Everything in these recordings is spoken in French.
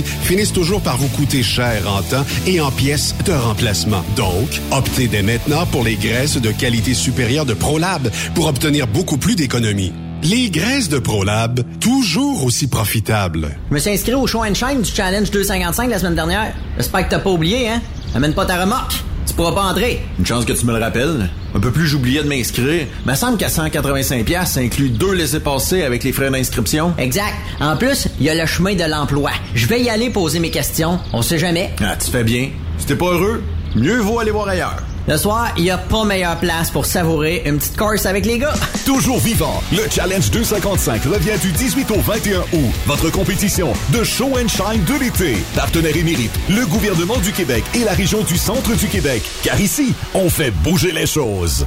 finissent toujours par vous coûter cher en temps et en pièces de remplacement. Donc, optez dès maintenant pour les graisses de qualité supérieure de ProLab pour obtenir beaucoup plus d'économies. Les graisses de ProLab, toujours aussi profitables. Je me suis inscrit au show and shine du Challenge 255 la semaine dernière. J'espère que t'as pas oublié, hein? Amène pas ta remorque. Tu pourras pas entrer. Une chance que tu me le rappelles. Un peu plus j'oubliais de m'inscrire. Me semble qu'à 185 ça inclut deux laissés-passer avec les frais d'inscription. Exact. En plus, il y a le chemin de l'emploi. Je vais y aller poser mes questions. On sait jamais. Ah, tu fais bien. Si t'es pas heureux, mieux vaut aller voir ailleurs. Le soir, il n'y a pas meilleure place pour savourer une petite course avec les gars. Toujours vivant, le Challenge 255 revient du 18 au 21 août. Votre compétition de show and shine de l'été. Partenaire émérite, le gouvernement du Québec et la région du centre du Québec. Car ici, on fait bouger les choses.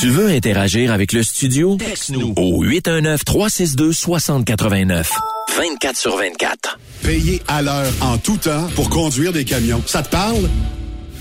Tu veux interagir avec le studio? Texte-nous Au 819-362-6089. 24 sur 24. Payé à l'heure en tout temps pour conduire des camions. Ça te parle?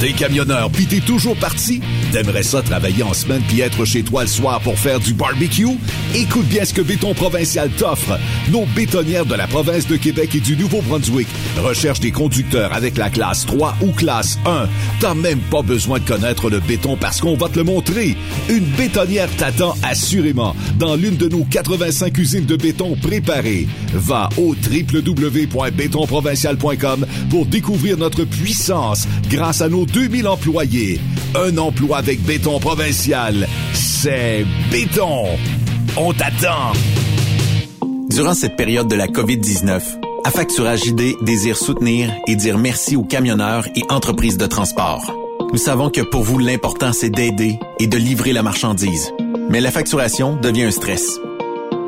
T'es camionneur pis t'es toujours parti? T'aimerais ça travailler en semaine puis être chez toi le soir pour faire du barbecue? Écoute bien ce que Béton Provincial t'offre. nos bétonnières de la province de Québec et du Nouveau-Brunswick recherchent des conducteurs avec la classe 3 ou classe 1. T'as même pas besoin de connaître le béton parce qu'on va te le montrer. Une bétonnière t'attend assurément dans l'une de nos 85 usines de béton préparées. Va au www.bétonprovincial.com pour découvrir notre puissance grâce à nos 2000 employés. Un emploi avec béton provincial, c'est béton. On t'attend. Durant cette période de la COVID-19, Affacturage ID désire soutenir et dire merci aux camionneurs et entreprises de transport. Nous savons que pour vous, l'important, c'est d'aider et de livrer la marchandise. Mais la facturation devient un stress.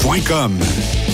Saint-Michel.com.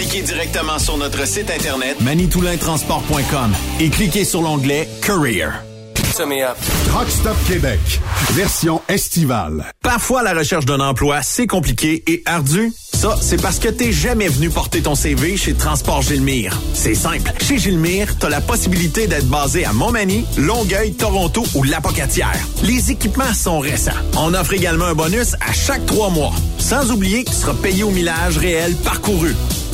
Appliquez directement sur notre site internet manitoulintransport.com et cliquez sur l'onglet Career. Truck Stop Québec, version estivale. Parfois, la recherche d'un emploi, c'est compliqué et ardu. Ça, c'est parce que t'es jamais venu porter ton CV chez Transport Gilmire. C'est simple. Chez Gilmire, t'as la possibilité d'être basé à Montmagny, Longueuil, Toronto ou Lapocatière. Les équipements sont récents. On offre également un bonus à chaque trois mois. Sans oublier qu'il sera payé au millage réel parcouru.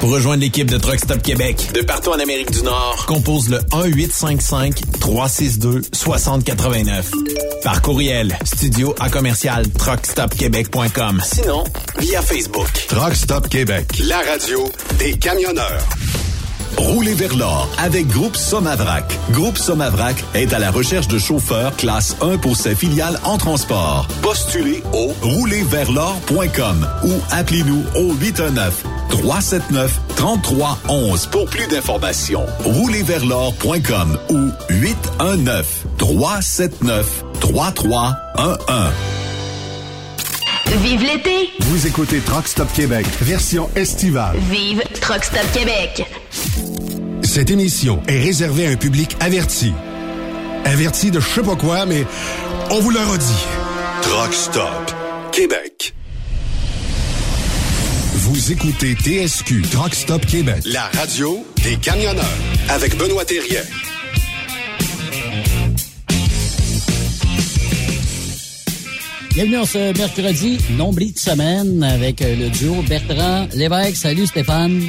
Pour rejoindre l'équipe de Truck Stop Québec, de partout en Amérique du Nord, compose le 1-855-362-6089. Par courriel, studio à commercial truckstopquebec.com. Sinon, via Facebook. Truck Stop Québec, la radio des camionneurs. Roulez vers l'or avec Groupe Somavrac. Groupe Somavrac est à la recherche de chauffeurs classe 1 pour ses filiales en transport. Postulez au roulerversl'or.com ou appelez-nous au 819 379 3311 pour plus d'informations. Roulerversl'or.com ou 819 379 3311. Vive l'été! Vous écoutez Truck Stop Québec, version estivale. Vive Truck Stop Québec! Cette émission est réservée à un public averti. Averti de je sais pas quoi, mais on vous le redit. Truck Stop Québec. Vous écoutez TSQ Truck Stop Québec, la radio des camionneurs avec Benoît Thérien. Bienvenue en ce mercredi, nombril de semaine avec euh, le duo Bertrand Lévesque. Salut Stéphane.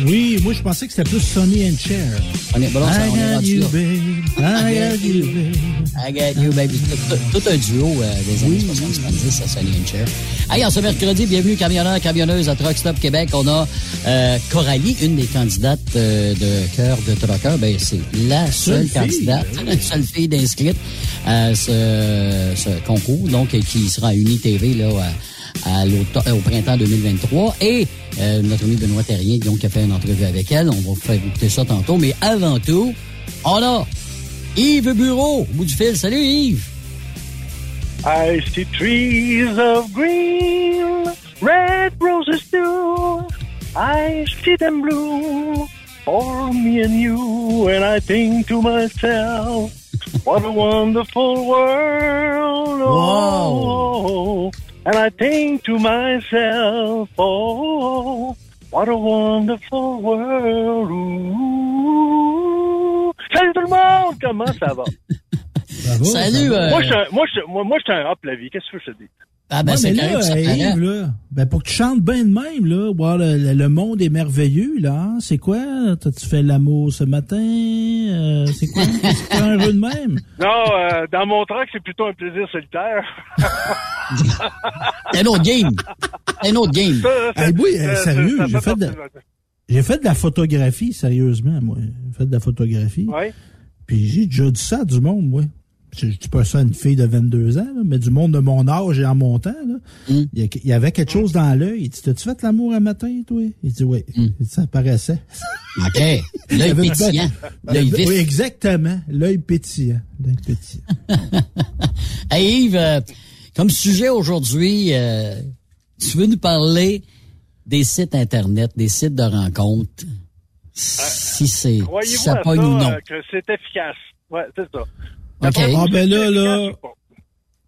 Oui, moi je pensais que c'était plus Sonny and Cher. On est, bon, ça, on est rendu là. I got you, babe. I got you, baby. Tout, un duo euh, des années 70 à Sonny and Cher. Hey, en ce mercredi, bienvenue camionneurs, camionneuses à Truck Stop Québec. On a euh, Coralie, une des candidates euh, de cœur de trucker. Ben, c'est la seule, candidate, la seule fille d'inscrite à ce, ce concours, donc qui sera à UniTV là, à, euh, au printemps 2023. Et euh, notre ami Benoît Terrien, donc, a fait une entrevue avec elle. On va vous faire écouter ça tantôt. Mais avant tout, on a Yves Bureau, au bout du fil. Salut Yves! I see trees of green, red roses too. I see them bloom for me and you, and I think to myself, what a wonderful world. Oh, and I think to myself, oh, what a wonderful world. Ooh. Salut tout le monde, comment ça va? Salut! euh, Moi, je suis un- moi, je- moi, moi, je suis un hop la vie. Qu'est-ce que je te dis? Ah, ben, Ouais, c'est là, ça paraît. Yves, là, ben pour que tu chantes bien de même, là, voir le, le- le monde est merveilleux, là, hein, c'est quoi? T'as-tu fait l'amour ce matin? Euh, c'est quoi? C'est un heureux de même? Non, euh, dans mon truck, c'est plutôt un plaisir solitaire. Un autre game! Un autre game! Ça, Hey, oui, euh, sérieux, j'ai fait de, j'ai fait de la photographie, sérieusement, moi. J'ai fait de la photographie. Ouais. Puis j'ai déjà dit ça à du monde, moi. Je dis pas ça à une fille de 22 ans, là, mais du monde de mon âge et en mon temps. Là. Mm. Il, y a- il y avait quelque chose dans l'œil. Il dit T'as-tu fait l'amour un matin, toi? Il dit Oui. Il dit, Ça paraissait. OK. Il L'œil pétillant. L'œil vif. Oui, exactement. L'œil pétillant. L'œil pétillant. Hey Yves, euh, comme sujet aujourd'hui, euh, tu veux nous parler des sites Internet, des sites de rencontres. Si c'est si pogne ça, ou non. euh, que c'est efficace? Ouais, c'est ça. OK. Ah ben là, là,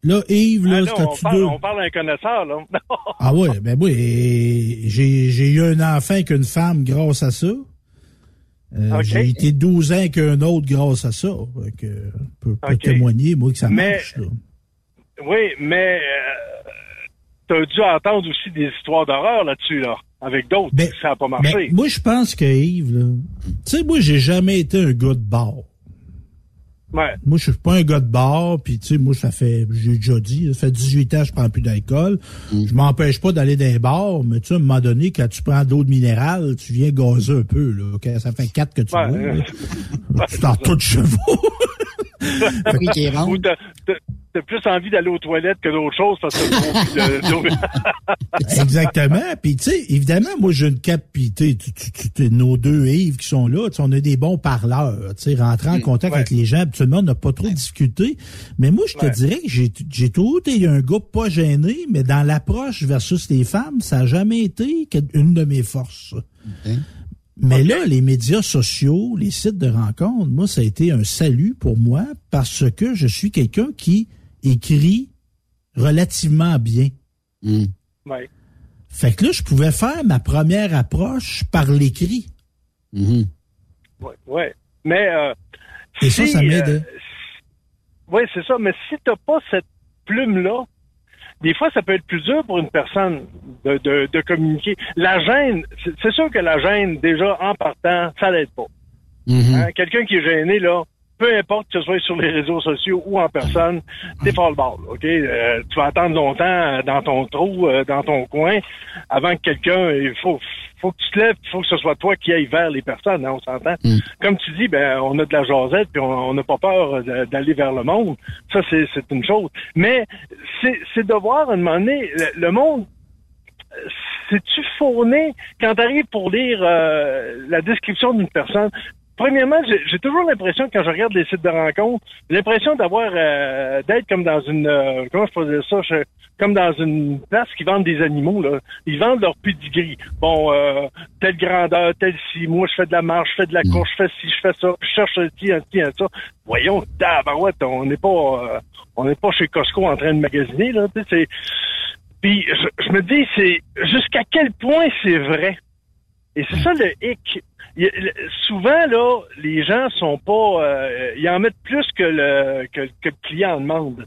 là, Yves, là, Ah, non, on, tu parle, deux. on parle à un connaisseur, là. Ah ouais, ben oui. J'ai eu un enfant avec une femme grâce à ça. Euh. J'ai été 12 ans avec un autre grâce à ça. Que, peut, témoigner, moi, que ça Mais- marche. Là. oui, mais euh, t'as dû entendre aussi des histoires d'horreur là-dessus, là. Avec d'autres, Ben, ça n'a pas marché. Ben, moi, je pense que Yves, là, tu sais, moi, j'ai jamais été un gars de bar. Ouais. Moi, je suis pas un gars de bar, puis tu sais, moi, ça fait, j'ai déjà dit, ça fait 18 ans que je prends plus d'alcool. Mm. Je m'empêche pas d'aller dans les bars, mais tu sais, à un moment donné, quand tu prends de l'eau de minérale, tu viens gazer un peu, là. ok? Ça fait quatre que tu Ouais, vois, euh, là. Tu t'en tout de chevaux. Ou t'as plus envie d'aller aux toilettes que d'autres choses parce que Exactement. Puis, tu sais, évidemment, moi, j'ai une cap, puis tu, tu, tu- tu- tu- nos deux Yves qui sont là, tu sais, on a des bons parleurs. Tu sais, rentrer en contact ouais. avec les gens, habituellement, on n'a pas trop discuté. Mais moi, je te Ouais. dirais que j'ai j'ai toujours été un gars pas gêné, mais dans l'approche versus les femmes, ça a jamais été que- une de mes forces. Mais là, les médias sociaux, les sites de rencontres, moi, ça a été un salut pour moi parce que je suis quelqu'un qui écrit relativement bien. Hmm. Ouais. Fait que là, je pouvais faire ma première approche par l'écrit. Mhm. Ouais, ouais. Mais euh, Et ça, si, ça m'aide. euh, oui, c'est ça. Mais si t'as pas cette plume-là, des fois, ça peut être plus dur pour une personne de, de, de communiquer. La gêne, c'est sûr que la gêne, déjà, en partant, ça l'aide pas. Mhm. Hein, Quelqu'un qui est gêné, là, peu importe que ce soit sur les réseaux sociaux ou en personne, t'es pas le ball, OK? Euh, tu vas attendre longtemps euh, dans ton trou, euh, dans ton coin, avant que quelqu'un, il faut, faut que tu te lèves, il faut que ce soit toi qui aille vers les personnes, hein, on s'entend? Comme tu dis, ben, on a de la jasette, puis on n'a pas peur euh, d'aller vers le monde. Ça, c'est une chose. Mais c'est de voir, à un moment donné, le, le monde c'est-tu fourné quand t'arrives pour lire euh, la description d'une personne? Premièrement, j'ai toujours l'impression, quand je regarde les sites de rencontres, j'ai l'impression d'avoir, euh, d'être comme dans une, euh, comment je peux dire ça, je- comme dans une place qui vendent des animaux, là. Ils vendent leur pedigree. Bon, euh, telle grandeur, telle ci, moi, je fais de la marche, je fais de la course, je fais ci, je fais ça, je cherche un ci, un ci, un ça. Voyons, tabarouette, on n'est pas, euh, on n'est pas chez Costco en train de magasiner, là, c'est, puis je, je me dis, c'est jusqu'à quel point c'est vrai? Et c'est ça le hic. Souvent, là, les gens sont pas... euh, ils en mettent plus que le, que, que le client en demande.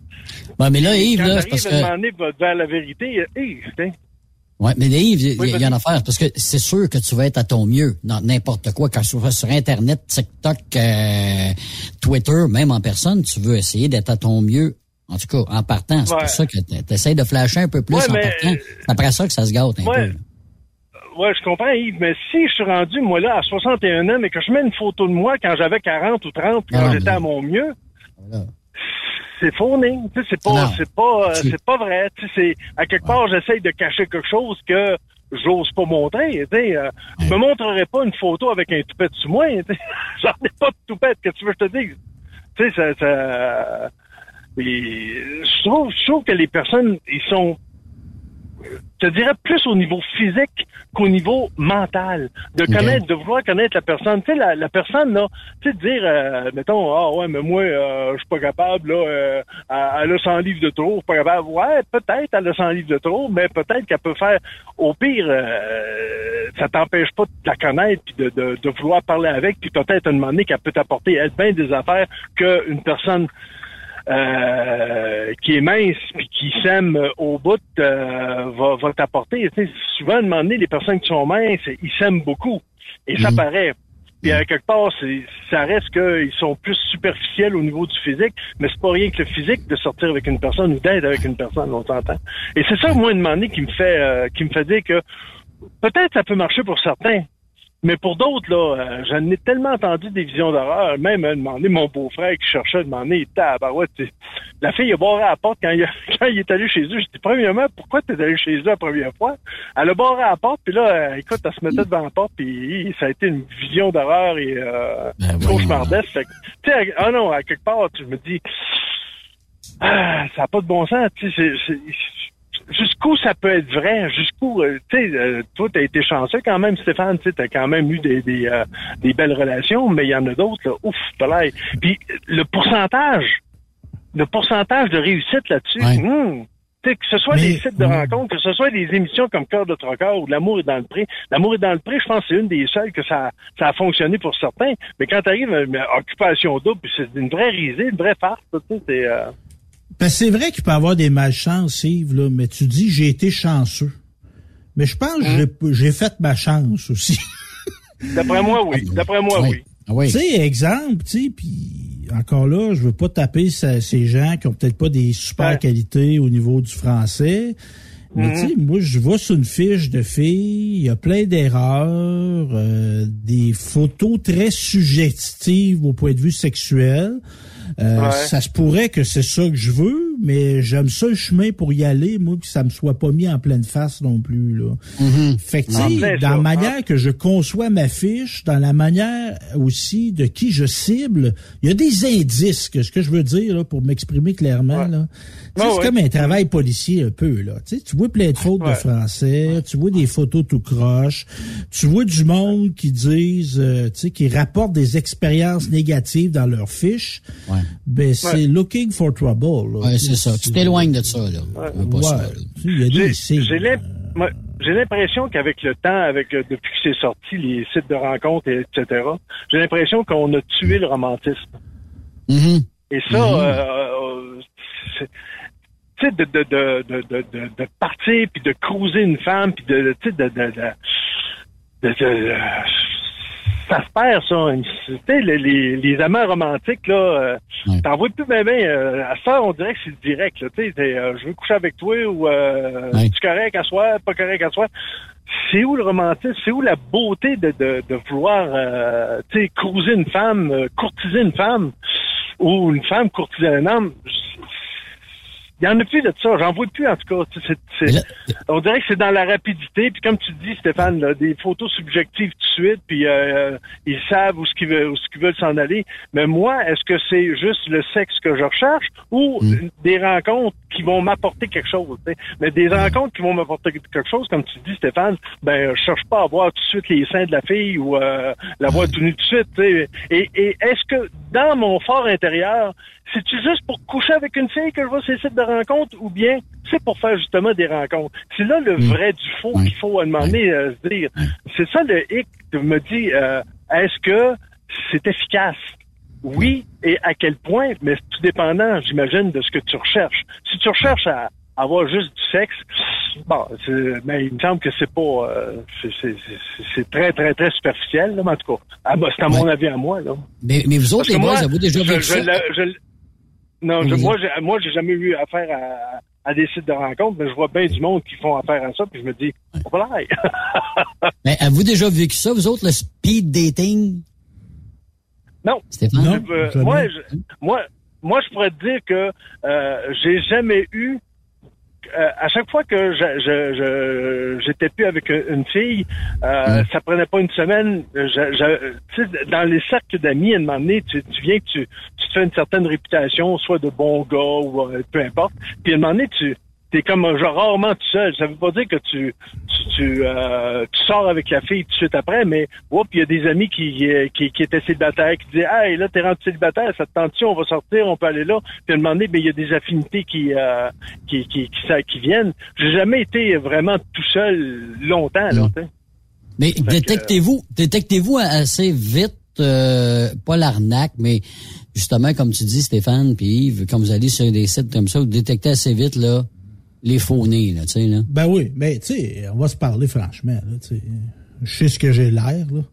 Ouais, mais là, Yves, Quand là, c'est parce à que... demander vers la vérité, hey, putain, Ouais, mais Yves, il Oui, y, y a une affaire, parce que c'est sûr que tu vas être à ton mieux dans n'importe quoi, quand tu vas sur Internet, TikTok, euh, Twitter, même en personne, tu veux essayer d'être à ton mieux. En tout cas, en partant, c'est Ouais. pour ça que tu essaies de flasher un peu plus Ouais, en mais- partant. C'est après ça que ça se gâte un Ouais. peu. Ouais, je comprends, Yves, mais si je suis rendu, moi, là, à 61 ans, mais que je mets une photo de moi quand j'avais 40 ou 30, quand Non, j'étais mais- à mon mieux, c'est fourni. Tu sais, c'est pas, c'est pas, euh, c'est pas vrai. Tu sais, c'est, à quelque part, j'essaye de cacher quelque chose que j'ose pas montrer. Tu sais, euh, je me montrerai pas une photo avec un toupette sur moi. tu sais. J'en ai pas de toupette, que tu veux que je te dise? Tu sais, ça, ça, et je trouve, je trouve que les personnes, ils sont, te dirais plus au niveau physique qu'au niveau mental. De connaître, de vouloir connaître la personne. Tu sais, la, la personne, là, tu sais, de dire, euh, mettons, ah ouais, mais moi, euh, je suis pas capable, là, euh, elle a 100 livres de trop, je suis pas capable. Ouais, peut-être elle a 100 livres de trop, mais peut-être qu'elle peut faire, au pire, euh, ça t'empêche pas de la connaître puis de, de, de vouloir parler avec, puis peut-être à donné qu'elle peut t'apporter, elle, bien des affaires qu'une personne euh, qui est mince puis qui s'aime au bout euh, va, va t'apporter. Tu sais, souvent, à un moment donné, les personnes qui sont minces, ils s'aiment beaucoup. Et ça paraît. Puis à quelque part, c'est, ça reste qu'ils sont plus superficiels au niveau du physique, mais c'est pas rien que le physique de sortir avec une personne ou d'être avec une personne, on s'entend. Et c'est ça, moi, à un moment donné, qui me fait euh, qui me fait dire que peut-être ça peut marcher pour certains, mais pour d'autres, là, euh, j'en ai tellement entendu des visions d'horreur, même à demander mon beau-frère qui cherchait à demander, il était à la barouette, tu sais. La fille a barré à la porte quand il, a- quand il est allé chez eux. J'ai dit, premièrement, pourquoi t'es allé chez eux la première fois? Elle a barré à la porte, puis là, euh, écoute, elle se mettait devant la porte, puis ça a été une vision d'horreur et euh, cauchemardesque. Fait que, tu sais, ah non, à quelque part, je me dis, ah, ça n'a pas de bon sens, tu sais, jusqu'où ça peut être vrai, jusqu'où, euh, tu sais, euh, toi, t'as été chanceux quand même, Stéphane, tu sais, t'as quand même eu des, des, euh, des belles relations, mais il y en a d'autres, là, ouf, palais. Puis le pourcentage, le pourcentage de réussite là-dessus, tu sais, que ce soit des sites de rencontres, que ce soit des émissions comme Cœur de Trocœur ou L'amour est dans le pré. L'amour est dans le pré, je pense que c'est une des seules que ça, ça a fonctionné pour certains. Mais quand t'arrives à une occupation double, c'est une vraie risée, une vraie farce, tu sais, c'est... euh, Que c'est vrai qu'il peut y avoir des malchances, Yves, là, mais tu dis j'ai été chanceux. Mais je pense que j'ai- j'ai fait ma chance aussi. D'après moi, oui. D'après moi, oui. Tu sais, exemple, tu sais, puis encore là, je veux pas taper ces gens qui ont peut-être pas des super qualités au niveau du français. Mais tu sais, moi, je vois sur une fiche de filles, il y a plein d'erreurs, euh, des photos très suggestives au point de vue sexuel. Euh, Ouais. Ça se pourrait que c'est ça que je veux, mais j'aime ça le chemin pour y aller, moi, que ça me soit pas mis en pleine face non plus. Là. Fait que, tu En sais, plein dans ça, la manière que je conçois ma fiche, dans la manière aussi de qui je cible, il y a des indices, que ce que je veux dire, là, pour m'exprimer clairement, là. Ouais, c'est ouais. comme un travail policier un peu, là. Tu sais, tu vois plein de fautes de Ouais. français, tu vois des photos tout croche, tu vois du monde qui disent, euh, tu sais, qui rapportent des expériences négatives dans leurs fiches. Ben, c'est Ouais. looking for trouble, là. Ouais, c'est ça. Tu t'éloignes de ça, là. Ouais. J'ai l'impression qu'avec le temps, avec euh, depuis que c'est sorti, les sites de rencontres, et etc., j'ai l'impression qu'on a tué le romantisme. Mm-hmm. Et ça, euh, euh, c'est- tu sais, de, de, de, de, de, de, de partir, puis de cruiser une femme, puis de, tu sais, de, de, de, de- de- ça se perd, ça. Tu les, les, les amants romantiques, là, euh, t'en vois plus bien, bien. euh, à ça, on dirait que c'est direct, là. Tu sais, euh, je veux coucher avec toi, ou euh, tu correct à soi, pas correct à soi. C'est où le romantisme? C'est où la beauté de, de, de vouloir, euh, tu sais, cruiser une femme, euh, courtiser une femme, ou une femme courtiser un homme? Il y en a plus de ça. J'en vois plus, en tout cas. On dirait que c'est dans la rapidité. Puis comme tu dis, Stéphane, là, des photos subjectives tout de suite, puis euh, ils savent où ce qu'ils veulent, où ce qu'ils veulent s'en aller. Mais moi, est-ce que c'est juste le sexe que je recherche ou des rencontres qui vont m'apporter quelque chose? Mais des rencontres qui vont m'apporter quelque chose, comme tu dis, Stéphane, ben je cherche pas à voir tout de suite les seins de la fille ou euh, la voir tout nu tout de suite. Et, et est-ce que dans mon fort intérieur, c'est-tu juste pour coucher avec une fille que je vois ces sites de rencontres ou bien c'est pour faire justement des rencontres? C'est là le vrai du faux qu'il faut à donné euh, se dire. C'est ça le hic me dit euh, est-ce que c'est efficace? Oui, et à quel point, mais tout dépendant, j'imagine, de ce que tu recherches. Si tu recherches à avoir juste du sexe, bon, c'est- mais il me semble que c'est pas, euh, c'est- c'est c'est- c'est très, très, très superficiel, là, mais en tout cas. Ah, bah, c'est à mon avis à moi, là. Mais, mais vous autres, les boys, moi, avez-vous déjà je- vécu je ça? je non, je- moi, j'ai, moi, j'ai jamais eu affaire à, à des sites de rencontres, mais je vois bien du monde qui font affaire à ça, puis je me dis, voilà. Mais avez-vous déjà vécu ça, vous autres, le speed dating? Non. Stéphane? Je- euh, moi, je, moi, moi, je pourrais te dire que euh, j'ai jamais eu. Euh, à chaque fois que je, je, je- j'étais plus avec une fille, euh, ça prenait pas une semaine. Je, dans les cercles d'amis, à un moment donné, tu, tu viens tu, tu te fais une certaine réputation, soit de bon gars ou euh, peu importe. Puis à un moment donné, tu es comme genre rarement tout seul. Ça veut pas dire que tu tu, tu, euh, tu sors avec la fille tout de suite après, mais oups, il y a des amis qui, qui, qui étaient célibataires qui disaient Hey, là, t'es rendu célibataire, ça te tente on va sortir, on peut aller là? Puis à un moment donné, ben, il y a des affinités qui, euh, qui, qui, qui, ça- qui viennent. J'ai jamais été vraiment tout seul longtemps, là, sais. Mais détectez-vous, détectez-vous assez vite, euh, pas l'arnaque, mais justement, comme tu dis, Stéphane, puis Yves, quand vous allez sur des sites comme ça, vous détectez assez vite, là, les nez, là, tu sais, là. Ben oui, mais tu sais, on va se parler franchement. Là, tu sais. je sais ce que j'ai l'air. là.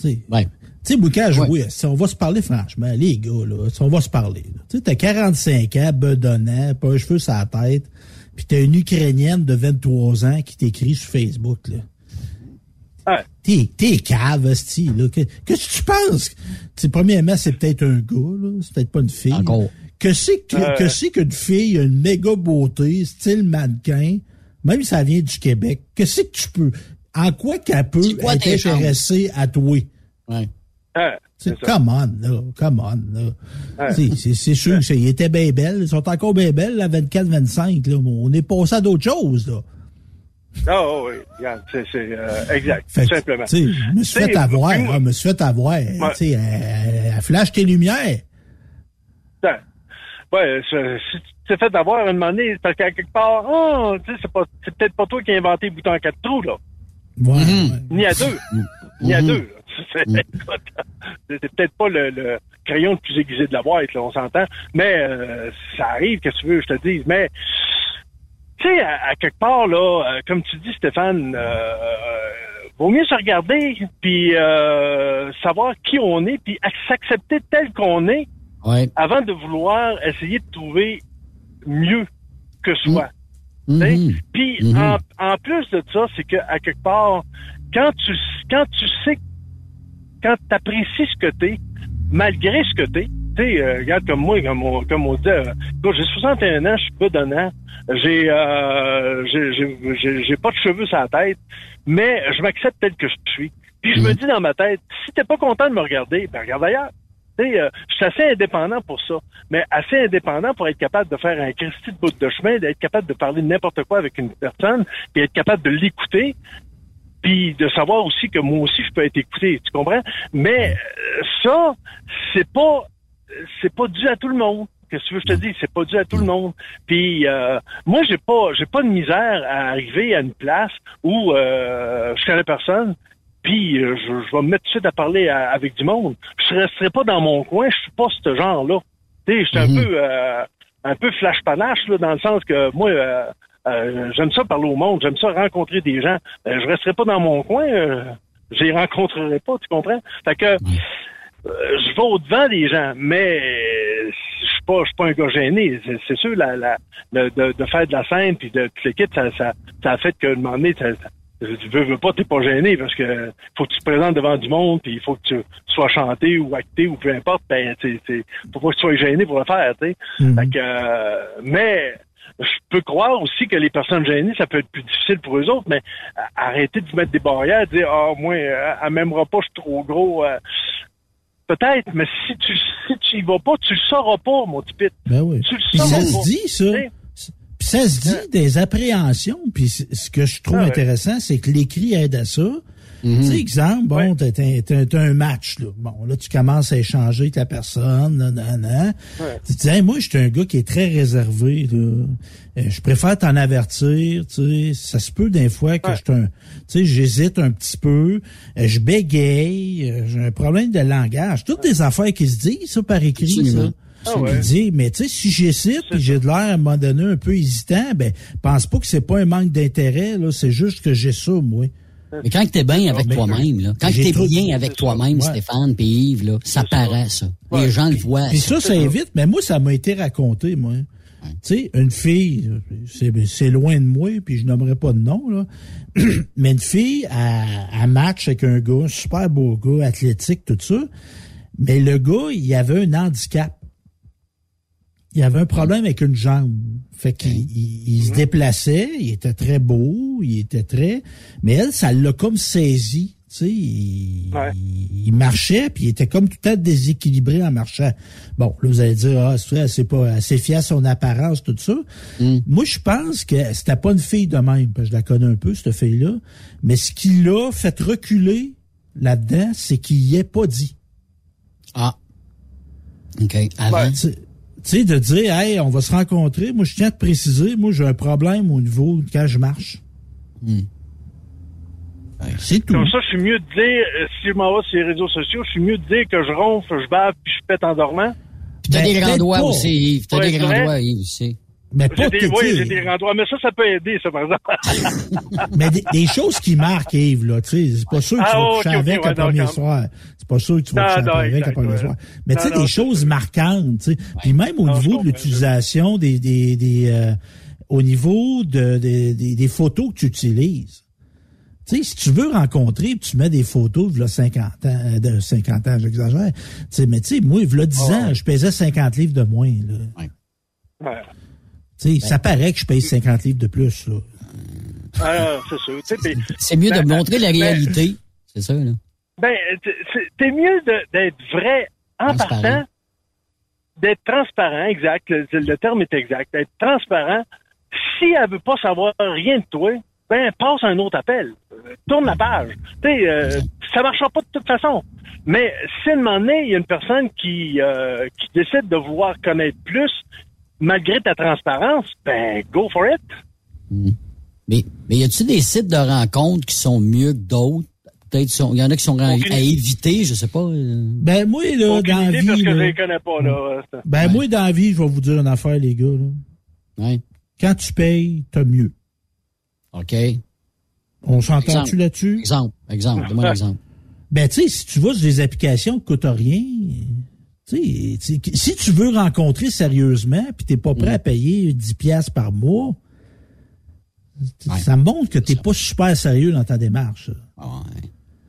Tu sais, Ouais. tu sais, Boucage, oui, si on va se parler franchement, les gars, là, si on va se parler. là. Tu sais, t'as 45 ans, bedonnant, pas un cheveu sur la tête, puis t'as une Ukrainienne de 23 ans qui t'écrit sur Facebook, là. T'es, t'es cave, esti, là. Que- Qu'est-ce que tu penses? Tu sais, premièrement, c'est peut-être un gars, là. C'est peut-être pas une fille. Encore. Que c'est que, Euh. que c'est qu'une fille a une méga beauté, style mannequin, même si ça vient du Québec, que c'est que tu peux, en quoi qu'elle peut quoi être intéressée à toi? Ouais. Ah, C'est come on, là, come on, là. Ouais. C'est- C'est c'est sûr que ils étaient bien belles, ils sont encore bien belles, là, 24-25, là. On est passé à d'autres choses, là. Ah oh, oui, regarde, c'est, c'est euh, exact, Fait simplement. je me suis fait avoir, je me suis fait avoir. Tu sais, elle, elle flash tes lumières. Ouais, c'est- si tu t'es fait avoir un moment donné, c'est parce qu'à quelque part, oh, tu sais, c'est pas, c'est peut-être pas toi qui as inventé le bouton à quatre trous, là. Ouais, Ni à deux. Ni à Mhm. deux. là. C'est, peut-être pas le, le crayon le plus aiguisé de la boîte, là, on s'entend. Mais euh, ça arrive, qu'est-ce que tu veux, je te dise. Mais tu sais, à, à quelque part, là, euh, comme tu dis, Stéphane, euh, euh, vaut mieux se regarder, puis euh, savoir qui on est, puis ac- s'accepter tel qu'on est, Ouais. avant de vouloir essayer de trouver mieux que soi. T'sais? Puis Mhm. en, en plus de ça, c'est que à quelque part, quand tu quand tu sais, quand tu apprécies ce que t'es, malgré ce que t'es, tu sais, euh, regarde comme moi, comme on, comme on dit, euh, j'ai 61 ans, je suis pas donnant, j'ai euh, j'ai- j'ai j'ai- j'ai pas de cheveux sur la tête, mais je m'accepte tel que je suis. Puis je me dis dans ma tête, si t'es pas content de me regarder, ben regarde ailleurs. Euh, je suis assez indépendant pour ça, mais assez indépendant pour être capable de faire un Christy de bout de chemin, d'être capable de parler n'importe quoi avec une personne, puis être capable de l'écouter, puis de savoir aussi que moi aussi je peux être écouté, tu comprends? Mais euh, ça, c'est pas c'est pas dû à tout le monde. Qu'est-ce que tu veux je te dis? C'est pas dû à tout le monde. Puis euh, moi, j'ai pas j'ai pas de misère à arriver à une place où euh, je connais personne, puis euh, je, je vais me mettre tout de suite à parler à- avec du monde. Je resterai pas dans mon coin, je suis pas ce genre-là. Tu sais, je suis un peu euh, un peu flash panache là, dans le sens que moi euh, euh, j'aime ça parler au monde, j'aime ça rencontrer des gens. Euh, je resterai pas dans mon coin, euh, je les rencontrerai pas, tu comprends? Fait que euh, je vais au-devant des gens, mais je suis pas, je suis pas un gars gêné. C'est- sûr, la, la, le- de, de faire de la scène puis de toute l'équipe, ça, ça, ça a fait que un moment donné, ça, Tu veux, veux pas, t'es pas gêné parce que faut que tu te présentes devant du monde, puis il faut que tu sois chanté ou acté ou peu importe. Ben, tu sais, faut pas que tu sois gêné pour le faire, tu sais. Euh, mais je peux croire aussi que les personnes gênées, ça peut être plus difficile pour eux autres, mais arrêtez de vous mettre des barrières, dire ah moi, euh, elle m'aimera pas, je suis trop gros. euh, Peut-être, mais si tu si tu y vas pas, tu le sauras pas, mon petit pit. Ben oui. Tu le sauras ça pas. se dit, ça. Ça se dit des appréhensions. Puis ce que je trouve Ah ouais. intéressant, c'est que l'écrit aide à ça. Tu sais, exemple, bon, t'as, t'as- un match, là. Bon, là, tu commences à échanger avec la personne, nan, nan, nan. Ouais. Tu dis, Hey, moi, je suis un gars qui est très réservé, là. Euh, Je préfère t'en avertir, tu sais. Ça se peut des fois que je suis un, tu sais, j'hésite un petit peu, euh, je bégaye, euh, j'ai un problème de langage. Toutes des affaires qui se disent, ça, par écrit, Absolument. Ça. Ah ouais. Dire, mais tu sais, si j'hésite puis j'ai de l'air à un moment donné un peu hésitant, ben pense pas que c'est pas un manque d'intérêt, là, c'est juste que j'ai ça, moi. Mais quand t'es bien avec Mais- toi-même, là, quand t'es trop- bien avec toi-même, Ouais. Stéphane puis Yves, là, ça paraît, ça. Les gens le voient. Puis ça, ça. ça évite, mais moi, ça m'a été raconté, moi. Tu sais, une fille, c'est c'est loin de moi, puis je nommerai pas de nom, là. mais une fille, à, à match avec un gars, un super beau gars, athlétique, tout ça. Mais le gars, il avait un handicap. Il avait un problème avec une jambe. Fait qu'il il- il se déplaçait, il était très beau, il était très... Mais elle, ça l'a comme saisi. Tu sais, il, il- il marchait, puis il était comme tout à fait déséquilibré en marchant. Bon, là, vous allez dire, ah, c'est pas assez fier à son apparence, tout ça. Moi, je pense que c'était pas une fille de même, parce que je la connais un peu, cette fille-là. Mais ce qui l'a fait reculer là-dedans, c'est qu'il y est pas dit. Ah. OK. Avant. Tu sais, de dire, hey, on va se rencontrer. Moi, je tiens à te préciser, moi, j'ai un problème au niveau de quand je marche. C'est tout. Comme ça, je suis mieux de dire, euh, si je m'en vais sur les réseaux sociaux, je suis mieux de dire que je ronfle, je bave, puis je pète en dormant. Puis t'as Ben, des grands doigts aussi, Yves. T'as Ouais, des grands doigts, Yves, aussi. Mais pas des, oui, tu sais, j'ai des grands doigts, mais ça, ça peut aider, ça, par exemple. Mais des, des choses qui marquent, Yves, là, tu sais, c'est pas sûr que tu Ah, vas ok, coucher ok, avec ouais, le premier soir. C'est pas sûr que tu vas Non, non, avec ouais. soir. Mais tu sais, des choses marquantes, tu sais. Puis même au Non, niveau de l'utilisation des, des, des euh, au niveau de, des- des, des photos que tu utilises. Tu sais, si tu veux rencontrer, tu mets des photos de 50 ans, euh, de 50 ans, j'exagère. Tu sais, mais tu sais, moi, il 10 ans, je pesais 50 livres de moins, là. Ouais. Tu sais, ça paraît que je paye 50 livres de plus, là. Ah, c'est sûr. C'est mieux de Ben, montrer la ben, réalité. C'est ça, là. Ben, c'est- t'es mieux d'être vrai en partant, d'être transparent, exact. Le, le terme est exact. D'être transparent. Si elle veut pas savoir rien de toi, ben passe un autre appel. Tourne la page. Tu sais, euh, ça marchera pas de toute façon. Mais si à un moment donné, il y a une personne qui, euh, qui décide de vouloir connaître plus, malgré ta transparence, ben go for it. Mais, mais y a-t-il des sites de rencontres qui sont mieux que d'autres? Peut-être sont- il y en a qui sont à, à éviter, je sais pas. euh. Ben, moi, là, Aucune dans la idée vie, parce que je là, les connais pas, là. Ben, moi, dans la vie, je vais vous dire une affaire, les gars. Là. Ouais. Quand tu payes, t'as mieux. OK. On s'entend-tu là-dessus? Exemple. Exemple. Donne-moi un exemple. Ben, tu sais, si tu vas sur des applications qui coûtent rien, si tu veux rencontrer sérieusement, puis t'es pas prêt Mm. à payer 10 piastres par mois, ça me montre que t'es pas super sérieux dans ta démarche.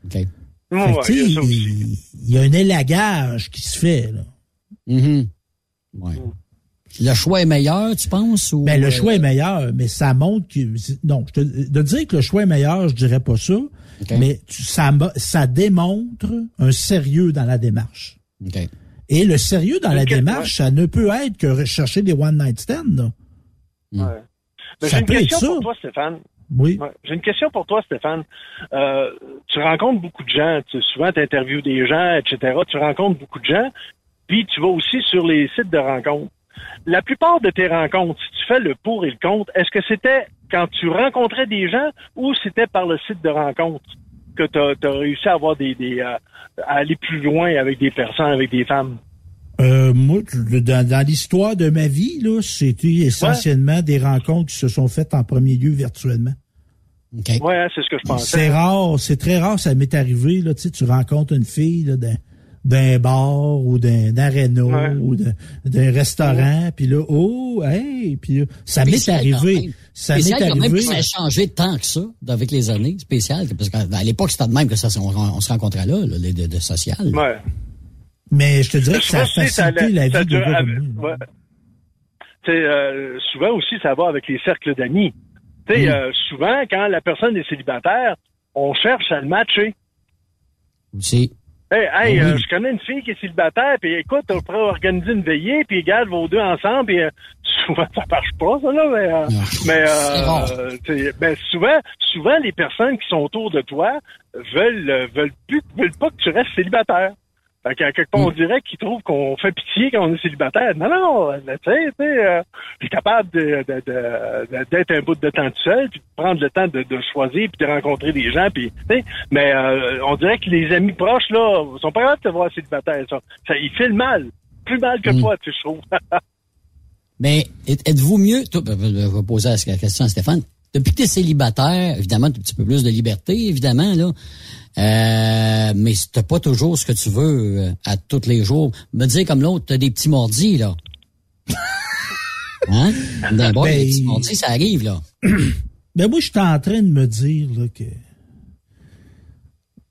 OK. Ouais, il y a il il y a un élagage qui se fait, là. Mhm. Ouais. Le choix est meilleur, tu penses? Ou, Ben, le euh, choix est meilleur, mais ça montre que. Non, je te- de dire que le choix est meilleur, je dirais pas ça. Mais tu- ça, ça démontre un sérieux dans la démarche. OK. Et le sérieux dans la démarche, ça ne peut être que rechercher des one night stands. là. Ouais. Mais Ça j'ai une peut être question ça. pour toi, Stéphane. Oui. J'ai une question pour toi, Stéphane. Euh, tu rencontres beaucoup de gens. Tu, souvent, tu interviews des gens, etc. Tu rencontres beaucoup de gens. Puis, tu vas aussi sur les sites de rencontres. La plupart de tes rencontres, si tu fais le pour et le contre, est-ce que c'était quand tu rencontrais des gens ou c'était par le site de rencontre que tu as, réussi à avoir des, des euh, à aller plus loin avec des personnes, avec des femmes? Euh, moi, dans, dans l'histoire de ma vie, là, c'était essentiellement des rencontres qui se sont faites en premier lieu virtuellement. Ouais, hein, c'est ce que je pensais. C'est rare, c'est très rare, ça m'est arrivé, là, tu sais, tu rencontres une fille, là, d'un- d'un bar ou d'un aréna Ouais. ou d'un- d'un restaurant, puis là, oh, hey, puis là, ça m'est arrivé. Ça m'est quand même, arrivé. puis ça a changé tant que ça avec les années. Spécial, parce qu'à l'époque, c'était de même que ça, on, on se rencontrait là, là, les- de, de social. Ouais. Mais je te dirais que ça facilité la ça vie de avec- ouais. Euh, souvent aussi, ça va avec les cercles d'amis. Mm. euh, souvent, quand la personne est célibataire, on cherche à le matcher. Aussi. Hey, hey, Ah oui. euh, je connais une fille qui est célibataire, puis écoute, on pourrait organiser une veillée, puis regarde vos deux ensemble, puis euh, souvent ça marche pas, ça, là, mais, euh, mais euh, t'sais, ben, souvent, souvent, les personnes qui sont autour de toi veulent, veulent plus, veulent pas que tu restes célibataire. Fait qu'à quelque part, on Mm. dirait qu'ils trouvent qu'on fait pitié quand on est célibataire. Non, non, tu sais, tu sais, euh, t'es capable de, de, de- de- d'être un bout de temps tout seul, puis de prendre le temps de, de choisir, puis de rencontrer des gens, puis, mais euh, on dirait que les amis proches, là, sont pas capables de te voir célibataire. Ça, ça ils filent mal. Plus mal que Mm. toi, tu sais, je trouve. Mais êtes- êtes-vous mieux, toi, ben, ben, je vais poser la question à Stéphane, depuis que tu es célibataire, évidemment, tu as un petit peu plus de liberté, évidemment, là, euh, mais t'as pas toujours ce que tu veux euh, à tous les jours. Me dire comme l'autre, t'as des petits mordis, là. Hein? D'un bord, Ben, les petits mordis, ça arrive, là. Ben moi, je suis en train de me dire là, que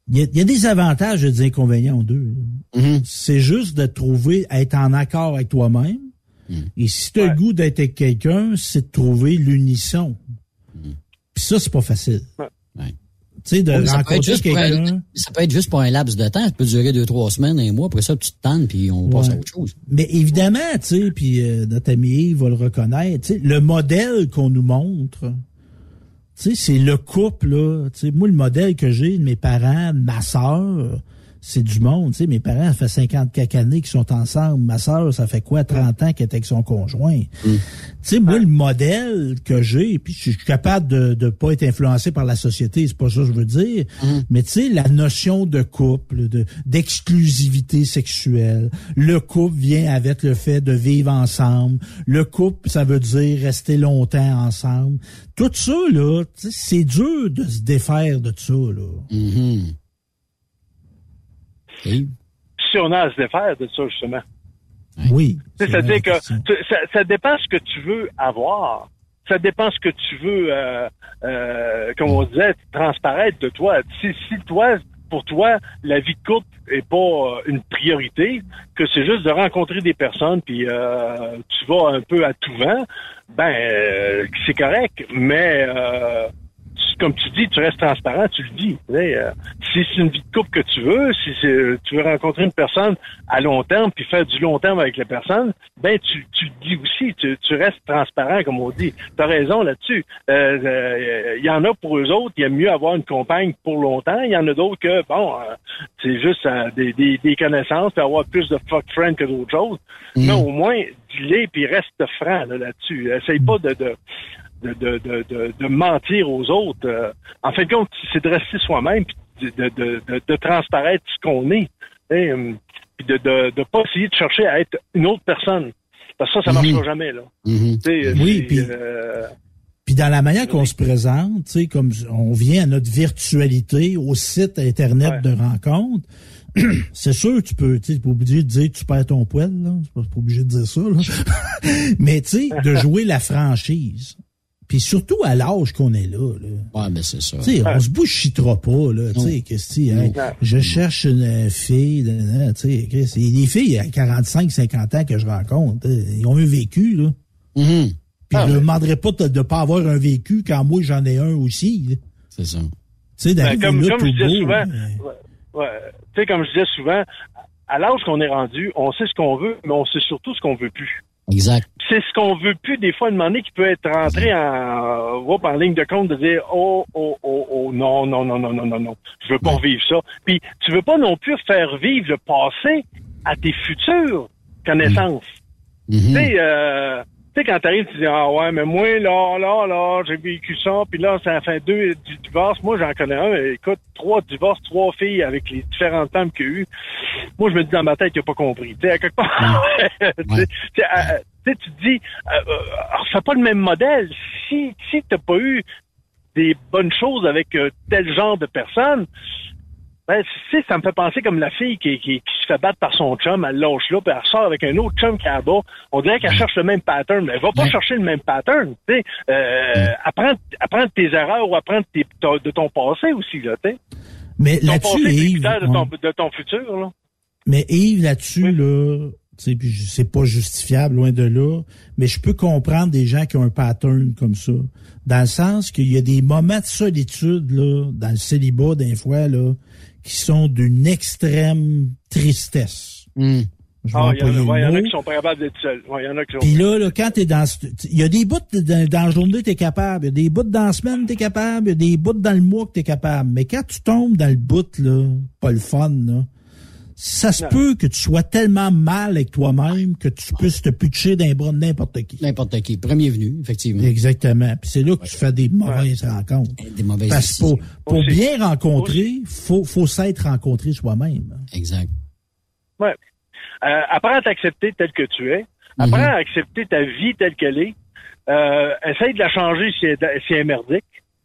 il y, a, il y a des avantages et des inconvénients aux deux. Mm-hmm. C'est juste de trouver, être en accord avec toi-même. Mm. Et si tu as le goût d'être avec quelqu'un, c'est de trouver l'unisson. Mm. Puis ça, c'est pas facile. Ouais. Tu sais, de Ouais, mais ça, peut être rencontrer juste pour quelqu'un. un, ça peut être juste pour un laps de temps. Ça peut durer deux, trois semaines, un mois. Après ça, tu te tannes, puis on passe à autre chose. Mais évidemment, tu sais, puis euh, notre ami Yves va le reconnaître, tu sais, le modèle qu'on nous montre, tu sais, c'est le couple, là. Tu sais, moi, le modèle que j'ai de mes parents, de ma sœur, c'est du monde. Tu sais, mes parents, ça fait 50 quelques années qu'ils sont ensemble. Ma sœur, ça fait quoi, 30 ans qu'elle est avec son conjoint? Tu sais, moi, le modèle que j'ai, puis je suis capable de de pas être influencé par la société, c'est pas ça que je veux dire, mais tu sais, la notion de couple, de d'exclusivité sexuelle, le couple vient avec le fait de vivre ensemble, le couple, ça veut dire rester longtemps ensemble. Tout ça, là, c'est dur de se défaire de ça, là. Si on a à se défaire de ça, justement. Oui. C'est-à-dire que ça, ça dépend ce que tu veux avoir. Ça dépend ce que tu veux, euh, euh, comme on disait, transparaître de toi. Si, si toi, pour toi, la vie de couple est pas euh, une priorité, que c'est juste de rencontrer des personnes, puis euh, tu vas un peu à tout vent, ben euh, c'est correct. Mais euh, comme tu dis, tu restes transparent, tu le dis. euh, si c'est une vie de couple que tu veux, si c'est- tu veux rencontrer une personne à long terme puis faire du long terme avec la personne, ben tu, tu le dis aussi, tu, tu restes transparent comme on dit. Tu as raison là-dessus. Il euh, euh, y en a pour eux autres, il aime mieux avoir une compagne pour longtemps. Il y en a d'autres que bon, euh, c'est juste euh, des, des, des connaissances puis avoir plus de fuck friends que d'autres choses. Mais au moins dis-les puis reste franc là, là-dessus. Essaye pas de, de de, de, de, de, de mentir aux autres. Euh, en fin de compte, c'est de rester soi-même puis de, de, de, de transparaître ce qu'on est. Et, euh, puis de ne de, de pas essayer de chercher à être une autre personne. Parce que ça, ça marchera jamais. Là. Tu sais, Oui, puis- euh, Puis dans la manière qu'on se présente, tu sais, comme on vient à notre virtualité, au site internet de rencontre, c'est sûr tu peux, tu sais, pas obligé de dire tu perds ton poil, là. C'est pas obligé de dire ça, là. Mais tu sais, de jouer la franchise. Puis surtout à l'âge qu'on est là, là. Ouais, mais c'est ça. On se bouchitera pas, là, que hey, je cherche une euh, fille, là, là, tu sais, Chris, il y a des filles à 45, 50 ans que je rencontre, ils ont un vécu, là. Mm-hmm. Puis Ah, je ne demanderais pas de ne pas avoir un vécu quand moi j'en ai un aussi. là. C'est ça. Tu sais, ben, comme, là comme tout je disais beau, souvent, ouais, ouais, comme je disais souvent, à l'âge qu'on est rendu, on sait ce qu'on veut, mais on sait surtout ce qu'on veut plus. Exact. c'est ce qu'on veut plus des fois demander qui peut être rentré en, en ligne de compte de dire oh oh oh oh non non non non non non non. Je veux pas revivre ça. Puis tu veux pas non plus faire vivre le passé à tes futures connaissances. Tu sais euh, tu sais, quand t'arrives, tu dis, ah ouais, mais moi, là, là, là, j'ai vécu ça, puis là, ça fait deux du divorce. Moi, j'en connais un, mais écoute, trois divorces, trois filles avec les différentes femmes qu'il y a eu. Moi, je me dis dans ma tête qu'il a pas compris. Tu sais, à quelque part, tu sais, tu euh, te dis, euh, euh, refais pas le même modèle. Si, si t'as pas eu des bonnes choses avec euh, tel genre de personnes, Ben, tu sais, ça me fait penser comme la fille qui, qui, qui se fait battre par son chum, elle lâche là, puis elle ressort avec un autre chum qui est là-bas. On dirait qu'elle cherche le même pattern, mais elle va pas chercher le même pattern. Tu sais, euh, apprends de tes erreurs ou apprends de, tes- de ton passé aussi, là, tu sais. Mais là-dessus, Yves, de ton, ouais. de ton futur, là. Mais Yves, là-dessus, là, tu sais, c'est pas justifiable, loin de là, mais je peux comprendre des gens qui ont un pattern comme ça. Dans le sens qu'il y a des moments de solitude, là, dans le célibat, des fois, là, qui sont d'une extrême tristesse. Je vais Ah, il y, en a- le ouais, il y en a mot. qui sont pas capables d'être seuls. Ouais, il y en a qui sont. Puis là, là, quand t'es dans... ce- Il y a des bouts de- dans la journée, t'es capable. Il y a des bouts dans la semaine, t'es capable. Il y a des bouts dans le mois que t'es capable. Mais quand tu tombes dans le bout, là, pas le fun, là, ça se Non. peut que tu sois tellement mal avec toi-même que tu puisses te pitcher d'un bras de n'importe qui. N'importe qui. Premier venu, effectivement. Exactement. Puis c'est là que tu fais des mauvaises rencontres. Des mauvaises Parce que pour, décisions. pour Aussi. bien rencontrer, faut, faut s'être rencontré soi-même. Exact. Ouais. Euh, apprends à t'accepter tel que tu es. Apprends à accepter ta vie telle qu'elle est. Euh, essaye de la changer si elle, si elle est merdique.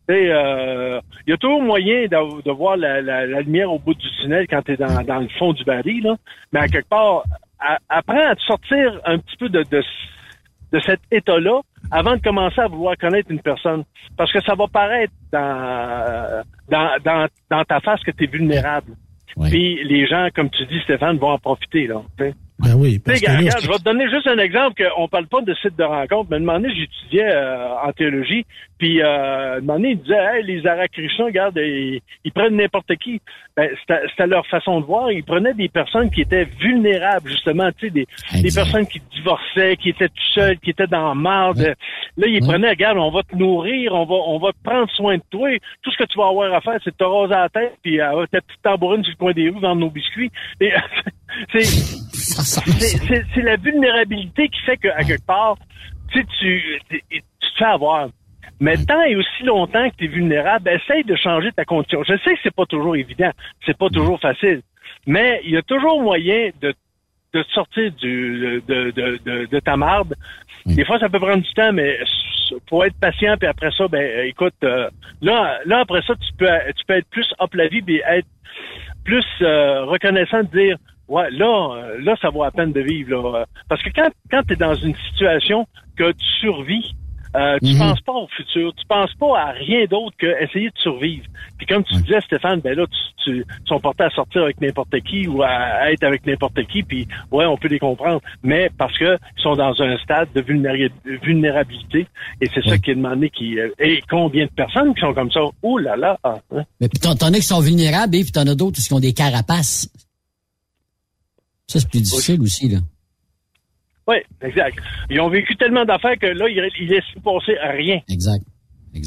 Sais, euh, Il y a toujours moyen de, de voir la, la- la lumière au bout du tunnel quand tu es dans, dans le fond du baril. Là. Mais à quelque part, apprends à te sortir un petit peu de, de, de cet état-là avant de commencer à vouloir connaître une personne. Parce que ça va paraître dans, dans, dans, dans ta face que tu es vulnérable. Puis les gens, comme tu dis, Stéphane, vont en profiter. Là. Ben oui, parce que là, je vais te donner juste un exemple qu'on parle pas de site de rencontre, mais un moment donné, j'étudiais euh, en théologie, puis euh, un moment donné, ils disaient Hey, les Arakrishnas, regarde, ils, ils prennent n'importe qui. Ben, c'était leur façon de voir. Ils prenaient des personnes qui étaient vulnérables, justement, tu sais, des, des personnes qui divorçaient, qui étaient tout seules, qui étaient dans la marde. Là, ils prenaient, regarde, on va te nourrir, on va on va te prendre soin de toi. Tout ce que tu vas avoir à faire, c'est de te raser la tête, puis avoir ta petite tambourine sur le coin des rues, vendre nos biscuits. Et, c'est c'est- la vulnérabilité qui fait qu'à quelque part, tu sais, tu tu te fais avoir. Mais tant et aussi longtemps que tu es vulnérable, essaye de changer ta condition. Je sais que c'est pas toujours évident, c'est pas toujours facile, mais il y a toujours moyen de de sortir du de, de, de, de ta marde. Des fois, ça peut prendre du temps, mais faut être patient. Puis après ça, ben écoute, euh, là, là après ça, tu peux tu peux être plus up la vie, puis être plus euh, reconnaissant de dire ouais là euh, là ça vaut la peine de vivre là. parce que quand quand tu es dans une situation que tu survis euh, tu Mhm. penses pas au futur, tu penses pas à rien d'autre que essayer de survivre. Puis comme tu disais Stéphane, ben là tu, tu ils sont portés à sortir avec n'importe qui ou à, être avec n'importe qui, puis ouais on peut les comprendre, mais parce que ils sont dans un stade de vulnéra- vulnérabilité et c'est ça qui est demandé qui euh, et combien de personnes qui sont comme ça? Oh là là. ah, hein? Mais puis t'en t'en as qui sont vulnérables, et puis t'en as d'autres qui ont des carapaces. Ça, c'est plus difficile aussi, là. Oui, exact. Ils ont vécu tellement d'affaires que là, ils, ils laissent passer à rien. Exact.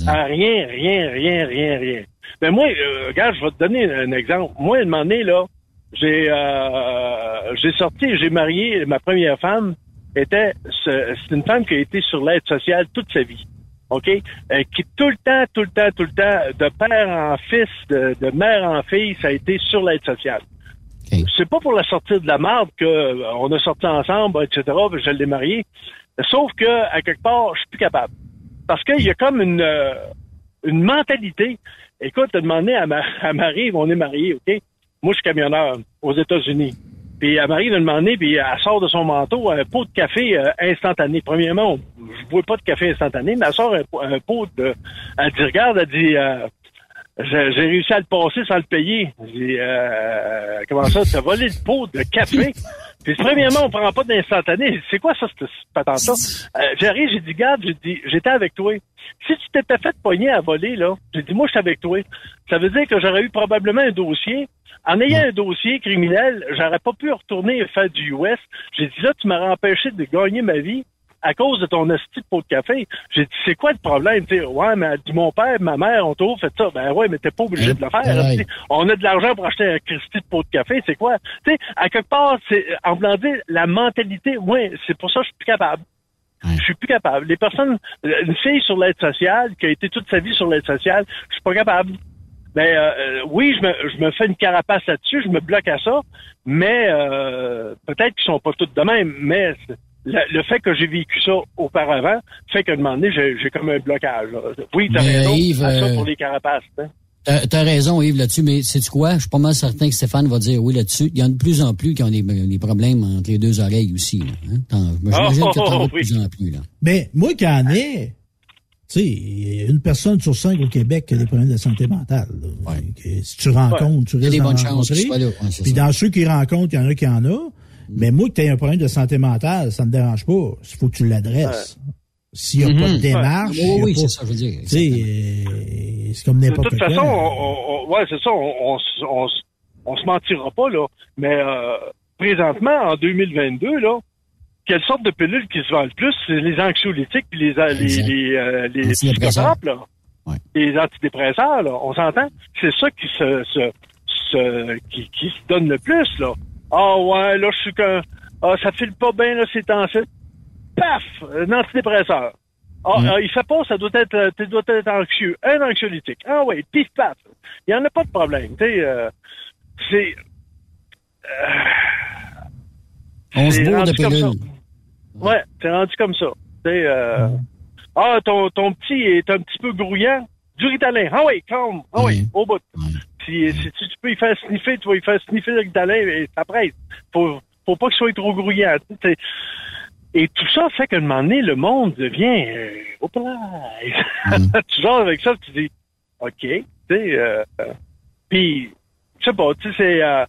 À rien, rien, rien, rien, rien. Mais moi, euh, regarde, je vais te donner un exemple. Moi, à un moment donné, là, j'ai euh, j'ai sorti, j'ai marié ma première femme était c'est c'est une femme qui a été sur l'aide sociale toute sa vie. OK? Euh, qui tout le temps, tout le temps, tout le temps, de père en fils, de, de mère en fille, ça a été sur l'aide sociale. C'est pas pour la sortir de la marde que euh, a sorti ensemble, etc. je l'ai mariée. Sauf que à quelque part, je suis plus capable. Parce qu'il y a comme une euh, une mentalité. Écoute, t'as demandé à, ma, à Marie, on est mariés, OK? Moi, je suis camionneur aux États-Unis. Puis à Marie, de demander, puis elle sort de son manteau un pot de café euh, instantané. Premièrement, je bois pas de café instantané, mais elle sort un, un pot de... Elle dit, regarde, elle dit... euh, j'ai réussi à le passer sans le payer. J'ai euh, comment ça, t'as volé le pot de café? Puis premièrement, on prend pas d'instantané. C'est quoi ça, cette patente-là? Euh, J'arrive, j'ai dit, garde, j'ai dit, j'étais avec toi. Si tu t'étais fait pogner à voler, là, j'ai dit, moi, je suis avec toi. Ça veut dire que j'aurais eu probablement un dossier. En ayant un dossier criminel, j'aurais pas pu retourner faire du US. J'ai dit, là, tu m'aurais empêché de gagner ma vie à cause de ton esti de pot de café. J'ai dit, c'est quoi le problème? Tu sais, ouais, mais dit, mon père, ma mère, ont toujours fait ça. Ben ouais, mais t'es pas obligé de le faire. On a de l'argent pour acheter un Christy de pot de café, c'est quoi? Tu sais, à quelque part, c'est, en voulant dire, la mentalité, ouais, c'est pour ça que je suis plus capable. Je suis plus capable. Les personnes, une fille sur l'aide sociale, qui a été toute sa vie sur l'aide sociale, je suis pas capable. Mais euh, euh, oui, je me, je me fais une carapace là-dessus, je me bloque à ça, mais euh, peut-être qu'ils sont pas toutes de même, mais le, le fait que j'ai vécu ça auparavant fait qu'à un moment donné, j'ai j'ai comme un blocage. là. Oui, t'as Mais, raison, Yves, à ça euh, pour les carapaces. hein. T'as as raison, Yves, là-dessus, mais c'est quoi? Je suis pas mal certain que Stéphane va dire oui là-dessus. Il y en a de plus en plus qui ont des, des problèmes entre les deux oreilles aussi. Là, hein? T'en- J'imagine Oh, que t'en as de oui. plus en plus. Là. Mais moi qui en ai, tu sais, il y a une personne sur cinq au Québec qui a des problèmes de santé mentale. là. Que si tu rencontres, tu Il y a risques des d'en bonnes chances. Ouais, Puis dans ceux qui rencontrent, il y en a qui en a. Mais moi, que tu aies un problème de santé mentale, ça ne me dérange pas. Il faut que tu l'adresses. S'il n'y a pas de démarche, Ouais. y a Oui, c'est ça, je veux dire. Tu sais, euh, c'est comme De n'importe toute quoi. façon, on, on- ouais, c'est ça, on, on, on, se mentira pas, là. Mais euh, présentement, en 2022, là, quelle sorte de pilule qui se vend le plus? C'est les anxiolytiques puis les, les, les, euh, les Antidépresseurs. psychotropes, là. Les antidépresseurs, là. On s'entend? C'est ça qui se, se, se- qui, qui se donne le plus, là. Ah ouais, là, je suis qu'un... Ah, ça file pas bien, là, ces temps-ci. Paf! Un antidépresseur. Ah, Mm. ah, il fait pas, ça doit être, euh, tu dois être anxieux. Un anxiolytique. Ah oui, pif paf. Il y en a pas de problème. Tu sais, euh, c'est. On se bourre de rendu comme pilules. ça. Ouais, c'est rendu comme ça. Tu sais, euh, ah, ton, ton petit est un petit peu grouillant. Du ritalin. Ah oui, calme. Ah oui, au bout. Si, si tu, peux y faire sniffer, tu vas y faire sniffer le ritalin et ça presse. Faut, faut pas qu'il soit trop grouillant. Et tout ça fait qu'à un moment donné, le monde devient... Euh, hop là! tu genre avec ça, tu dis, OK, tu sais... Euh, Puis, je sais pas, tu sais, c'est... euh,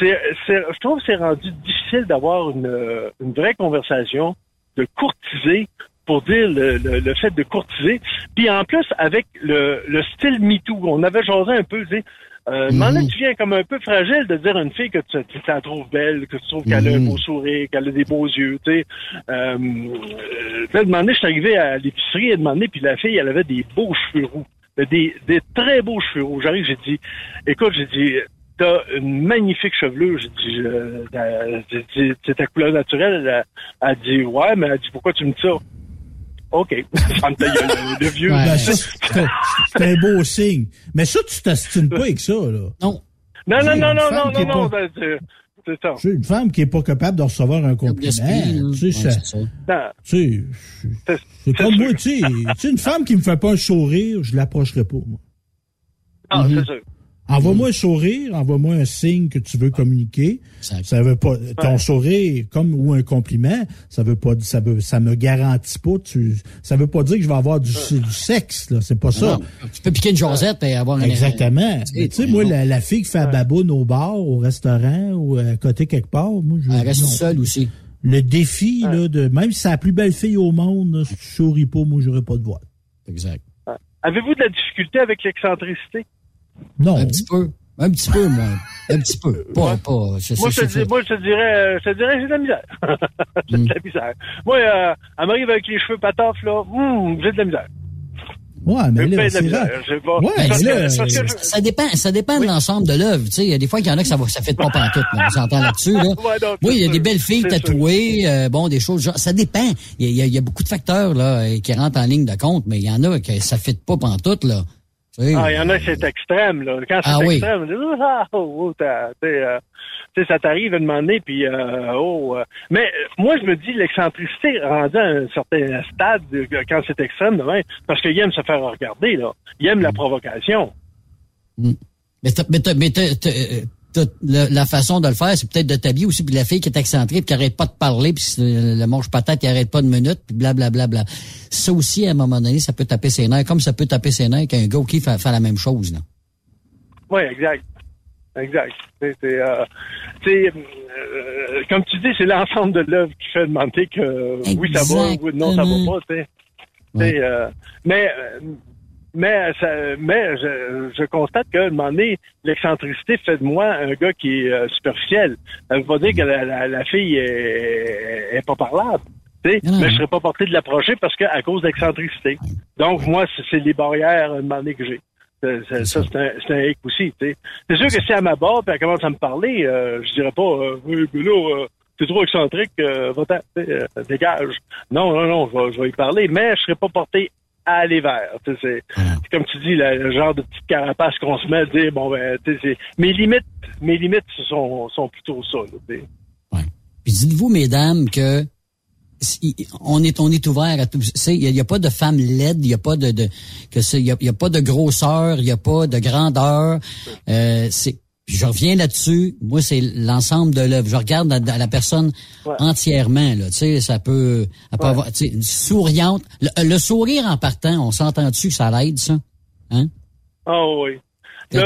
je trouve que c'est rendu difficile d'avoir une, une vraie conversation, de courtiser pour dire le, le, le fait de courtiser. Puis en plus, avec le, le style MeToo, on avait jasé un peu, tu sais, euh, maintenant, tu viens comme un peu fragile de dire à une fille que tu, tu la trouves belle, que tu trouves qu'elle a un Mhm. beau sourire, qu'elle a des beaux yeux, tu sais. Euh, euh, là, demander, je suis arrivé à l'épicerie et demandé, puis la fille, elle avait des beaux cheveux roux. Des, des très beaux cheveux roux. J'arrive, j'ai dit, écoute, j'ai dit, t'as une magnifique chevelure. J'ai dit, euh, euh, c'est ta couleur naturelle. Elle a, elle a dit, ouais, mais elle a dit, pourquoi tu me dis ça? OK. Ferme ta gueule, le vieux. Ben, ça, c'est un- c'est un beau signe. Mais ça, tu t'astines pas avec ça, là. Non. Non, non, non, non, non, non, non, pas- ben, c'est- c'est ça. Tu sais, une femme qui est pas capable de recevoir un compliment, tu sais, ça, Non. tu sais, c'est comme moi, tu sais, tu sais, une femme qui me fait pas un sourire, je l'approcherai pas, moi. Ah, Mhm. c'est sûr. Envoie-moi un sourire, envoie-moi un signe que tu veux communiquer. Ça veut pas ton sourire comme ou un compliment, ça veut pas ça veut ça me garantit pas tu ça veut pas dire que je vais avoir du, du sexe là, c'est pas ça. Non, tu peux piquer une Josette et avoir une... Exactement. Tu sais, Mais Tu sais, moi, la, la fille qui fait la baboune au bar, au restaurant ou à côté quelque part, moi, je. Elle reste seule aussi. Le défi, là, de, même si c'est la plus belle fille au monde, là, si tu souris pas, moi, j'aurais pas de voix. Exact. Avez-vous de la difficulté avec l'excentricité? Non. Un petit peu. Un petit peu, moi. Un petit peu. Pas, pas. Moi, je te, c'est- dis- moi, je te dirais, euh, je te dirais, j'ai de la misère. j'ai de la misère. Moi, euh, elle m'arrive avec les cheveux patoffes, là, hum, j'ai de la misère. Ouais, mais là, c'est pas- Ouais, mais ça, je- ça dépend, ça dépend de l'ensemble de l'œuvre. Tu sais, il y a des fois qu'il y en a que ça ne ça fait pas pantoute. On s'entend là-dessus. Là. Ouais, oui, il y a des belles filles tatouées, euh, bon, des choses genre. Ça dépend. Il y a, il y a- il y a beaucoup de facteurs là euh, qui rentrent en ligne de compte, mais il y en a que ça fait pas pantoute là. Ah, il y en a qui c'est extrême, là. Quand c'est Ah oui. extrême, on dit, ah, oh, oh, t'as- tu sais, euh, ça t'arrive à demander, puis euh, oh. euh. Mais euh, moi, je me dis, l'excentricité rendue à un certain stade, euh, quand c'est extrême, parce qu'il aime se faire regarder, là. Il aime la provocation. Mais, t'as- mais, mais t'as- t'as- la, la façon de le faire, c'est peut-être de t'habiller aussi, puis la fille qui est excentrée, puis qui arrête pas de parler, puis le, le mange patate, qui arrête pas de minute, puis blablabla. Bla, bla. Ça aussi, à un moment donné, ça peut taper ses nerfs, comme ça peut taper ses nerfs qu'un gars qui fait, fait la même chose. Là. Oui, exact. Exact. C'est, c'est, euh, euh, comme tu dis, c'est l'ensemble de l'œuvre qui fait demander que oui, ça va, oui, non, ça va pas, tu sais. Tu sais, euh, mais, euh, mais, ça, mais je, je constate qu'à un moment donné, l'excentricité fait de moi un gars qui est euh, superficiel. Ça veut pas dire que la, la, la fille est, est pas parlable. Mais je serais pas porté de l'approcher parce que à cause d'excentricité. Donc, moi, c'est, les barrières à un moment donné que j'ai. Ça, c'est un, hic aussi. C'est sûr que si elle m'aborde et elle commence à me parler, euh, je dirais pas, euh, oui, là, euh, t'es trop excentrique, euh, euh, dégage. Non, non, non, je vais, je vais y parler, mais je serais pas porté à aller vers. tu sais, C'est c'est comme tu dis, le genre de petite carapace qu'on se met à dire, bon, ben, tu sais, c'est- mes limites, mes limites sont, sont plutôt ça. là, tu sais. Puis dites-vous, mesdames, que si- on est on est ouvert à tout. Il y, a- a pas de femme laide, il y a pas de, de que c'est il y a, il y a pas de grosseur, il y a pas de grandeur. Euh, c'est puis je reviens là-dessus. Moi, c'est l'ensemble de l'œuvre. Je regarde la, la personne entièrement. Là, tu sais, ça peut, elle peut avoir, tu sais, une souriante. Le, le sourire en partant, on s'entend dessus que ça l'aide, ça, hein? Ah oui. De,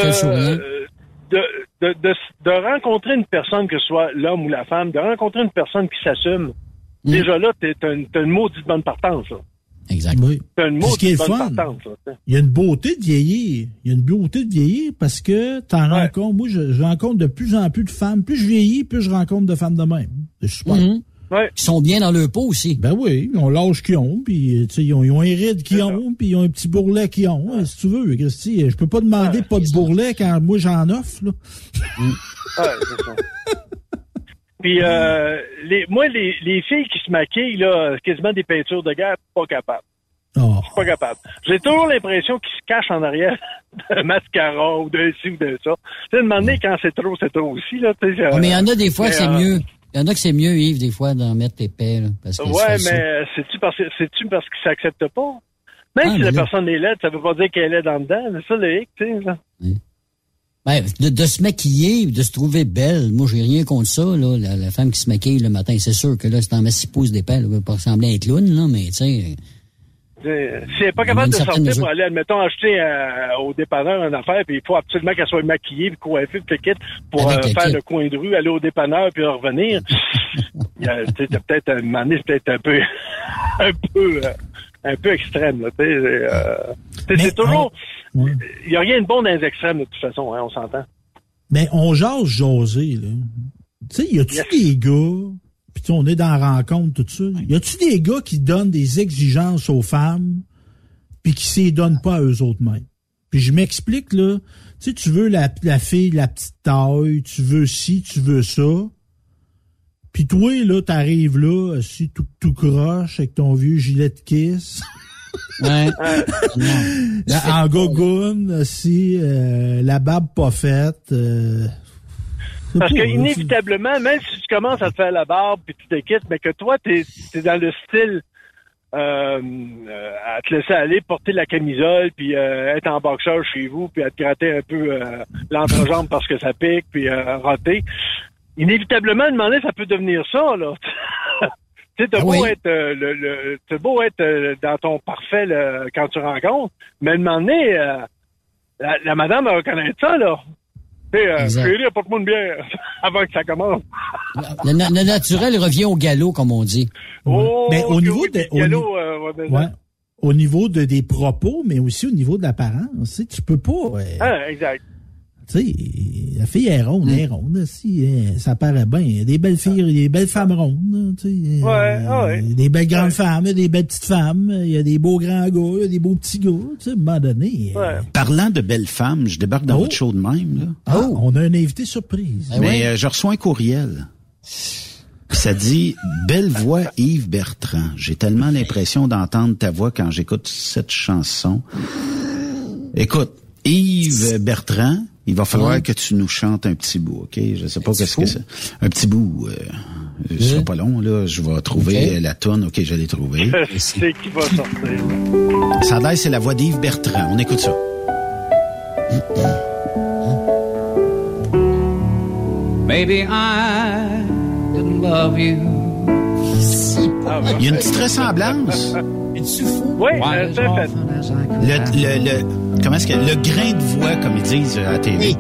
de, de, de, de rencontrer une personne, que ce soit l'homme ou la femme, de rencontrer une personne qui s'assume, Mm. déjà là, t'es- t'as une, une maudite bonne partance. Là. Exact. Oui. T'as une Puis ce qui est fun. Il y a une beauté de vieillir. Il y a une beauté de vieillir parce que t'en rencontres. Moi, je, je rencontre de plus en plus de femmes. Plus je vieillis, plus je rencontre de femmes de même. C'est super. Mhm. Ouais. Ils sont bien dans leur peau aussi. Ben oui, ils ont l'âge qu'ils ont, puis tu sais, ils ont, ils ont un ride qu'ils ont, puis ils ont un petit bourrelet qu'ils ont. hein, si tu veux, Christy, je peux pas demander pas de bourrelet quand moi j'en offre. Là. Ouais, c'est ça. Puis, euh, les, moi, les, les filles qui se maquillent, là, quasiment des peintures de guerre, pas capable. Oh. Pas capable. J'ai toujours l'impression qu'ils se cachent en arrière d'un mascara ou d'un ci ou de ça. Tu sais, demander quand c'est trop, c'est trop aussi, là. euh, mais il y en a des fois que c'est euh, mieux. Il y en a que c'est mieux, Yves, des fois, d'en mettre épais. Là, parce que Ouais, mais c'est-tu parce, que- c'est-tu parce qu'ils s'acceptent pas? Même Ah, si la là- personne est laide, ça veut pas dire qu'elle est dans dedans. C'est ça, le hic, tu sais. Ben, de, de se maquiller, de se trouver belle, moi j'ai rien contre ça, là, la, la femme qui se maquille le matin. C'est sûr que là, c'est en met six pouces d'épais, elle veut pas ressembler à un clown, là, mais tu sais. Si elle n'est pas capable de sortir mesure. pour aller, admettons, acheter euh, au dépanneur une affaire, puis il faut absolument qu'elle soit maquillée, puis coiffée, puis le kit, pour euh, faire kit. le coin de rue, aller au dépanneur, puis revenir. T'as peut-être un c'est peut-être un peu, un peu, euh, un peu extrême, là, tu sais. euh, tu sais, c'est toujours. Il n'y a rien de bon dans les extrêmes, de toute façon, hein, on s'entend. Ben, on jase jaser, là. Tu sais, y a-tu Yes. des gars, puis tu sais, on est dans la rencontre, tout ça, y a-tu des gars qui donnent des exigences aux femmes, puis qui s'y donnent pas à eux autres mêmes? Puis je m'explique, là, tu sais, tu veux la, la fille, la petite taille, tu veux ci, tu veux ça, puis toi, là, t'arrives là, si tout, tout croche, avec ton vieux gilet de kiss, Ouais. en gogoune, si, euh, la barbe pas faite, euh, Parce que inévitablement, même si tu commences à te faire la barbe puis tu te quittes, mais que toi, t'es es dans le style euh, euh, à te laisser aller, porter la camisole, puis euh, être en boxeur chez vous, puis à te gratter un peu euh, l'entrejambe parce que ça pique, puis euh, roter. Inévitablement, à un moment donné, ça peut devenir ça, là. Tu sais, t'as Ah beau oui. être euh, le, le- t'as beau être euh, dans ton parfait là, quand tu rencontres, mais à un moment donné, euh, la, la madame va reconnaître ça, là. Tu sais, euh, apporte-moi une bière avant que ça commence. Le, le naturel revient au galop, comme on dit. Oh, Mais au niveau oui, de- au Gallo, ni- euh, ouais, ben, Ouais. Au niveau de, des propos, mais aussi au niveau de l'apparence. Tu sais, Tu peux pas. euh, Ah, exact. Tu sais, la fille est ronde, elle est ronde. Si, euh, ça paraît bien. Il y a des belles filles, il y a des belles femmes rondes. Tu sais, Ouais, euh, ah ouais. Des belles grandes femmes, il y a des belles petites femmes. Il y a des beaux grands gars, il y a des beaux petits gars. Tu sais, à un moment donné. euh, Ouais. Parlant de belles femmes, je débarque dans Oh. votre show de même. Là. ah, on a un invité surprise. Mais ouais? euh, je reçois un courriel. Puis Ça dit Belle voix Yves Bertrand. J'ai tellement l'impression d'entendre ta voix quand j'écoute cette chanson. Écoute, Yves Bertrand, il va falloir Ouais. que tu nous chantes un petit bout, OK? Je sais pas qu'est-ce que c'est. Un petit bout. Euh, ce sera Ouais. pas long, là. Je vais trouver la tonne. OK, je l'ai trouvée. C'est qui va sortir. L'air, c'est la voix d'Yves Bertrand. On écoute ça. Maybe I didn't love you. Ah, ouais. Il y a une petite ressemblance. Es-tu fou? Oui, c'est fait. Le, le, le, comment est-ce que, le grain de voix, comme ils disent euh, à la TV. Oui.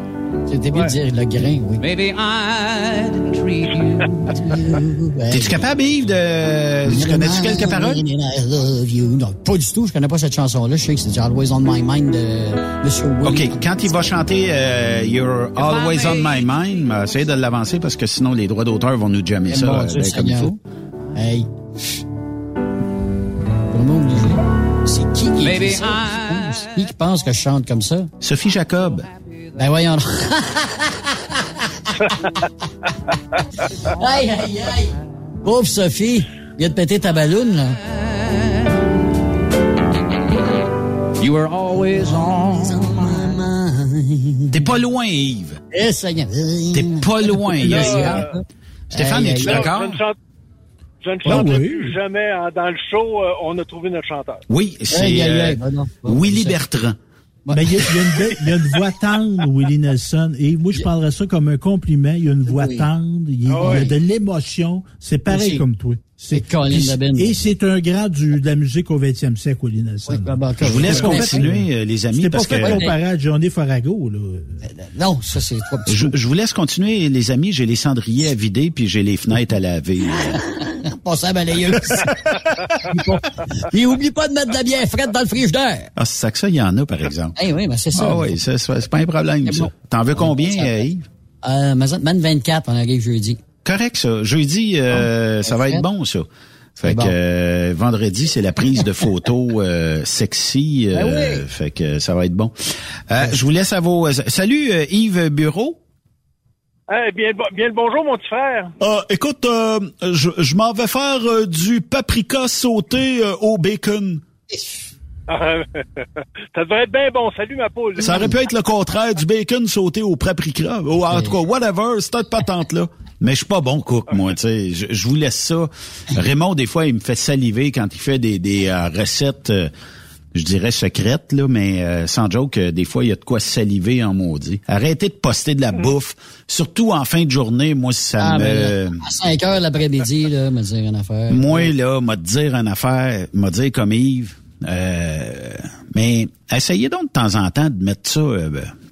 C'était bien de dire le grain, oui. Maybe I didn't treat you. T'es-tu capable, Yves, de... Tu connais-tu quelques paroles? I love you. Non, pas du tout. Je connais pas cette chanson-là. Je sais que c'est Always on My Mind de Monsieur Will. OK, quand il va chanter euh, You're Always on My Mind, euh, essayez de l'avancer parce que sinon les droits d'auteur vont nous jammer ça Mon euh, ben, comme il faut. Hey. C'est qui qui écrit ça? I- qui qui pense que je chante comme ça? Sophie Jacob. Ben voyons. aïe, aïe, aïe. Pauvre Sophie. Viens de péter ta balloune, là. You were always on. T'es pas loin, Yves. Eh, Seigneur. T'es pas loin. Il y a- Là, Stéphane, es-tu d'accord? Je, ne Ah chanterai oui. plus jamais en- dans le show. euh, on a trouvé notre chanteur. Oui, c'est aïe, euh, non. Willy Bertrand. Mais il y, a- y une belle- il y a une voix tendre, Willie Nelson. Et moi, je prendrais ça comme un compliment. Il y a une voix tendre, il, y a- Ah il y a de l'émotion. C'est pareil comme toi. C'est- Colin Labine. Et c'est un grand du, de la musique au 20e siècle, Willie Nelson. Je vous laisse continuer, euh, les amis, C'était pas parce fait que... comparer à Johnny Farago, là. Non, ça, c'est trop petit. Je, je vous laisse continuer, les amis. J'ai les cendriers à vider, puis j'ai les fenêtres à laver. Passez à la balayeuse. Et oublie pas de mettre de la bière frette dans le frigidaire. Ah, c'est ça que ça, il y en a, par exemple. Eh oui, mais c'est ça. Ah oui, c'est pas un problème, ça. T'en veux combien, euh, Yves? Euh, man 24, on arrive jeudi. Correct, ça. Jeudi, euh, ça va être bon, ça. Fait que euh, vendredi, c'est la prise de photos euh, sexy. euh, Ben oui. Fait que ça va être bon. Euh, je vous laisse à vos... euh, Salut, euh, Yves Bureau. Eh, bien, bien le bonjour, mon petit frère. Euh, écoute, euh, je, je m'en vais faire euh, du paprika sauté euh, au bacon. ça devrait être bien bon. Salut, ma poule. Ça aurait pu être le contraire, du bacon sauté au paprika. Ou en tout cas, whatever, cette patente-là. Mais je suis pas bon cook, moi, tu sais. Je, je vous laisse ça. Raymond, des fois, il me fait saliver quand il fait des, des euh, recettes, euh, je dirais secrètes, là, mais euh, sans joke, euh, des fois, il y a de quoi saliver en maudit. Arrêtez de poster de la bouffe, surtout en fin de journée, moi, ça Ah, me... ben, là, à 5 heures l'après-midi, là, me dire une affaire. Moi, là, m'a dire une affaire, m'a dire comme Yves, euh, mais essayez donc de temps en temps de mettre ça, euh,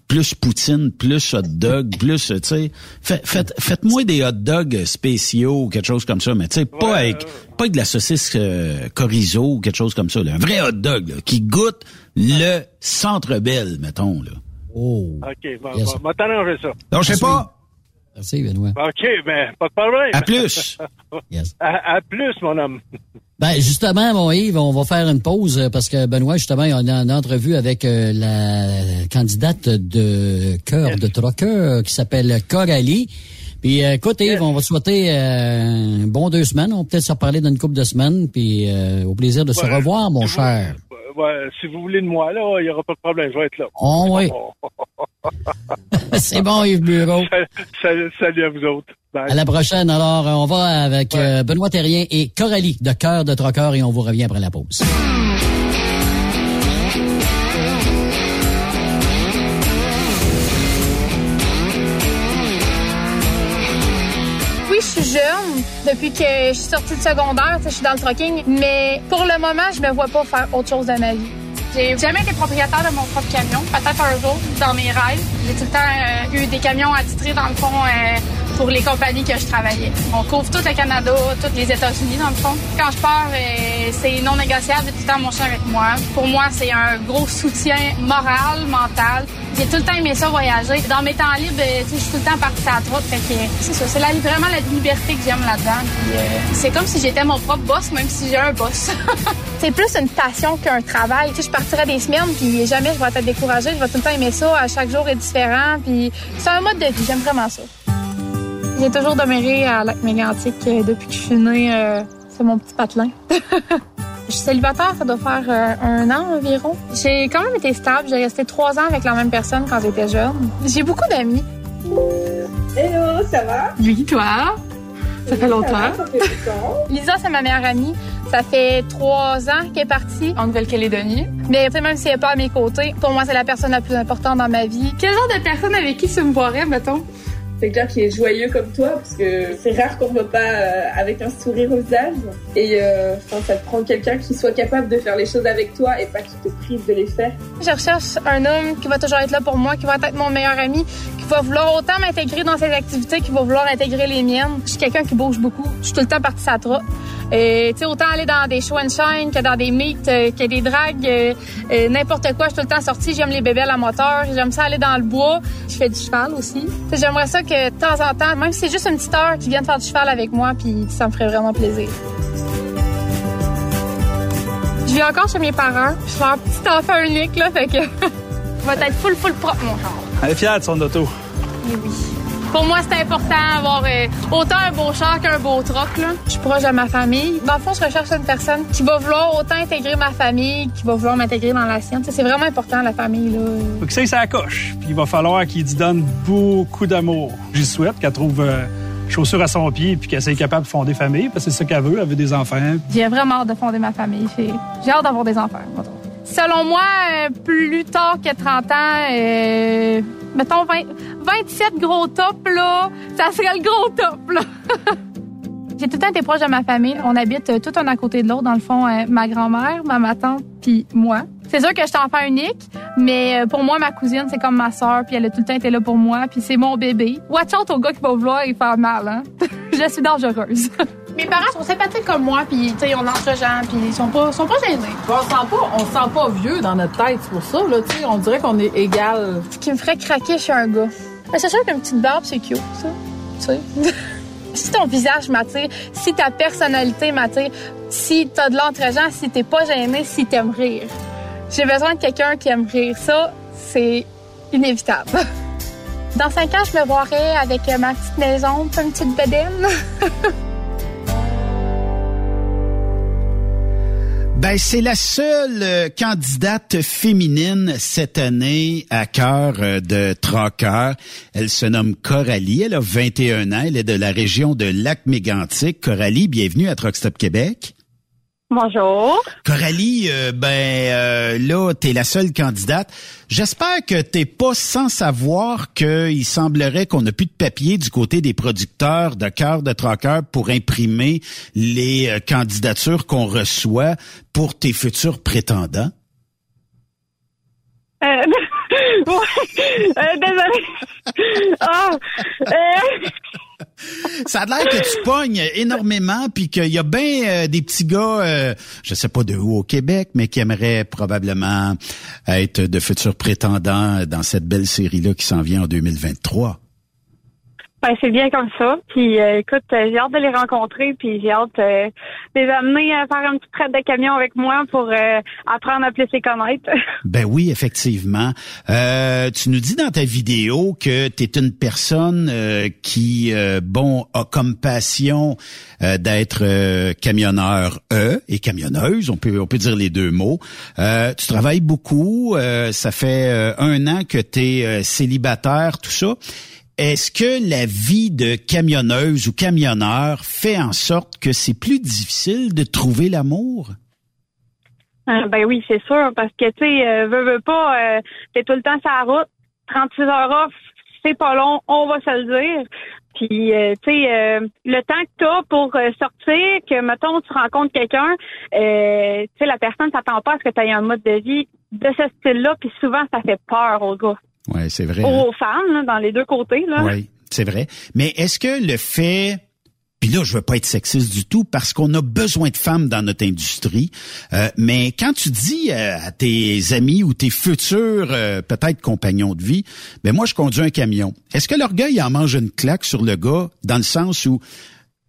plus poutine, plus hot dog, plus, tu sais, fait, faites, faites-moi des hot dogs spéciaux ou quelque chose comme ça, mais tu sais, pas avec, pas avec de la saucisse euh, chorizo ou quelque chose comme ça, là. un vrai hot dog, là, qui goûte le centre belle, mettons, là. Oh. OK, bon, Yes. bon, t'arranger ça. Donc, je sais pas. Merci, Benoît. OK, ben, pas de problème. À plus. à, à plus, mon homme. Ben justement, mon Yves, on va faire une pause euh, parce que Benoît, justement, il y a une, entrevue avec euh, la candidate de cœur de troqueur qui s'appelle Coralie. Puis euh, écoute, Yves, on va te souhaiter euh, un bon deux semaines. On va peut-être se reparler d'une couple de semaines. Puis euh, au plaisir de se revoir, mon cher. Ouais, si vous voulez de moi, là, il n'y aura pas de problème. Je vais être là. Oh oui. C'est bon, Yves Bureau. Salut, salut à vous autres. Bye. À la prochaine. Alors, on va avec euh, Benoît Terrien et Coralie de Cœur de Troqueur et on vous revient après la pause. Depuis que je suis sortie de secondaire, je suis dans le trucking. Mais pour le moment, je me vois pas faire autre chose de ma vie. J'ai jamais été propriétaire de mon propre camion. Peut-être un jour, dans mes rêves. J'ai tout le temps euh, eu des camions attitrés, dans le fond, euh, pour les compagnies que je travaillais. On couvre tout le Canada, tous les États-Unis, dans le fond. Quand je pars, euh, c'est non négociable. Tout le temps mon chien avec moi. Pour moi, c'est un gros soutien moral, mental. J'ai tout le temps aimé ça, voyager. Dans mes temps libres, euh, je suis tout le temps partie à. Fait que, c'est ça, c'est vraiment la liberté que j'aime là-dedans. Euh, c'est comme si j'étais mon propre boss, même si j'ai un boss. c'est plus une passion qu'un travail. Tu sais, je partirais des semaines, puis jamais je vais être découragée. Je vais tout le temps aimer ça. À chaque jour est différent. C'est un mode de vie. J'aime vraiment ça. J'ai toujours demeuré à Lac Mégantic euh, depuis que je suis née. euh, c'est mon petit patelin. Je suis célibataire, ça doit faire euh, un an environ. J'ai quand même été stable. J'ai resté trois ans avec la même personne quand j'étais jeune. J'ai beaucoup d'amis. Hello, ça va? Oui, toi? Ça fait longtemps. Lisa, c'est ma meilleure amie. Ça fait trois ans qu'elle est partie en Nouvelle-Calédonie. Mais tu sais, même si elle n'est pas à mes côtés, pour moi, c'est la personne la plus importante dans ma vie. Quel genre de personne avec qui tu me boirais, mettons? Quelqu'un qui est joyeux comme toi, parce que c'est rare qu'on ne voit pas euh, avec un sourire au visage. Et euh, ça te prend quelqu'un qui soit capable de faire les choses avec toi et pas qui te prive de les faire. Je recherche un homme qui va toujours être là pour moi, qui va être mon meilleur ami, va vouloir autant m'intégrer dans ses activités, qui va vouloir intégrer les miennes. Je suis quelqu'un qui bouge beaucoup. Je suis tout le temps partie à trotte. Tu sais, autant aller dans des show and shine que dans des meets, euh, que des dragues, euh, euh, n'importe quoi. Je suis tout le temps sortie. J'aime les bébés à moteur. J'aime ça aller dans le bois. Je fais du cheval aussi. J'aimerais ça que de temps en temps, même si c'est juste une petite heure, qu'ils viennent faire du cheval avec moi, puis ça me ferait vraiment plaisir. Je vis encore chez mes parents. Je suis un petit enfant unique, là, fait que va être full, full propre, mon char. Elle est fière de son auto. Eh oui. Pour moi, c'est important d'avoir euh, autant un beau char qu'un beau troc. Là. Je suis proche de ma famille. Dans le fond, je recherche une personne qui va vouloir autant intégrer ma famille, qui va vouloir m'intégrer dans la sienne. C'est vraiment important, la famille. Là. Faut que ça, ça coche. Puis il va falloir qu'il y donne beaucoup d'amour. J'y souhaite qu'elle trouve euh, chaussures à son pied puis qu'elle est capable de fonder famille, parce que c'est ça qu'elle veut, elle veut des enfants. J'ai vraiment hâte de fonder ma famille. J'ai j'ai hâte d'avoir des enfants. Selon moi, euh, plus tard que 30 ans, euh, mettons 20 27 gros tops, là, ça serait le gros top, là. J'ai tout le temps été proche de ma famille. On habite euh, tout un à côté de l'autre. Dans le fond, euh, ma grand-mère, ma, tante, puis moi. C'est sûr que je suis enfant unique, mais pour moi, ma cousine, c'est comme ma sœur, puis elle a tout le temps été là pour moi, puis c'est mon bébé. Watch out au gars qui va vouloir y faire mal, hein. je suis dangereuse. Mes parents sont sympathiques comme moi, puis tu sais, on entre gens, puis ils sont pas, sont pas gênés. On se sent pas, on se sent pas vieux dans notre tête, c'est pour ça, là, tu sais, on dirait qu'on est égal. Ce qui me ferait craquer chez un gars. Mais c'est sûr qu'une petite barbe, c'est cute, ça. Tu sais. si ton visage m'attire, si ta personnalité m'attire, si t'as de l'entre-gens, si t'es pas gêné, si t'aimes rire. J'ai besoin de quelqu'un qui aime rire. Ça, c'est inévitable. Dans cinq ans, je me vois avec ma petite maison, puis une petite bedaine. Ben, c'est la seule euh, candidate féminine cette année à cœur euh, de Trocker. Elle se nomme Coralie. Elle a 21 ans. Elle est de la région de Lac-Mégantic. Coralie, bienvenue à Truckstop Québec. Bonjour. Coralie, euh, ben euh, là, t'es la seule candidate. J'espère que t'es pas sans savoir qu'il semblerait qu'on n'a plus de papier du côté des producteurs de cœur de troqueur pour imprimer les euh, candidatures qu'on reçoit pour tes futurs prétendants. Euh, ouais, euh, désolée. Ah, euh, Ça a l'air que tu pognes énormément, puis qu'il y a bien euh, des petits gars, euh, je sais pas de où au Québec, mais qui aimeraient probablement être de futurs prétendants dans cette belle série-là qui s'en vient en 2023. Ben, c'est bien comme ça. Puis euh, écoute, euh, j'ai hâte de les rencontrer, puis j'ai hâte euh, de les amener à faire un petit traite de camion avec moi pour euh, apprendre à plus les connaître. Ben oui, effectivement. Euh, tu nous dis dans ta vidéo que tu es une personne euh, qui, bon, a comme passion d'être camionneur E et camionneuse, on peut on peut dire les deux mots. Tu travailles beaucoup, ça fait un an que tu es célibataire, tout ça. Est-ce que la vie de camionneuse ou camionneur fait en sorte que c'est plus difficile de trouver l'amour? Euh, ben oui, c'est sûr, parce que tu sais, euh, veux, veux pas, euh, t'es tout le temps sur la route, 36 heures off, c'est pas long, on va se le dire. Puis, euh, tu sais, euh, le temps que t'as pour euh, sortir, que, mettons, tu rencontres quelqu'un, euh, tu sais, la personne s'attend pas à ce que tu aies un mode de vie de ce style-là, puis souvent, ça fait peur aux gars. Ouais, c'est vrai. Aux femmes, là, dans les deux côtés, là. Oui, c'est vrai. Mais est-ce que le fait puis là, je veux pas être sexiste du tout parce qu'on a besoin de femmes dans notre industrie. Euh, mais quand tu dis euh, à tes amis ou tes futurs euh, peut-être compagnons de vie, ben moi je conduis un camion. Est-ce que l'orgueil en mange une claque sur le gars dans le sens où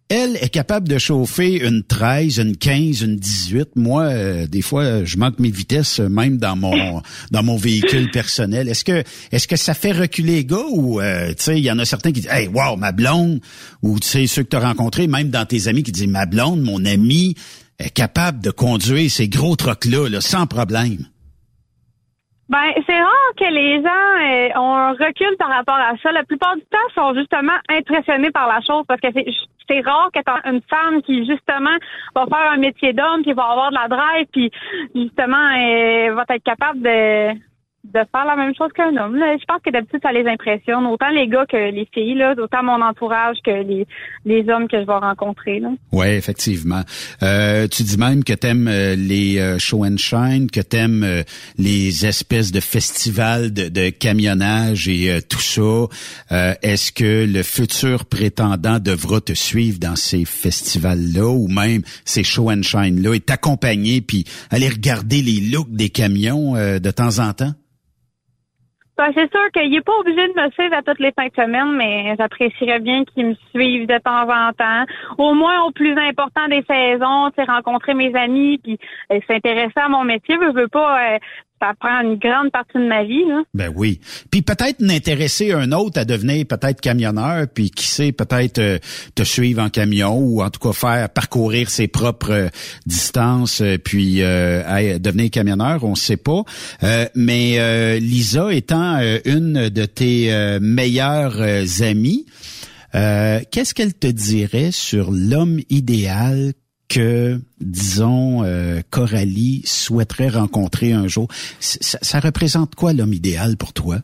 elle est capable de chauffer une 13, une 15, une 18. Moi, euh, des fois, je manque mes vitesses euh, même dans mon dans mon véhicule personnel. Est-ce que est-ce que ça fait reculer les gars ou euh, tu sais, il y en a certains qui disent "Hey, wow, ma blonde" ou tu sais ceux que tu as rencontrés, même dans tes amis qui disent "Ma blonde, mon ami est capable de conduire ces gros trucks là, là sans problème." Ben, c'est rare que les gens euh, ont un recul par rapport à ça. La plupart du temps, sont justement impressionnés par la chose parce que c'est c'est rare que une femme qui justement va faire un métier d'homme, qui va avoir de la drive, puis justement euh, va être capable de de faire la même chose qu'un homme. Là. Je pense que d'habitude, ça les impressionne, autant les gars que les filles, là, autant mon entourage que les, les hommes que je vais rencontrer. Ouais, effectivement. Euh, tu dis même que t'aimes euh, les euh, show and shine, que t'aimes euh, les espèces de festivals de, de camionnage et euh, tout ça. Euh, Est-ce que le futur prétendant devra te suivre dans ces festivals-là ou même ces show and shine-là et t'accompagner puis aller regarder les looks des camions de temps en temps? Ben, c'est sûr qu'il n'est pas obligé de me suivre à toutes les fins de semaine, mais j'apprécierais bien qu'il me suive de temps en temps. Au moins au plus important des saisons, rencontrer mes amis, puis euh, s'intéresser à mon métier. Je veux pas, euh, ça prend une grande partie de ma vie. Là. Ben oui. Puis peut-être n'intéresser un autre à devenir peut-être camionneur, puis qui sait peut-être euh, te suivre en camion ou en tout cas faire parcourir ses propres euh, distances, euh, puis euh, devenir camionneur, on sait pas. Mais Lisa étant une de tes meilleures amies. Qu'est-ce qu'elle te dirait sur l'homme idéal que, disons, euh, Coralie souhaiterait rencontrer un jour? Ça, ça représente quoi l'homme idéal pour toi?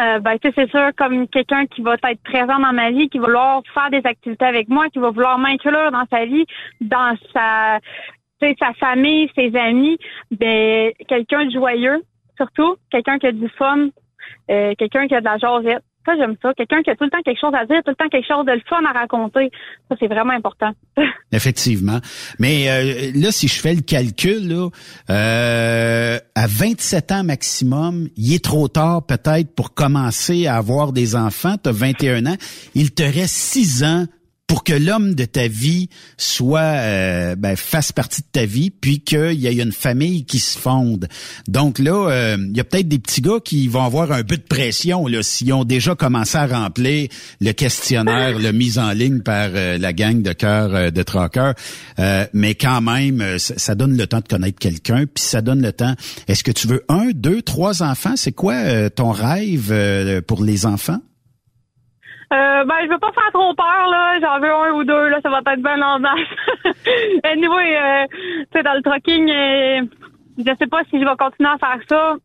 Euh, ben, c'est sûr, comme quelqu'un qui va être présent dans ma vie, qui va vouloir faire des activités avec moi, qui va vouloir m'inclure dans sa vie, dans sa, sa famille, ses amis, ben, quelqu'un de joyeux, surtout, quelqu'un qui a du fun, euh, quelqu'un qui a de la jasette. Ça, j'aime ça. Quelqu'un qui a tout le temps quelque chose à dire, tout le temps quelque chose de le fun à raconter. Ça, c'est vraiment important. Effectivement. Mais euh, là, si je fais le calcul, là, euh, à 27 ans maximum, il est trop tard peut-être pour commencer à avoir des enfants. Tu as 21 ans. Il te reste 6 ans pour que l'homme de ta vie soit euh, ben, fasse partie de ta vie, puis qu'il y ait une famille qui se fonde. Donc là, euh, il y a peut-être des petits gars qui vont avoir un peu de pression là, s'ils ont déjà commencé à remplir le questionnaire, le mis en ligne par euh, la gang de cœur euh, de traqueurs. Euh, mais quand même, euh, ça, donne le temps de connaître quelqu'un, puis ça donne le temps. Est-ce que tu veux un, deux, trois enfants? C'est quoi euh, ton rêve euh, pour les enfants? Euh, ben, je veux pas faire trop peur, là. J'en veux un ou deux, là. Ça va être bien en anyway, euh, tu sais, dans le trucking, euh, je sais pas si je vais continuer à faire ça.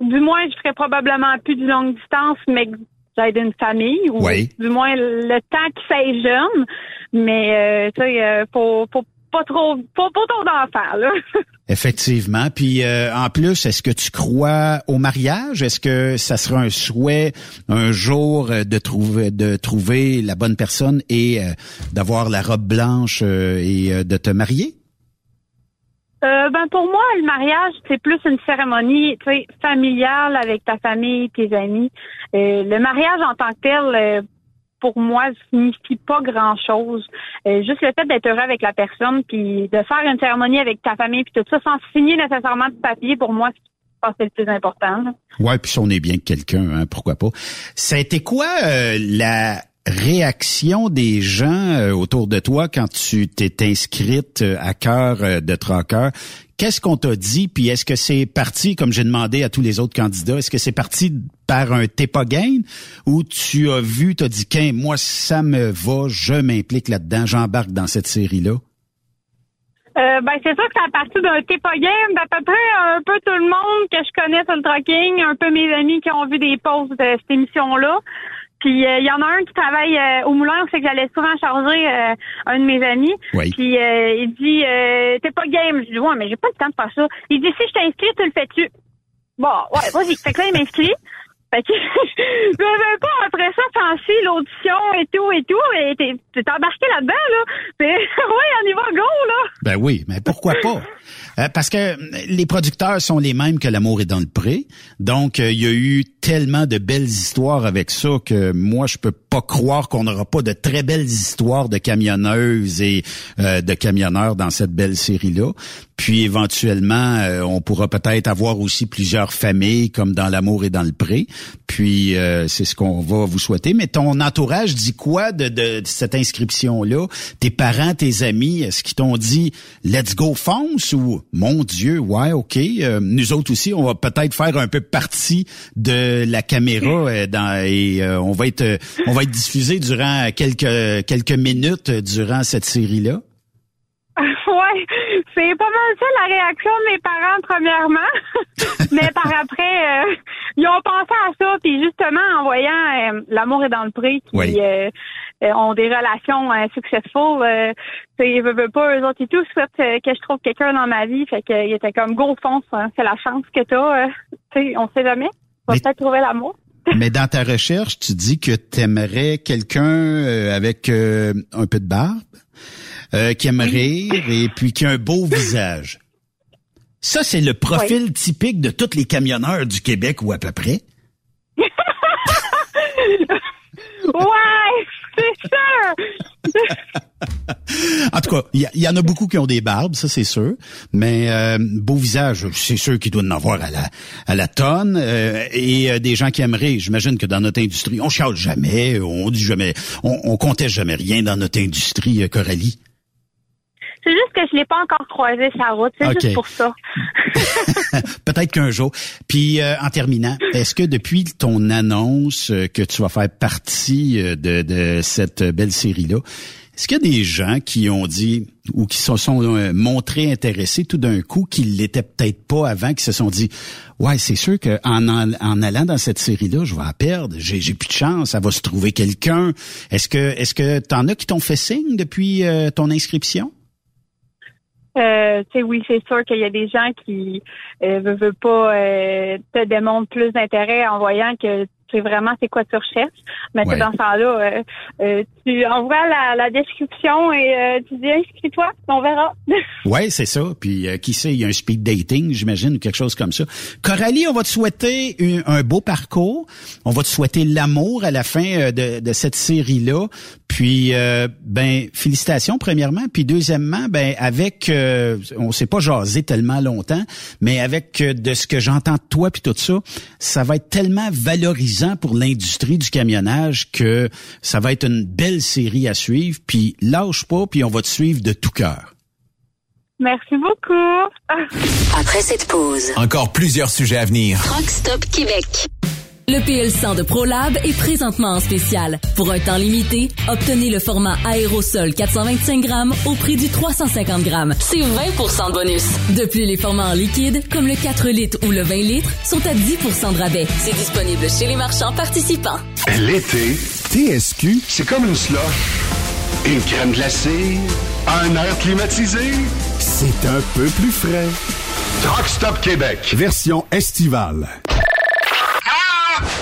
Du moins, je ferai probablement plus de longue distance, mais que j'aide une famille. Ou Oui. du moins, le temps que ça est jeune. Mais, euh, tu sais, euh, faut, faut pas trop, pas, pas trop d'enfants, là. Effectivement. Puis euh, en plus, est-ce que tu crois au mariage? Est-ce que ça sera un souhait un jour euh, de trouver de trouver la bonne personne et euh, d'avoir la robe blanche euh, et euh, de te marier? Euh, ben pour moi, le mariage, c'est plus une cérémonie familiale avec ta famille, tes amis. Le mariage en tant que tel, pour moi, signifie pas grand-chose. Euh, juste le fait d'être heureux avec la personne, puis de faire une cérémonie avec ta famille, puis tout ça, sans signer nécessairement de papier, pour moi, c'est le plus important. là. Ouais, puis si on est bien que quelqu'un, hein, pourquoi pas. Ça a été quoi euh, la réaction des gens euh, autour de toi quand tu t'es inscrite euh, à cœur de traqueur? Qu'est-ce qu'on t'a dit? Puis est-ce que c'est parti, comme j'ai demandé à tous les autres candidats, est-ce que c'est parti par un t'es pas gain ou tu as vu, t'as dit qu'un, moi ça me va, je m'implique là-dedans, j'embarque dans cette série-là? Euh, ben c'est sûr que c'est à partir d'un T pas game d'à peu près un peu tout le monde que je connais sur le trucking, un peu mes amis qui ont vu des posts de cette émission-là. Puis euh, il y en a un qui travaille euh, au moulin, c'est que j'allais souvent charger euh, un de mes amis. Oui. Puis euh, il dit euh, t'es pas game. Je dis ouais mais j'ai pas le temps de faire ça. Il dit si je t'inscris, tu le fais-tu? Bon, ouais, vas-y. Fait que là, il m'inscrit. Fait que je veux pas après ça penser l'audition et tout et tout. Et t'es embarqué là-dedans, là. T'es- ouais, on y va, go, là. Ben oui, mais pourquoi pas? Euh, parce que les producteurs sont les mêmes que L'amour est dans le pré. Donc, euh, il y a eu tellement de belles histoires avec ça que moi, je peux pas croire qu'on n'aura pas de très belles histoires de camionneuses et euh, de camionneurs dans cette belle série-là. Puis, éventuellement, euh, on pourra peut-être avoir aussi plusieurs familles comme dans L'amour et dans le pré. Puis, euh, c'est ce qu'on va vous souhaiter. Mais ton entourage dit quoi de, de- de cette inscription-là? Tes parents, tes amis, est-ce qu'ils t'ont dit « let's go fonce » ou « mon Dieu, ouais, OK, euh, nous autres aussi, on va peut-être faire un peu partie de la caméra euh, dans, et euh, on va être on va être diffusé durant quelques quelques minutes durant cette série-là? Ouais, c'est pas mal ça la réaction de mes parents premièrement, mais par après euh, ils ont pensé à ça puis justement en voyant euh, l'amour est dans le prix qui Oui. euh, euh, ont des relations euh, successful, euh, ils veulent pas eux autres et tout, souhaitent que je trouve quelqu'un dans ma vie, fait qu'ils étaient comme go fonce, hein, c'est la chance que t'as, tu sais, on sait jamais, on va Mais- peut-être trouver l'amour. Mais dans ta recherche, tu dis que tu aimerais quelqu'un avec euh, un peu de barbe, euh, qui aime rire et puis qui a un beau visage. Ça, c'est le profil typique de tous les camionneurs du Québec ou à peu près. ouais, c'est sûr. En tout cas, il y, en a beaucoup qui ont des barbes, ça c'est sûr. Mais euh, beau visage, c'est sûr qu'il doit en avoir à la à la tonne. euh, et euh, des gens qui aimeraient, j'imagine que dans notre industrie, on chiale jamais, on dit jamais, on, on conteste jamais rien dans notre industrie, euh, Coralie. C'est juste que je l'ai pas encore croisé sa route. C'est juste pour ça. Peut-être qu'un jour. Puis euh, en terminant, est-ce que depuis ton annonce euh, que tu vas faire partie euh, de, de cette belle série-là, est-ce qu'il y a des gens qui ont dit ou qui se sont euh, montrés intéressés tout d'un coup, qui l'étaient peut-être pas avant, qui se sont dit Ouais, c'est sûr qu'en en, en allant dans cette série-là, je vais la perdre, j'ai, j'ai plus de chance, ça va se trouver quelqu'un. Est-ce que est-ce que t'en as qui t'ont fait signe depuis euh, ton inscription? Euh, tu sais, oui, c'est sûr qu'il y a des gens qui euh, veulent, veulent pas euh, te démontrent plus d'intérêt en voyant que tu sais vraiment c'est quoi tu recherches. Mais Ouais. dans ce temps-là, euh, euh, tu envoies la, la description et euh, tu dis inscris-toi, on verra. Ouais, c'est ça. Puis euh, qui sait, il y a un speed dating, j'imagine, ou quelque chose comme ça. Coralie, on va te souhaiter un, un beau parcours. On va te souhaiter l'amour à la fin euh, de, de cette série-là. Puis, euh, ben, félicitations premièrement. Puis deuxièmement, ben, avec, euh, on s'est pas jasé tellement longtemps, mais avec euh, de ce que j'entends de toi puis tout ça, ça va être tellement valorisant pour l'industrie du camionnage que ça va être une belle série à suivre. Puis lâche pas, puis on va te suivre de tout cœur. Merci beaucoup. Après cette pause, Encore plusieurs sujets à venir. Truck Stop Québec. Le PL100 de ProLab est présentement en spécial. Pour un temps limité, obtenez le format aérosol 425 grammes au prix du 350 grammes. C'est 20% de bonus. De plus, les formats en liquide, comme le 4 litres ou le 20 litres, sont à 10% de rabais. C'est disponible chez les marchands participants. L'été, TSQ, c'est comme une slush. Une crème glacée, un air climatisé. C'est un peu plus frais. Truck Stop Québec. Version estivale.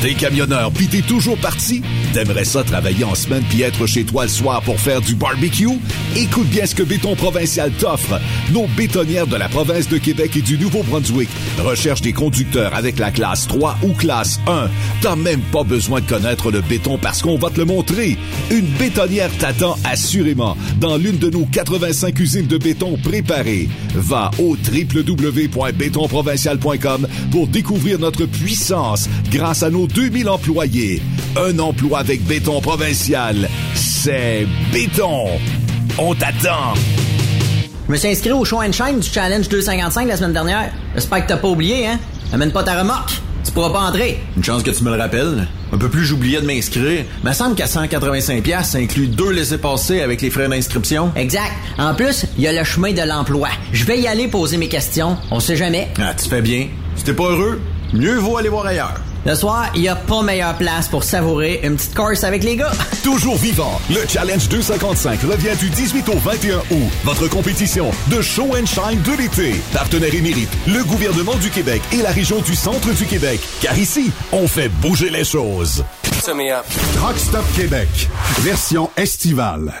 T'es camionneur pis t'es toujours parti? T'aimerais ça travailler en semaine puis être chez toi le soir pour faire du barbecue? Écoute bien ce que Béton Provincial t'offre. Nos bétonnières de la province de Québec et du Nouveau-Brunswick recherchent des conducteurs avec la classe 3 ou classe 1. T'as même pas besoin de connaître le béton parce qu'on va te le montrer. Une bétonnière t'attend assurément dans l'une de nos 85 usines de béton préparées. Va au www.bétonprovincial.com pour découvrir notre puissance grâce à nos 2000 employés. Un emploi avec béton provincial, c'est béton. On t'attend. Je me suis inscrit au show and shine du Challenge 255 la semaine dernière. J'espère que t'as pas oublié, hein? Amène pas ta remorque. Tu pourras pas entrer. Une chance que tu me le rappelles. Un peu plus j'oubliais de m'inscrire. Me semble qu'à 185 pièces, ça inclut deux laissés-passer avec les frais d'inscription. Exact. En plus, il y a le chemin de l'emploi. Je vais y aller poser mes questions. On sait jamais. Ah, tu fais bien. Si t'es pas heureux, mieux vaut aller voir ailleurs. Le soir, il n'y a pas meilleure place pour savourer une petite course avec les gars. Toujours vivant, le Challenge 255 revient du 18 au 21 août. Votre compétition de show and shine de l'été. Partenaire émérite, le gouvernement du Québec et la région du centre du Québec. Car ici, on fait bouger les choses. Truck Stop Québec, version estivale.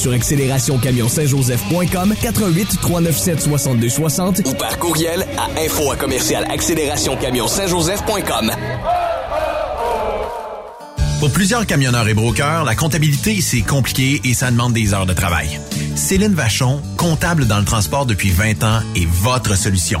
Sur accélérationcamion-saint-joseph.com 88 397 62 60 ou par courriel à info à commercial accélérationcamion-saint-joseph.com. Pour plusieurs camionneurs et brokers, la comptabilité, c'est compliqué et ça demande des heures de travail. Céline Vachon, comptable dans le transport depuis 20 ans, est votre solution.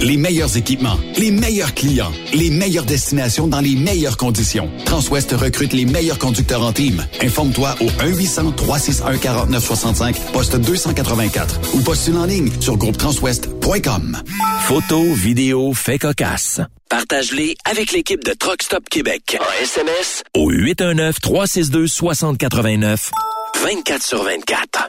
Les meilleurs équipements, les meilleurs clients, les meilleures destinations dans les meilleures conditions. Transwest recrute les meilleurs conducteurs en team. Informe-toi au 1-800-361-4965, poste 284 ou postule en ligne sur groupetranswest.com. Photos, vidéos, faits cocasse. Partage-les avec l'équipe de Truck Stop Québec. En SMS au 819-362-6089. 24 sur 24.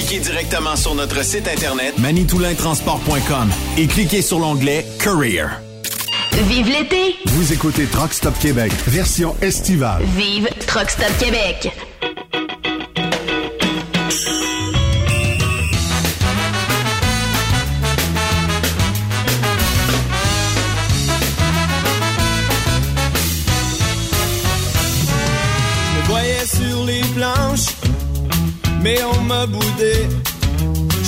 Appliquez directement sur notre site internet manitoulintransport.com et cliquez sur l'onglet Career. Vive l'été! Vous écoutez Truck Stop Québec, version estivale. Vive Truck Stop Québec! Mais on m'a boudé.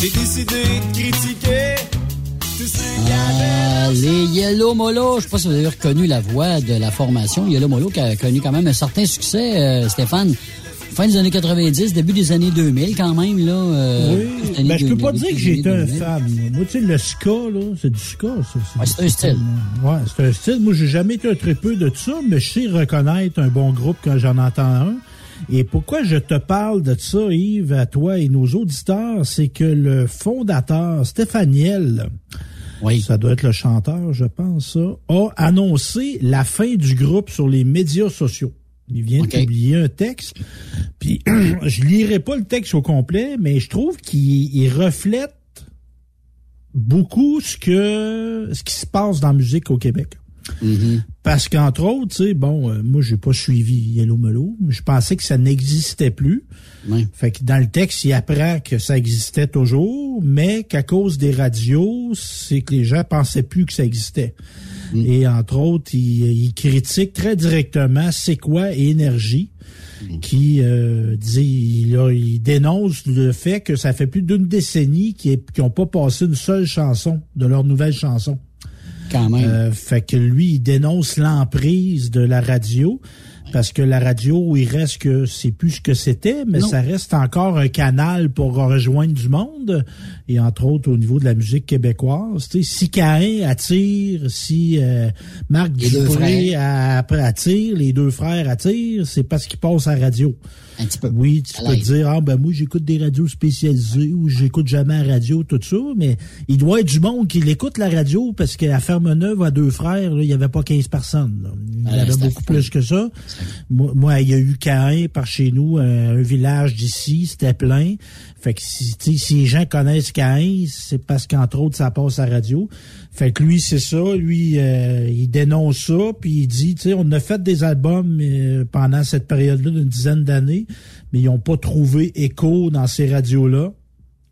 J'ai décidé de critiquer Ah, les Yellow Molo, je sais pas si vous avez reconnu la voix de la formation. Yellow Molo qui a connu quand même un certain succès, euh, Stéphane. Fin des années 90, début des années 2000 quand même, là. euh, Oui, ben, je peux 2000, pas dire que j'ai été un 2000. fan. moi. Tu sais, le ska, là, c'est du ska. Ouais, c'est un style. Ouais, c'est un style. Moi, j'ai jamais été un tripeux de ça, mais je sais reconnaître un bon groupe quand j'en entends un. Et pourquoi je te parle de ça, Yves, à toi et nos auditeurs, c'est que le fondateur, Stéphaniel, ça doit être le chanteur, je pense, ça, a annoncé la fin du groupe sur les médias sociaux. Il vient de publier un texte. Puis je lirai pas le texte au complet, mais je trouve qu'il il reflète beaucoup ce que ce qui se passe dans la musique au Québec. Parce qu'entre autres, tu sais, bon, euh, moi j'ai pas suivi Yellow Melo, mais je pensais que ça n'existait plus. Fait que dans le texte, il apprend que ça existait toujours, mais qu'à cause des radios, c'est que les gens pensaient plus que ça existait. Et entre autres, il, il critique très directement C'est quoi énergie qui euh, dit il, a- il dénonce le fait que ça fait plus d'une décennie qu'ils n'ont pas passé une seule chanson de leur nouvelle chanson. Quand même. Euh, fait que lui, il dénonce l'emprise de la radio. Parce que la radio, il reste que c'est plus ce que c'était, mais Non. ça reste encore un canal pour rejoindre du monde. Et entre autres, au niveau de la musique québécoise, tu sais, si Caïn attire, si euh, Marc Dupré attire, les deux frères attirent, c'est parce qu'ils passent à la radio. Un petit peu. Oui, tu À peux l'aide. dire, ah ben moi j'écoute des radios spécialisées ou j'écoute jamais la radio, tout ça, mais il doit être du monde qui l'écoute la radio parce qu'à Ferme-Neuve, à deux frères, là, il y avait pas 15 personnes. là. Il y Ah, avait beaucoup plus que ça. Moi, moi, il y a eu Caen par chez nous, euh, un village d'ici, c'était plein. Fait que si, si les gens connaissent Caen, c'est parce qu'entre autres, ça passe à la radio. Fait que lui, c'est ça. Lui, euh, il dénonce ça, puis il dit, tu sais, on a fait des albums euh, pendant cette période-là d'une dizaine d'années, mais ils n'ont pas trouvé écho dans ces radios-là.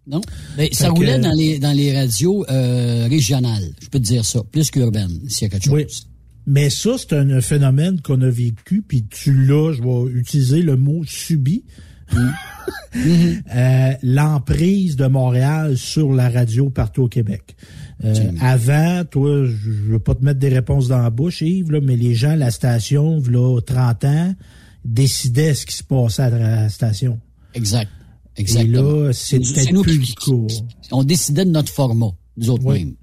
Non. Ben, ça que- roulait dans les, dans les radios euh, régionales, je peux te dire ça, plus qu'urbaines, s'il y a quelque chose. Oui. Mais ça, c'est un phénomène qu'on a vécu, puis tu l'as, je vais utiliser le mot subi. Euh, L'emprise de Montréal sur la radio partout au Québec. Euh, avant, toi, je veux pas te mettre des réponses dans la bouche, Yves, là, mais les gens la station, là, 30 ans, décidaient ce qui se passait à la station. Exact. Et Exactement. là, c'est Nous- peut-être nous plus qui- cas. On décidait de notre format, nous autres Oui. mêmes.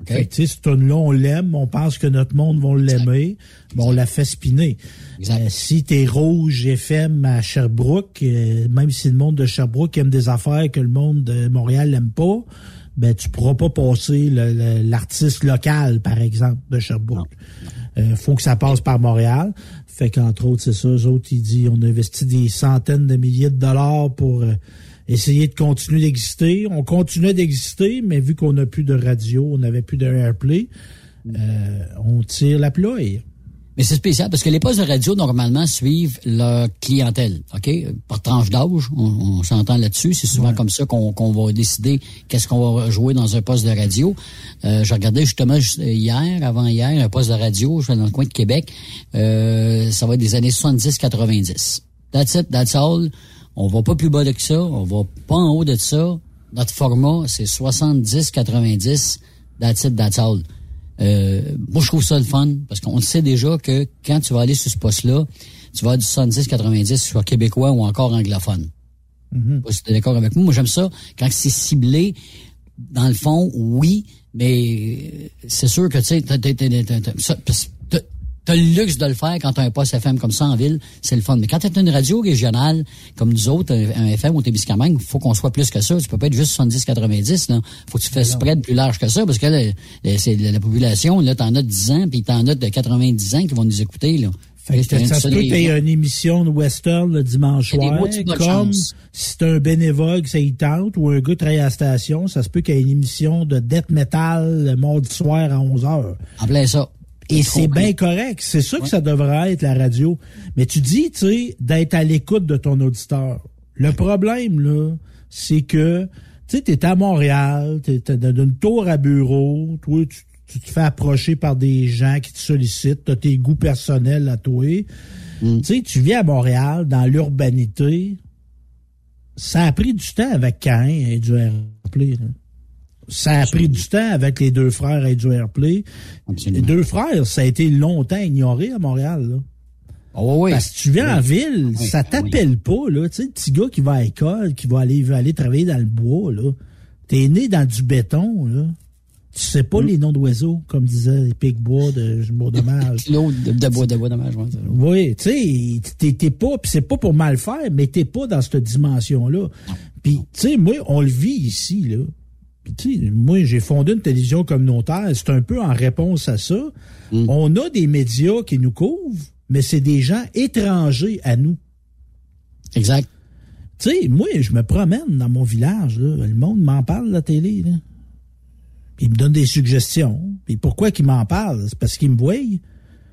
OK? Fait que, tu sais, ce tune-là, on l'aime, on pense que notre monde va l'aimer, mais on la fait spinner. Euh, si t'es rouge FM à Sherbrooke, euh, même si le monde de Sherbrooke aime des affaires que le monde de Montréal n'aime pas, ben tu pourras pas passer l'artiste local, par exemple, de Sherbrooke. Euh, faut que ça passe par Montréal. Fait qu'entre autres, c'est ça, eux autres, ils disent, on investit des centaines de milliers de dollars pour euh, essayer de continuer d'exister. On continuait d'exister, mais vu qu'on n'a plus de radio, on n'avait plus de airplay, euh, on tire la ploie. Mais c'est spécial parce que les postes de radio, normalement, suivent leur clientèle, OK? Par tranche d'âge, on, on s'entend là-dessus. C'est souvent comme ça qu'on va décider qu'est-ce qu'on va jouer dans un poste de radio. Euh, je regardais justement juste hier, avant-hier, un poste de radio, je vais dans le coin de Québec. Euh, ça va être des années 70-90. That's it, that's all. On va pas plus bas que ça, on va pas en haut de ça. Notre format, c'est 70-90. That's it, that's all. Euh, moi, je trouve ça le fun parce qu'on sait déjà que quand tu vas aller sur ce poste-là, tu vas avoir du 70-90, soit québécois ou encore anglophone. Mhm. Pas si tu es d'accord avec moi. Moi, j'aime ça quand c'est ciblé. Dans le fond, oui, mais c'est sûr que tu sais, t'as- le luxe de le faire quand t'as un poste FM comme ça en ville, c'est le fun. Mais quand t'as une radio régionale comme nous autres, un, un FM au Témiscamingue, faut qu'on soit plus que ça. Tu peux pas être juste 70-90, là. Faut que tu fasses spread plus large que ça, parce que là, c'est la, la population, là, t'en as de 10 ans, puis t'en as de 90 ans qui vont nous écouter, là. Fait que ça se peut région. une émission de western le dimanche soir, comme si c'est un bénévole que ça y tente ou un gars travaille à la station, ça se peut qu'il y ait une émission de death metal le mardi soir à 11 h En plein ça. Et c'est bien correct. C'est ça que ça devrait être, la radio. Mais tu dis, tu sais, d'être à l'écoute de ton auditeur. Le problème, là, c'est que, tu sais, t'es à Montréal, t'es dans une tour à bureau, toi, tu, tu te fais approcher par des gens qui te sollicitent, t'as tes goûts personnels à toi. Mm. Tu sais, tu vis à Montréal, dans l'urbanité. Ça a pris du temps avec Cain et du là. Ça a pris du temps avec les deux frères et du Airplay. Les deux frères, ça a été longtemps ignoré à Montréal. Là. Oh, oui. Parce que tu viens en ville, Oui, ça t'appelle pas. Là. Tu sais, le petit gars qui va à l'école, qui va aller, va aller travailler dans le bois, là. T'es né dans du béton, là. Tu sais pas les noms d'oiseaux, comme disait les pics-bois de Beau dommage. De, de bois, de bois dommage, ouais, Oui, tu sais, t'es- t'es pas, pis c'est pas pour mal faire, mais t'es pas dans cette dimension-là. Puis, tu sais, moi, on le vit ici, là. Moi, j'ai fondé une télévision communautaire, c'est un peu en réponse à ça. On a des médias qui nous couvrent, mais c'est des gens étrangers à nous. Exact. Tu sais, moi, je me promène dans mon village, là. Le monde m'en parle, la télé, là. Il me donne des suggestions. Puis pourquoi qu'il m'en parle? C'est parce qu'il me voit.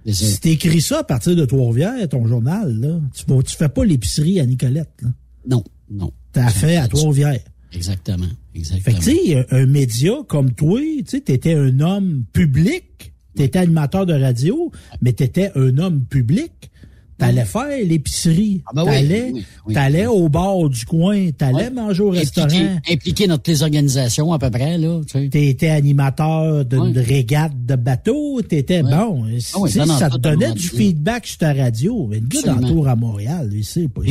Si t'écris ça à partir de Trois-Rivières, ton journal, là, tu, tu fais pas l'épicerie à Nicolette, là. Non, non. T'as fait à Trois-Rivières. Exactement. Fait Exactement. que, tu sais, un, un média comme toi, tu sais, t'étais un homme public, t'étais animateur de radio, mais t'étais un homme public. T'allais faire l'épicerie. ben oui, t'allais, oui, oui. t'allais au bar du coin, t'allais manger au restaurant. Impliqué, impliqué dans toutes les organisations à peu près, là, tu sais. T'étais animateur d'une régate de bateau, t'étais bon. Ah non, non, ça te donnait du feedback sur ta radio. Mais le gars d'entour à Montréal, lui, c'est pas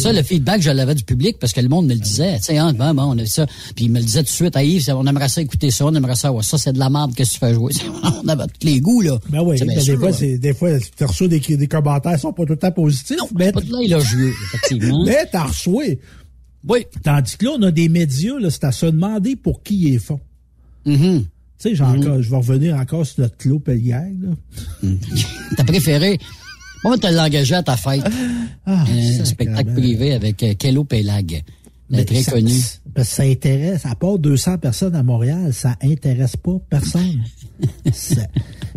ça le feedback, je l'avais du public parce que le monde me le disait. Tu sais, hein, on a ça. Puis il me le disait tout de suite, à Yves, on aimerait ça écouter ça, on aimerait ça, ouais, ça c'est de la merde, qu'est-ce que tu fais jouer? on avait tous les goûts, là. Ben oui, ben, des, sûr, fois, là. c'est, des fois, tu reçois des, des commentaires sont pas tout le temps positifs. mais, Pas effectivement. mais t'en reçois. Oui. Tandis que là, on a des médias, là, c'est à se demander pour qui ils font. Mm-hmm. Tu sais, j'ai encore- je vais revenir encore sur notre Claude Pellière, là. T'as préféré? Moi, t'as l'engagé à ta fête. Ah, un sacrément. spectacle privé avec euh, Kello Pélag. Mais très ça- connu. Parce que ça intéresse, à part 200 personnes à Montréal, ça intéresse pas personne. Ça-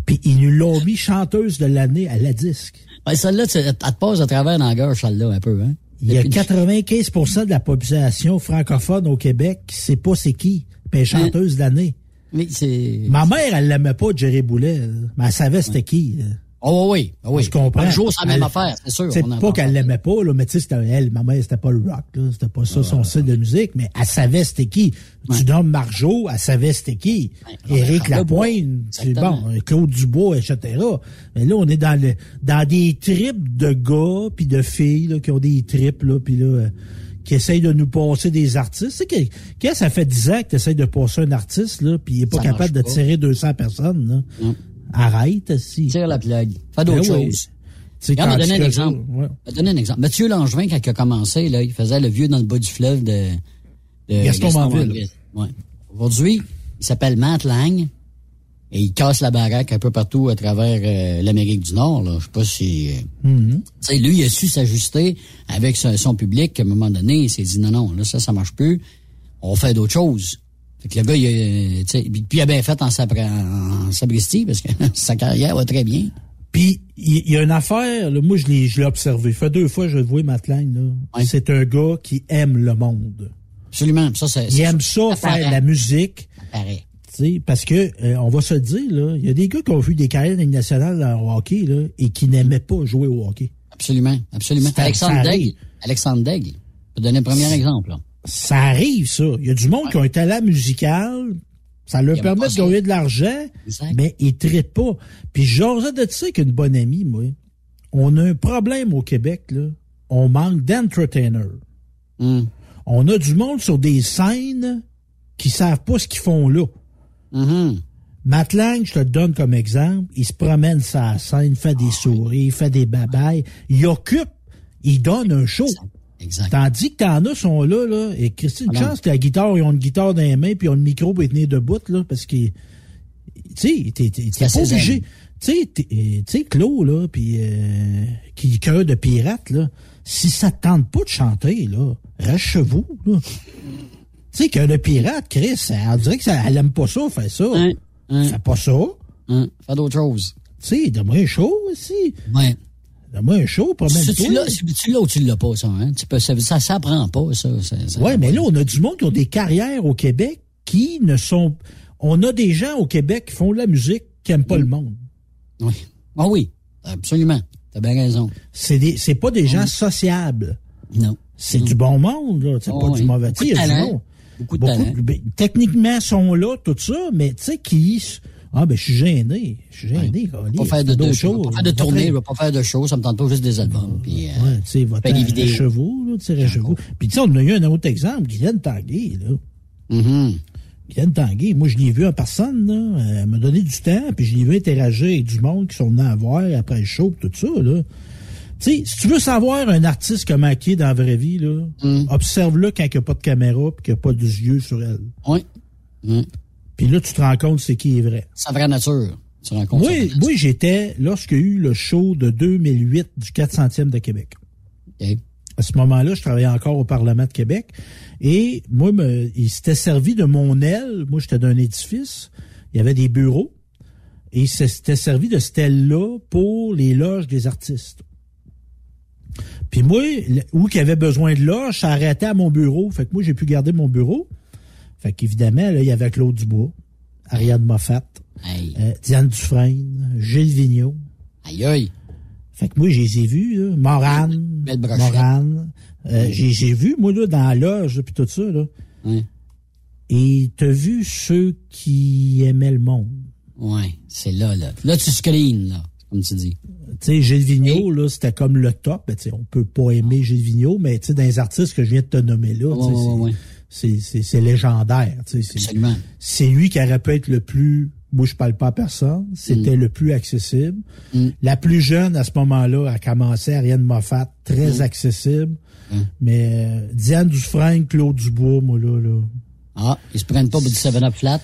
Puis ils nous l'ont mis chanteuse de l'année à la disque. Ouais, celle-là, tu- elle te passe à travers dans la gorge, celle-là, un peu, hein? Il y a Depuis- 95% de la population francophone au Québec qui sait pas c'est qui, est chanteuse de l'année. Oui, c'est... Ma mère, elle l'aimait pas, Jerry Boulet, mais elle savait c'était qui. là. Oh oui, oh oui. Je comprends. Un jour, c'est la même Elle- affaire, c'est sûr. C'est pas qu'elle l'aimait pas, là, mais tu sais, c'était elle. Ma mère, c'était pas le rock, là. C'était pas ça son style de musique, mais elle savait c'était qui. Tu nommes Marjo, elle savait c'était qui. Éric Charles Lapointe, c'est bon, Claude Dubois, etc. Mais là, on est dans le, dans des tripes de gars puis de filles, là, qui ont des tripes, là, puis là, euh, qui essayent de nous passer des artistes. Tu sais, que, quand ça fait 10 ans que tu essayes de passer un artiste, là, puis il est pas Ça capable de tirer 200 personnes, là. Arrête, si. Tire la blague. Fais d'autres Ben oui. choses. Regarde, on va donner un exemple. ça, ouais. On va donner un exemple. Mathieu Langevin, quand il a commencé, là, il faisait le vieux dans le bas du fleuve de, de Gaston Banville. Ouais. Aujourd'hui, il s'appelle Matt Lang et il casse la baraque un peu partout à travers euh, l'Amérique du Nord. Là. Je sais pas si... euh, sais, lui, il a su s'ajuster avec son, son public. À un moment donné, il s'est dit non, non, là, ça, ça marche plus. On fait d'autres choses. Fait que le gars, il, puis il a bien fait en, sabra- en sabristi parce que sa carrière va très bien. Puis, il y, a une affaire, là, moi, je l'ai, je l'ai observé. fait deux fois, je le vois, Matline, là. C'est un gars qui aime le monde. Absolument. Ça, c'est, Il aime ça, ça faire de la musique. Pareil. Tu sais, parce que, euh, on va se le dire, là, il y a des gars qui ont vu des carrières dans la Ligue nationale en hockey, là, et qui n'aimaient pas jouer au hockey. Absolument. Absolument. Alexandre Daigle. Alexandre Daigle. Je peux donner un premier exemple, là. Ça arrive, ça. Il y a du monde qui a un talent musical, ça leur Il permet de ça. gagner de l'argent, mais ils ne traitent pas. Puis j'osais de dire qu'une bonne amie, moi, on a un problème au Québec, là. On manque d'entertainers. Hmm. On a du monde sur des scènes qui savent pas ce qu'ils font là. Matt Lang, je te le donne comme exemple, il se promène sur la scène, fait des souris, fait des babayes, il occupe, il donne un show. Exact. Tandis que t'en as sont là, là, et Christine. Chance, que la guitare, ils ont une guitare dans les mains, puis ils ont le micro pour les tenir debout, là, parce que, tu sais, t'es, pas obligé. Tu sais, euh, tu sais, Claude, là, puis euh, qui cœur de pirate, là, si ça te tente pas de chanter, là, reste chez vous, là. Tu sais, cœur de pirate, Chris, on dirait que ça, elle aime pas ça, fait ça. Fais pas ça. Hein, Fais d'autres choses. Tu sais, donne-moi show aussi. Ouais. Donne-moi un show, tu l'as, si tu l'as ou tu l'as pas, ça, hein? Tu peux, ça, ça s'apprend pas, ça. ça, ça- Ouais, mais là, on a du monde qui ont des carrières au Québec qui ne sont. On a des gens au Québec qui font de la musique qui n'aiment pas le monde. Oui. Ah oui, absolument. T'as bien raison. C'est des, c'est pas des gens sociables. Non. C'est du bon monde, là. C'est Oh, pas oui. du mauvais. Beaucoup de talent. Beaucoup de talent. ben, techniquement, sont là, tout ça, mais tu sais, qui. Ah, ben, je suis gêné. Je suis gêné, Colin. Pas faire de, de, d'autres show, choses. pas faire de tournée, je vais pas faire de show, ça me tente pas juste des albums. Puis, euh, Ouais, tu sais, va des vidéos. vous, là, tu sais, chez vous. Puis, tu sais, on a eu un autre exemple, Guylaine Tanguay, là. Mm-hmm. Guylaine Tanguay, moi, je l'ai vu en personne, là. Elle m'a donné du temps, puis je l'ai vu interagir avec du monde qui sont venus à voir après le show, tout ça, là. Tu sais, si tu veux savoir un artiste comment il est dans la vraie vie, là, Mm. observe-le quand il n'y a pas de caméra puis qu'il n'y a pas de yeux sur elle. Oui. Puis là, tu te rends compte c'est qui est vrai. Sa vraie nature. Tu rends compte. Moi, sa vraie moi j'étais, lorsqu'il y a eu le show de 2008 du 400e de Québec. Ok. À ce moment-là, je travaillais encore au Parlement de Québec. Et moi, me, il s'était servi de mon aile. Moi, j'étais d'un édifice. Il y avait des bureaux. Et il s'était servi de cette aile-là pour les loges des artistes. Puis moi, où qu'il y avait besoin de loge, ça arrêtait à mon bureau. Fait que moi, j'ai pu garder mon bureau. Fait qu'évidemment, là, il y avait Claude Dubois, Ariane Moffat, euh, Diane Dufresne, Gilles Vigneault. Aïe, aïe. Fait que moi, je les ai vus, là. Morane, Belle. Morane. Euh, j'ai, j'ai vu, moi, là, dans la loge, puis tout ça, là. Ouais. Et t'as vu ceux qui aimaient le monde. Ouais, c'est là, là. Là, tu screens, là, comme tu dis. Tu sais, Gilles Vigneault, là, c'était comme le top. Ben, tu sais, on peut pas aimer Gilles Vigneault, mais tu sais, dans les artistes que je viens de te nommer là, c'est, légendaire. tu sais, c'est, lui qui aurait pu être le plus, moi je parle pas à personne, c'était le plus accessible. Mm. La plus jeune à ce moment-là a commencé, Ariane Moffat, très Mm. accessible. Mais euh, Diane Dufresne, Claude Dubois, moi là, là. Ah, ils se prennent pas pour du 7-Up flat?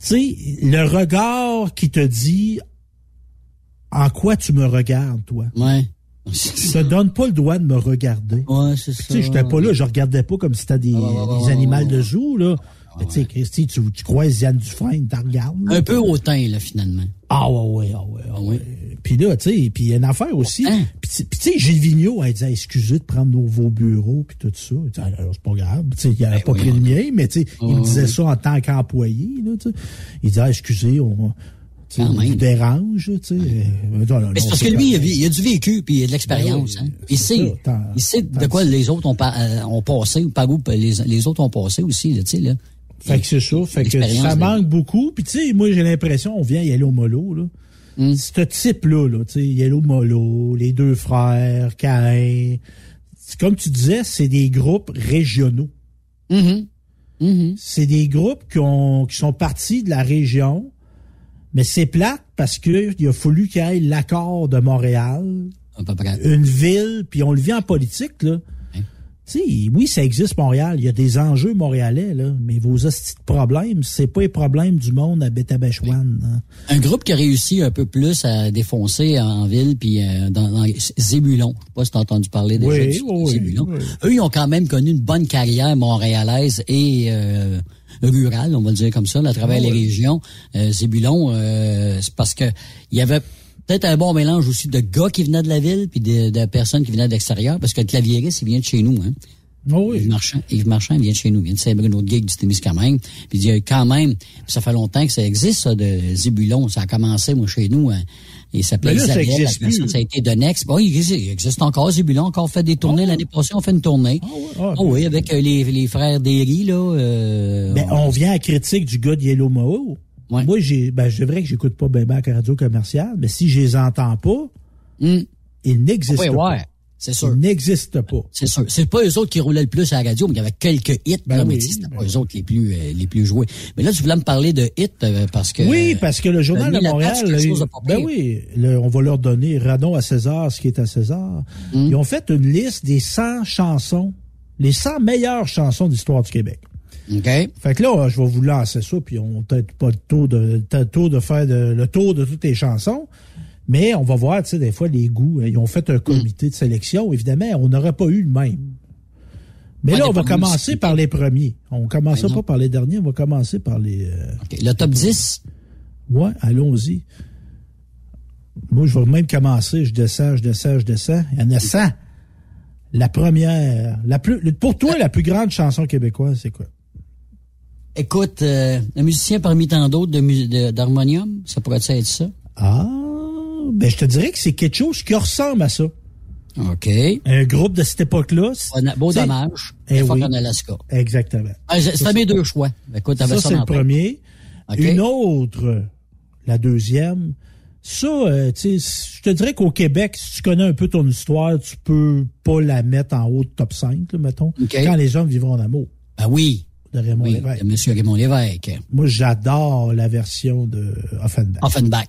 Tu sais, le regard qui te dit en quoi tu me regardes, toi? Ouais. Te donne pas le droit de me regarder. Ouais, c'est ça. Tu sais, j'étais pas là, je regardais pas comme si c'était des, ouais, des animaux de zoo, là. Mais tu sais, Christy, tu, tu crois Diane Dufresne, t'en regardes. là. Un peu hautain, là, finalement. Ah ouais, ouais, ah ouais, ah ouais. Puis là, tu sais, puis il y a une affaire aussi. Hein? Puis tu sais, Gilles Vigneault, elle disait, excusez de prendre nos, vos bureaux, puis tout ça. Alors, c'est pas grave. Tu sais, il avait pas oui, pris le mien, mais tu sais, il me disait ça en tant qu'employé, là, tu sais. Il disait, ah, excusez, on, Quand même. dérange, tu sais. Euh, Mais c'est parce que lui, il a, il a du vécu, puis il a de l'expérience. Ben oui, hein. Il sait, ça, il sait de quoi les autres ont, pa- euh, ont passé, ou par où les, les autres ont passé aussi, là, tu sais, là. Fait que c'est ça. Fait que ça là. manque beaucoup. Puis tu sais, moi j'ai l'impression, on vient Yellow Molo, là. Hmm. Ce type-là, là, tu sais, Yellow Molo, les deux frères, Cain. Comme tu disais, c'est des groupes régionaux. Mhm. Mhm. C'est des groupes qui, ont, qui sont partis de la région, mais c'est plate parce que il a fallu qu'il y ait l'accord de Montréal, À peu près. une ville, puis on le vit en politique, là. Tu sais, oui, ça existe Montréal. Il y a des enjeux montréalais, là. Mais vos hosties de problèmes, c'est pas les problèmes du monde à Betabechwan. hein. Un groupe qui a réussi un peu plus à défoncer en ville, puis euh, dans, dans Zébulon. Je sais pas si t'as entendu parler déjà Oui, Zébulon. Eux, ils ont quand même connu une bonne carrière montréalaise et euh, rurale, on va le dire comme ça, là, à travers Ah les régions. Euh, Zébulon, euh, c'est parce que il y avait peut-être un bon mélange aussi de gars qui venaient de la ville puis de, de personnes qui venaient de l'extérieur, parce que le clavieriste, il vient de chez nous, hein. Oh oui. Yves Marchand, Yves Marchand vient de chez nous, il vient de Saint-Bruno de Gig du Témiscamingue. Puis il dit quand même, ça fait longtemps que ça existe, ça, de Zébulon. Ça a commencé, moi, chez nous. Hein. Il s'appelait ça Isabelle, existe ça, plus. ça a été de Next. Bon, il existe, il existe encore, Zébulon, encore fait des tournées. L'année passée, on fait une tournée. ah, Oh oui, avec euh, les, les frères Derry, là. Euh, Ben, on vient à critique du gars de Yellow Moho. Moi, j'ai, ben, c'est vrai que j'écoute pas la radio commerciale, mais si je les entends pas, ils n'existent Oui, pas. ouais, c'est sûr. Ils n'existent pas. C'est sûr. C'est pas eux autres qui roulaient le plus à la radio, mais il y avait quelques hits, Ben mais oui, sais, c'était pas eux autres les plus, euh, les plus joués. Mais là, tu voulais me parler de hits, euh, parce que... Oui, parce que le Journal euh, de Montréal, chose de pas ben oui, le- on va leur donner radon à César, ce qui est à César. Hmm. Ils ont fait une liste des 100 chansons, les 100 meilleures chansons d'histoire du Québec. OK. Fait que là, je vais vous lancer ça, puis on n'a peut-être pas le tour de, le tour de faire de- le tour de toutes les chansons. Mais on va voir, tu sais, des fois, les goûts. hein, Ils ont fait un comité de sélection. Évidemment, on n'aurait pas eu le même. Mais Ouais, là, on va commencer aussi. par les premiers. On commencera Par pas par les derniers, on va commencer par les... euh, Le top 10? Ouais, allons-y. Moi, je vais même commencer. Je descends, je descends, je descends. Il y en a 100. La première, la plus, pour toi, la plus grande chanson québécoise, c'est quoi? Écoute, euh, un musicien parmi tant d'autres de mu- de- d'harmonium, ça pourrait être ça? Ah, ben, je te dirais que c'est quelque chose qui ressemble à ça. OK. Un groupe de cette époque-là. Bon- Beau dommage. Eh oui. en Alaska. Exactement. Ah, c'est- C'était mes deux choix. Écoute, t'avais Ça, ça, c'est le premier. Une autre, la deuxième. Ça, euh, tu sais, je te dirais qu'au Québec, si tu connais un peu ton histoire, tu peux pas la mettre en haut de top 5, là, mettons. Quand les hommes vivront en amour. Ben oui. De Raymond Oui, Lévesque. de Monsieur Raymond Lévesque. Moi, j'adore la version de Offenbach. Offenbach.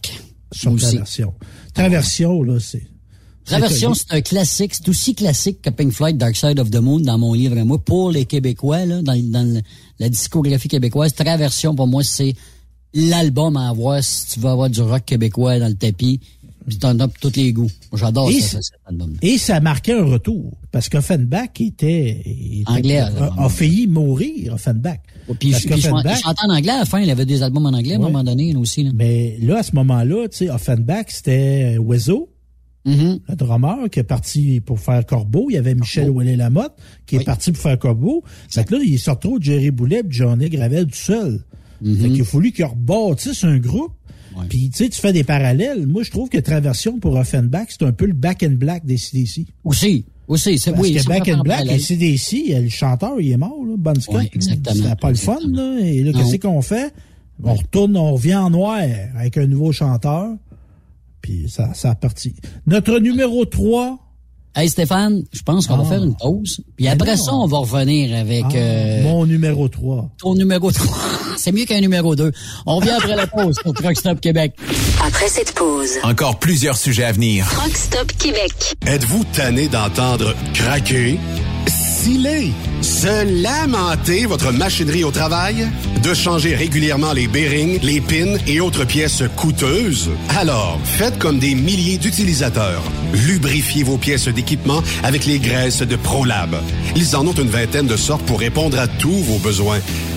Sur. Traversion. Traversion, là, c'est... Traversion, c'est un classique. C'est aussi classique que Pink Floyd Dark Side of the Moon dans mon livre à moi. Pour les Québécois, là, dans, dans la discographie québécoise, Traversion, pour moi, c'est l'album à avoir si tu veux avoir du rock québécois dans le tapis. Puis as pour tous les goûts. J'adore Et ça, c'est- cet album. Et ça marquait un retour. Parce qu'Offenbach était, était- Anglais, a, a failli mourir, Offenbach. Puis, Parce puis il chantait en anglais à la fin. Il avait des albums en anglais à un moment donné, aussi. Là. Mais là, à ce moment-là, tu sais, Offenbach, c'était Wezo, Mm-hmm. le drummer, qui est parti pour faire Corbeau. Il y avait Michel Ouellet-Lamotte, qui est parti pour faire Corbeau. Fait que là, il se retrouve Jerry Boulet et Johnny Gravel tout seul. Mm-hmm. Fait qu'il a fallu qu'il rebâtisse un groupe. Puis, tu sais, tu fais des parallèles. Moi, je trouve que Traversion pour Offenbach, c'est un peu le back and black des CDC. Aussi. Aussi, c'est Parce oui. que c'est Back and Black, et CDC, le chanteur, il est mort, là, Bon Scott. Ouais, exactement. C'était pas le fun, là. Et là, qu'est-ce qu'on fait? On retourne, on revient en noir avec un nouveau chanteur. Puis ça, ça a parti. Notre numéro 3. Hey Stéphane, je pense qu'on Ah. va faire une pause. Puis Mais après non. ça, on va revenir avec Ah, euh, Mon numéro 3. ton numéro 3. C'est mieux qu'un numéro 2. On revient après la pause pour Truck Stop Québec. Après cette pause, Encore plusieurs sujets à venir. Truck Stop Québec. Êtes-vous tanné d'entendre craquer, sciller, se lamenter votre machinerie au travail? De changer régulièrement les bearings, les pins et autres pièces coûteuses? Alors, faites comme des milliers d'utilisateurs. Lubrifiez vos pièces d'équipement avec les graisses de ProLab. Ils en ont une vingtaine de sortes pour répondre à tous vos besoins.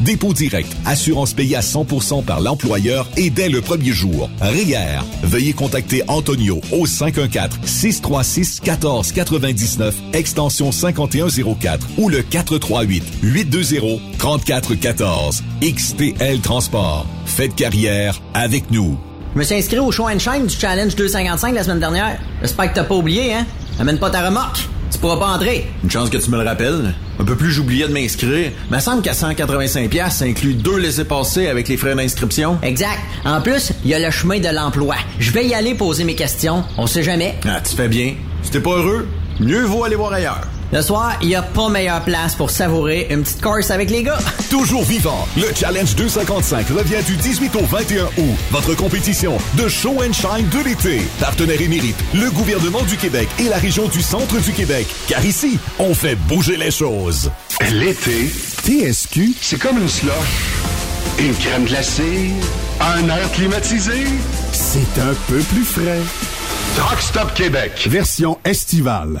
dépôt direct, assurance payée à 100% par l'employeur et dès le premier jour. RIER. Veuillez contacter Antonio au 514-636-1499, extension 5104 ou le 438-820-3414. XTL Transport. Faites carrière avec nous. Je me suis inscrit au show and shine du Challenge 255 la semaine dernière. J'espère que t'as pas oublié, hein? Amène pas ta remorque. Tu pourras pas entrer. Une chance que tu me le rappelles. Un peu plus, j'oubliais de m'inscrire. Mais semble qu'à 185$, ça inclut deux laissés-passer avec les frais d'inscription. Exact. En plus, il y a le chemin de l'emploi. Je vais y aller poser mes questions. On sait jamais. Ah, tu fais bien. Si t'es pas heureux, mieux vaut aller voir ailleurs. Le soir, il n'y a pas meilleure place pour savourer une petite course avec les gars. Toujours vivant, le Challenge 255 revient du 18 au 21 août. Votre compétition de show and shine de l'été. Partenaire émérite, le gouvernement du Québec et la région du centre du Québec. Car ici, on fait bouger les choses. L'été, TSQ, c'est comme une slush. Une crème glacée, un air climatisé. C'est un peu plus frais. Truck Stop Québec. Version estivale.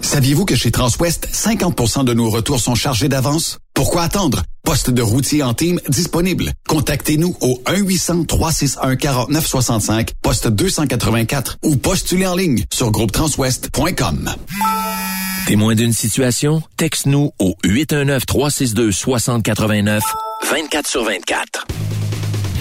Saviez-vous que chez Transwest, 50% de nos retours sont chargés d'avance? Pourquoi attendre? Poste de routier en team disponible. Contactez-nous au 1-800-361-4965, poste 284 ou postulez en ligne sur groupetranswest.com. Témoin d'une situation? Texte-nous au 819-362-6089, 24 sur 24.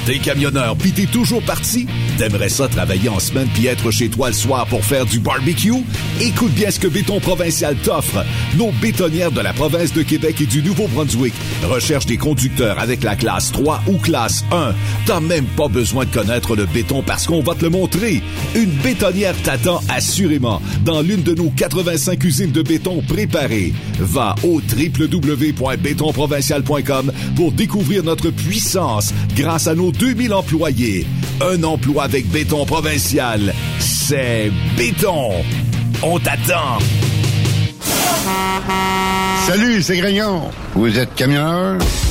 T'es camionneur pis t'es toujours parti? T'aimerais ça travailler en semaine puis être chez toi le soir pour faire du barbecue? Écoute bien ce que Béton Provincial t'offre. Nos bétonnières de la province de Québec et du Nouveau-Brunswick recherchent des conducteurs avec la classe 3 ou classe 1. T'as même pas besoin de connaître le béton parce qu'on va te le montrer. Une bétonnière t'attend assurément dans l'une de nos 85 usines de béton préparées. Va au www.bétonprovincial.com pour découvrir notre puissance grâce à nos 2000 employés. Un emploi avec béton provincial. C'est béton. On t'attend. Salut, c'est Grignon. Vous êtes camionneur?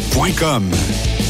Saint-Michel.com.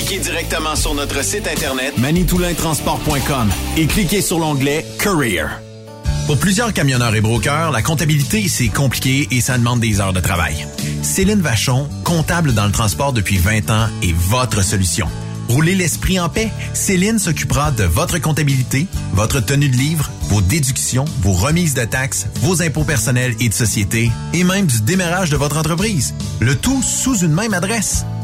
Appliquez directement sur notre site internet manitoulintransport.com et cliquez sur l'onglet Career. Pour plusieurs camionneurs et brokers, la comptabilité, c'est compliqué et ça demande des heures de travail. Céline Vachon, comptable dans le transport depuis 20 ans, est votre solution. Roulez l'esprit en paix. Céline s'occupera de votre comptabilité, votre tenue de livre, vos déductions, vos remises de taxes, vos impôts personnels et de société, et même du démarrage de votre entreprise. Le tout sous une même adresse.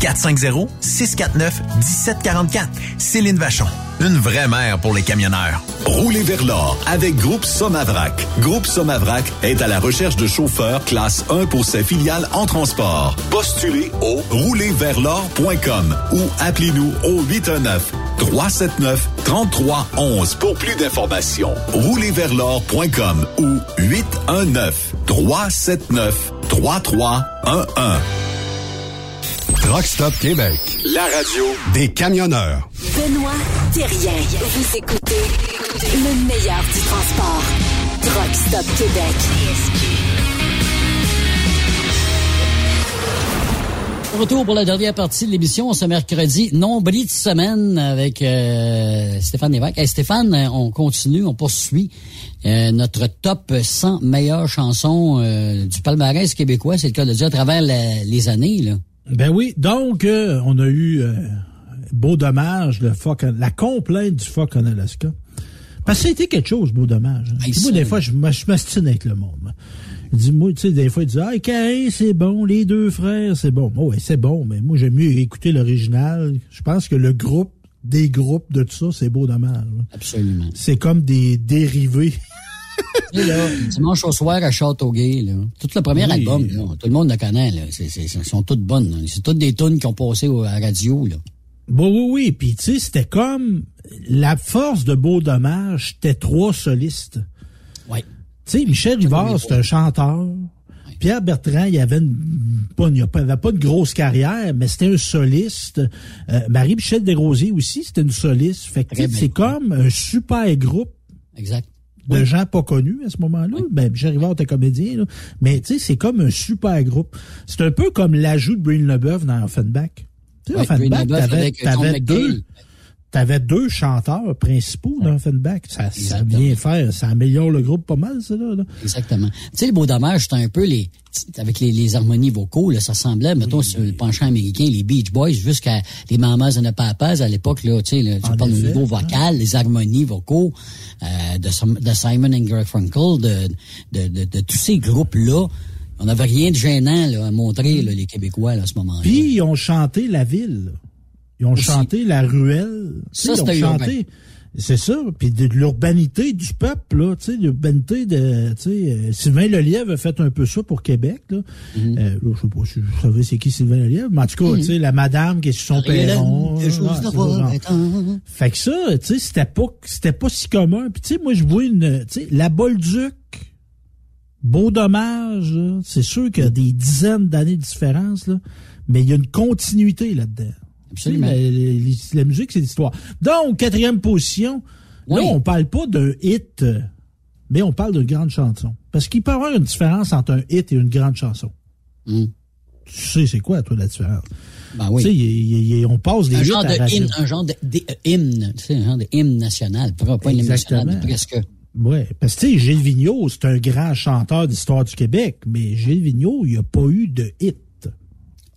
450-649-1744. Céline Vachon. Une vraie mère pour les camionneurs. Roulez vers l'or avec Groupe Somavrac. Groupe Somavrac est à la recherche de chauffeurs classe 1 pour ses filiales en transport. Postulez au roulerversl'or.com ou appelez-nous au 819 379 3311 pour plus d'informations. Roulerversl'or.com ou 819 379 3311. Truck Stop Québec. La radio Des camionneurs. Benoît Thérien. Vous écoutez le meilleur du transport. Truck Stop Québec. Retour pour la dernière partie de l'émission ce mercredi, nombril de semaine avec euh, Stéphane Lévesque. Hey, Stéphane, euh, on continue, on poursuit euh, notre top 100 meilleures chansons euh, du palmarès québécois, c'est le cas de dire, à travers la- les années. Là. Ben oui, donc euh, on a eu euh, beau dommage le phoque, la complainte du phoque en Alaska. Parce que été quelque chose, beau dommage. hein. Moi, des fois, je, je m'astine avec le monde. moi. Il dit, moi, tu sais, des fois, il dit, ah, c'est bon, les deux frères, c'est bon. Oh, ouais, c'est bon, mais moi, j'aime mieux écouter l'original. Je pense que le groupe, des groupes de tout ça, c'est beau dommage. là. Absolument. C'est comme des dérivés. Là, dimanche au soir à Châteauguay, là, tout le premier Oui. album, là, tout le monde le connaît. Là, c'est, c'est, c'est- sont toutes bonnes. C'est toutes des tunes qui ont passé au- à la radio. Là. Bon, oui, oui. Puis, tu sais, c'était comme la force de Beau Dommage, c'était trois solistes. Oui. Tu sais, Michel Rivard, c'est un chanteur. Pierre Bertrand, il avait une, pas, il avait pas de grosse carrière, mais c'était un soliste. Euh, Marie-Michel Desrosiers aussi, c'était une soliste. Fait que, c'est comme un super groupe Exact. De gens pas connus à ce moment-là. Ben, Michel Rivard était comédien, là. mais tu sais, c'est comme un super groupe. C'est un peu comme l'ajout de Breen Leboeuf dans Offenbach. Tu sais, Offenbach, t'avais, deux, t'avais deux chanteurs principaux dans Offenbach. Ça, ça vient faire, ça améliore le groupe pas mal, ça, là. Exactement. Tu sais, le beau dommage, c'était un peu les avec les, les harmonies vocaux, là, ça semblait, mettons, sur le penchant américain, les Beach Boys, jusqu'à les Mamas and the Papas à l'époque, là, tu sais, là, tu parles au effet, niveau hein. vocal, les harmonies vocaux euh, de Simon and Garfunkel, de, de, de, de tous ces groupes-là. On n'avait rien de gênant là, à montrer, là, les Québécois, là, à ce moment-là. Puis ils ont chanté la ville. Ils ont Aussi. chanté la ruelle. Ça, ils ont chanté. C'est ça. Puis de l'urbanité du peuple, là, tu sais, l'urbanité de, tu sais, euh, Sylvain Lelièvre a fait un peu ça pour Québec, là. Mhm. Euh, là, je sais pas si vous savez c'est qui Sylvain Lelièvre, mais en tout cas, Mhm. tu sais, la madame qui est sur son perron. Fait que ça, tu sais, c'était pas, c'était pas si commun. Puis tu sais, moi, je vois une, tu sais, la Bolduc, beau dommage, là. c'est sûr qu'il y a des dizaines d'années de différence, là, mais il y a une continuité là-dedans. Absolument. La, musique, c'est l'histoire. Donc, quatrième position, là, on parle pas d'un hit, euh, mais on parle d'une grande chanson. Parce qu'il peut y avoir une différence entre un hit et une grande chanson. Tu sais, c'est quoi, toi, la différence? Hmm. Ben oui. Tu sais, on passe des un hits genre à de hymne, un genre de, de- euh, hymne, tu sais, un genre de hymne national. Pas, pas hymne national, presque. Oui, parce que tu sais, Gilles Vigneault, c'est un grand chanteur d'histoire du Québec, mais Gilles Vigneault, il n'y a pas eu de hit.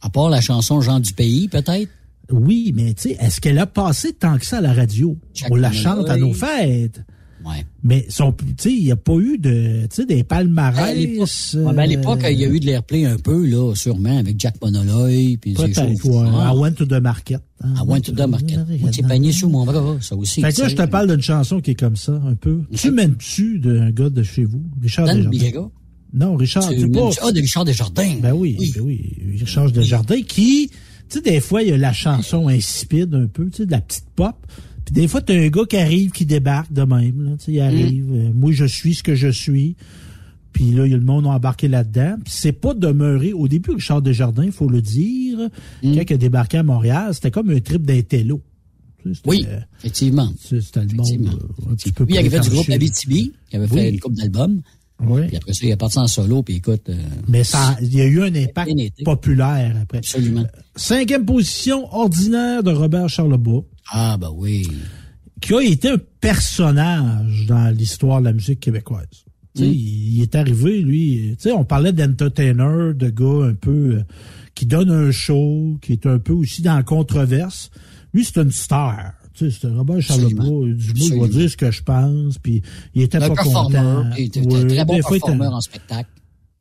À part la chanson Jean du pays, peut-être? Oui, mais tu sais, est-ce qu'elle a passé tant que ça à la radio? On la chante à nos fêtes. Ouais. Mais son, tu sais, il n'y a pas eu de, tu sais, des palmarès. À l'époque, ouais, ben, à l'époque, il y a eu de l'airplay un peu, là, sûrement, avec Jack Monoloy, puis ces choses. I went to the market. hein. I went to the market. Moitié panier sous mon bras, ça aussi. Fait que là, je te parle d'une chanson qui est comme ça, un peu. Tu m'aimes-tu d'un gars de chez vous? Richard Desjardins. Non, Richard, Tu c'est pas. Ah, de Richard Desjardins. Ben oui, ben oui. Richard Desjardins qui, sais, des fois, il y a la chanson insipide un peu, tu sais, de la petite pop. Puis des fois, t'as un gars qui arrive, qui débarque de même, là, tu sais, il arrive. euh, moi, je suis ce que je suis. Puis là, il y a le monde embarqué là-dedans. Puis c'est pas demeuré. Au début, Richard Desjardins, il faut le dire, quand il a débarqué à Montréal, c'était comme un trip d'intello. Oui, effectivement. C'était le monde euh, un petit peu Lui, il arrivait du prétentieux. groupe Abitibi, qui avait fait Oui. une couple d'albums. Oui. Puis après ça, il est parti en solo, puis écoute... euh, Mais ça, il y a eu un impact populaire après. Absolument. Cinquième position, ordinaire de Robert Charlebois. Ah, ben oui. Qui a été un personnage dans l'histoire de la musique québécoise. Tu sais, Mm. Il, est arrivé, lui, tu sais, on parlait d'entertainer, de gars un peu euh, qui donne un show, qui est un peu aussi dans la controverse. Lui, c'est une star. Tu sais, Robert Charlebois. Vais Absolument. dire ce que je pense, puis il était Un pas content. il était Ouais, très bon performeur en spectacle.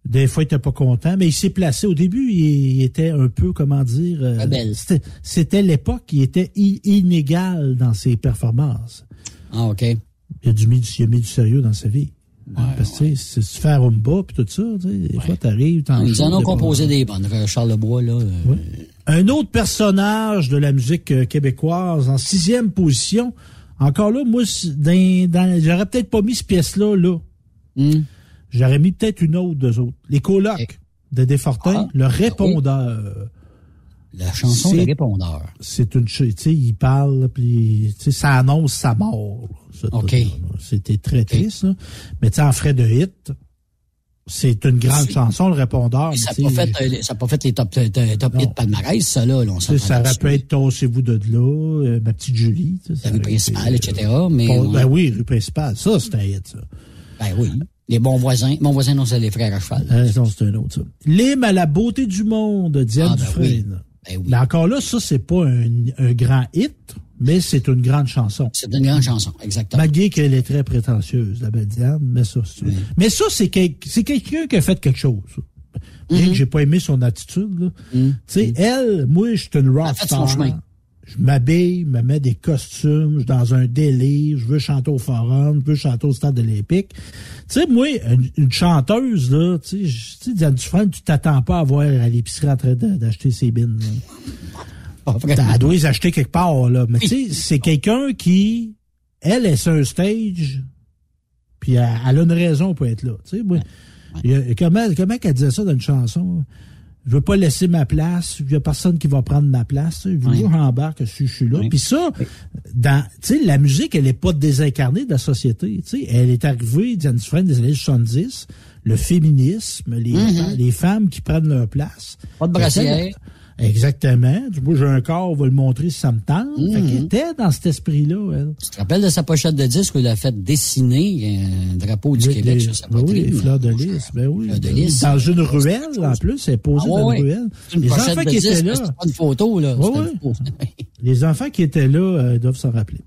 des fois, il était pas content, mais il s'est placé. Au début, il, il était un peu, comment dire... euh, c'était- l'époque, il était inégal dans ses performances. Ah, OK. Il a, du, mis, du- il a mis du sérieux dans sa vie. Parce que, tu sais, si tu fais un rumba puis tout ça, tu sais, des fois, t'arrives, t'en Ils en ont composé des bonnes. Charles Lebois, là. euh, Un autre personnage de la musique euh, québécoise en sixième position. Encore là, moi, c'est- dans, dans- j'aurais peut-être pas mis cette pièce-là, là. Hmm. J'aurais mis peut-être une autre d'eux autres. Les colocs de Desfortins, Ah, le répondeur. La chanson des répondeurs. C'est une tu sais, il parle, puis tu sais, ça annonce sa mort. là, ce OK. truc-là, là. C'était très triste, là. Mais tu sais, en frais de hit, c'est une grande chanson, le répondeur. Ça n'a pas, euh, pas fait les top, euh, top Non. hits palmarès, ça, là. là, on ça aurait pu être Tossez-vous de là, euh, ma petite Julie. La rue principale, etc. euh, Mais. Ben oui, rue principale. Ça, c'est un hit, ça. Ben oui. Les bons voisins. Mon voisin, non, c'est les frères à cheval. Euh, non, c'est un autre, ça. L'hymne à la beauté du monde, Diane Ah, ben Dufresne. oui. Ben oui. Mais encore là, ça, c'est pas un, un grand hit, mais c'est une grande chanson. C'est une grande chanson, exactement. Malgré qu'elle est très prétentieuse, la belle Diane, mais ça, c'est... Mais ça, c'est quel- c'est quelqu'un qui a fait quelque chose. Bien Mhm. que j'ai pas aimé son attitude, là. Tu sais, elle, moi, je suis une rock Elle a fait son star. chemin. Je m'habille, me mets des costumes, je suis dans un délire, je veux chanter au forum, je veux chanter au stade olympique. Tu sais, moi, une, une chanteuse, là, tu sais, je- Diane Dufresne, tu t'attends pas à voir à l'épicerie en train d'acheter ses bines. Elle doit les acheter quelque part, là. Mais tu sais, c'est quelqu'un qui, elle, est sur un stage, puis elle, elle a une raison pour être là. Tu sais, moi, comment, comment qu'elle disait ça dans une chanson? Je veux pas laisser ma place, il y a personne qui va prendre ma place. tu sais. Je veux Ouais. j'embarque si je suis là. Oui. Puis ça, dans, tu sais, la musique, elle est pas désincarnée de la société. Tu sais, elle est arrivée, Diane Dufresne, des années 70, le féminisme, les, Mhm. les femmes qui prennent leur place. Pas de brassière. Exactement. Du coup, j'ai un corps, on va le montrer si ça me tente. Mhm. Fait qu'elle était dans cet esprit-là, elle. Tu te rappelles de sa pochette de disque où il a fait dessiner un drapeau du Québec les- sur sa ben oui, les fleurs de lys, ben oui. Fleurs de ben oui. lys. Dans une ruelle, en plus, elle est posée Ah, ouais, dans ouais. une ruelle. Une Les pochette enfants de qui étaient disque, là, C'est pas une photo, là. Ouais, Les enfants qui étaient là euh, doivent s'en rappeler.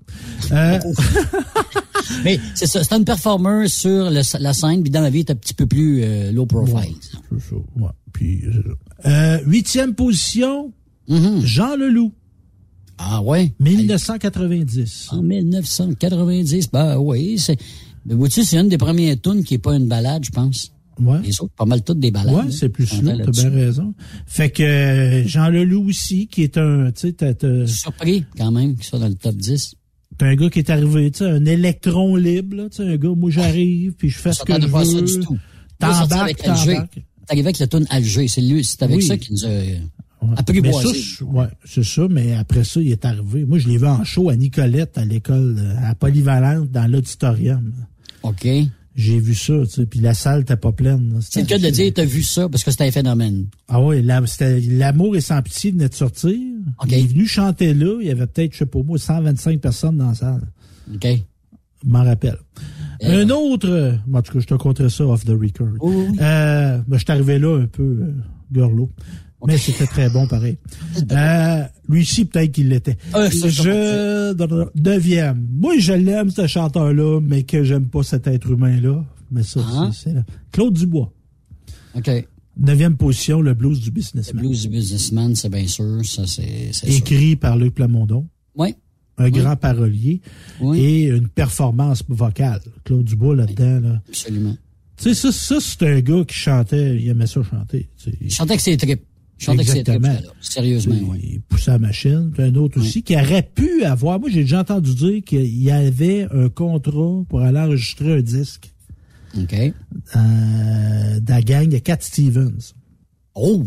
Euh, Mais c'est ça, c'est une performeur sur le- la scène, puis dans la vie, est un petit peu plus euh, low profile. Ouais, c'est ça. Ouais. Puis, c'est ça. Euh, huitième position, Mhm. Jean Leloup. Ah ouais? 1990. En 1990, ben oui, c'est... Mais vois-tu, c'est une des premières tunes qui est pas une balade, je pense. Ouais. Les autres, pas mal toutes des balades. Ouais, c'est plus slow, t'as bien raison. Fait que euh, Jean Leloup aussi, qui est un, tu sais, Surpris, quand même, qu'il soit dans le top 10. t'as un gars qui est arrivé, tu sais, un électron libre, là, tu sais, un gars, moi j'arrive, puis je fais ce que je pas ça veux. du tout. T'embarques, t'embarques. C'est arrivé avec la tune Alger. C'est lui, c'est avec Oui. ça qu'il nous a Mais ça, apprivoisé. je- ouais, c'est ça, mais après ça, il est arrivé. Moi, je l'ai vu en show à Nicolette, à l'école, euh, à Polyvalente, dans l'auditorium. OK. J'ai vu ça, tu sais, puis la salle était pas pleine. C'est le cas de dire, t'as vu ça, parce que c'était un phénomène. Ah oui, l'amour et sans pitié venait de sortir. Il est venu chanter là. Il y avait peut-être, je sais pas moi, 125 personnes dans la salle. OK. Je m'en rappelle. un autre, euh, en tout cas, je te conterai ça off the record. Euh, ben, je suis arrivé là un peu euh, gurlot. Mais c'était très bon pareil. Euh, lui aussi, peut-être qu'il l'était. Ça, je neuvième. Moi, je l'aime, ce chanteur-là, mais que j'aime pas cet être humain-là. Mais ça, Ah. c'est- c'est là. Claude Dubois. OK. Neuvième position, le blues du businessman. Blues du businessman, c'est bien sûr. Ça, c'est sûr. Écrit par Luc Plamondon. Oui. Un Oui. grand parolier. Oui. Et une performance vocale. Claude Dubois là-dedans, là. Absolument. Tu sais, ça, ça c'est un gars qui chantait, il aimait ça chanter. tu sais. Il chantait que ses tripes. Exactement. Sérieusement, Il- oui. Il poussait la machine. Puis un autre aussi qui aurait pu avoir. Moi, j'ai déjà entendu dire qu'il y avait un contrat pour aller enregistrer un disque OK. euh, de la gang de Cat Stevens. Oh!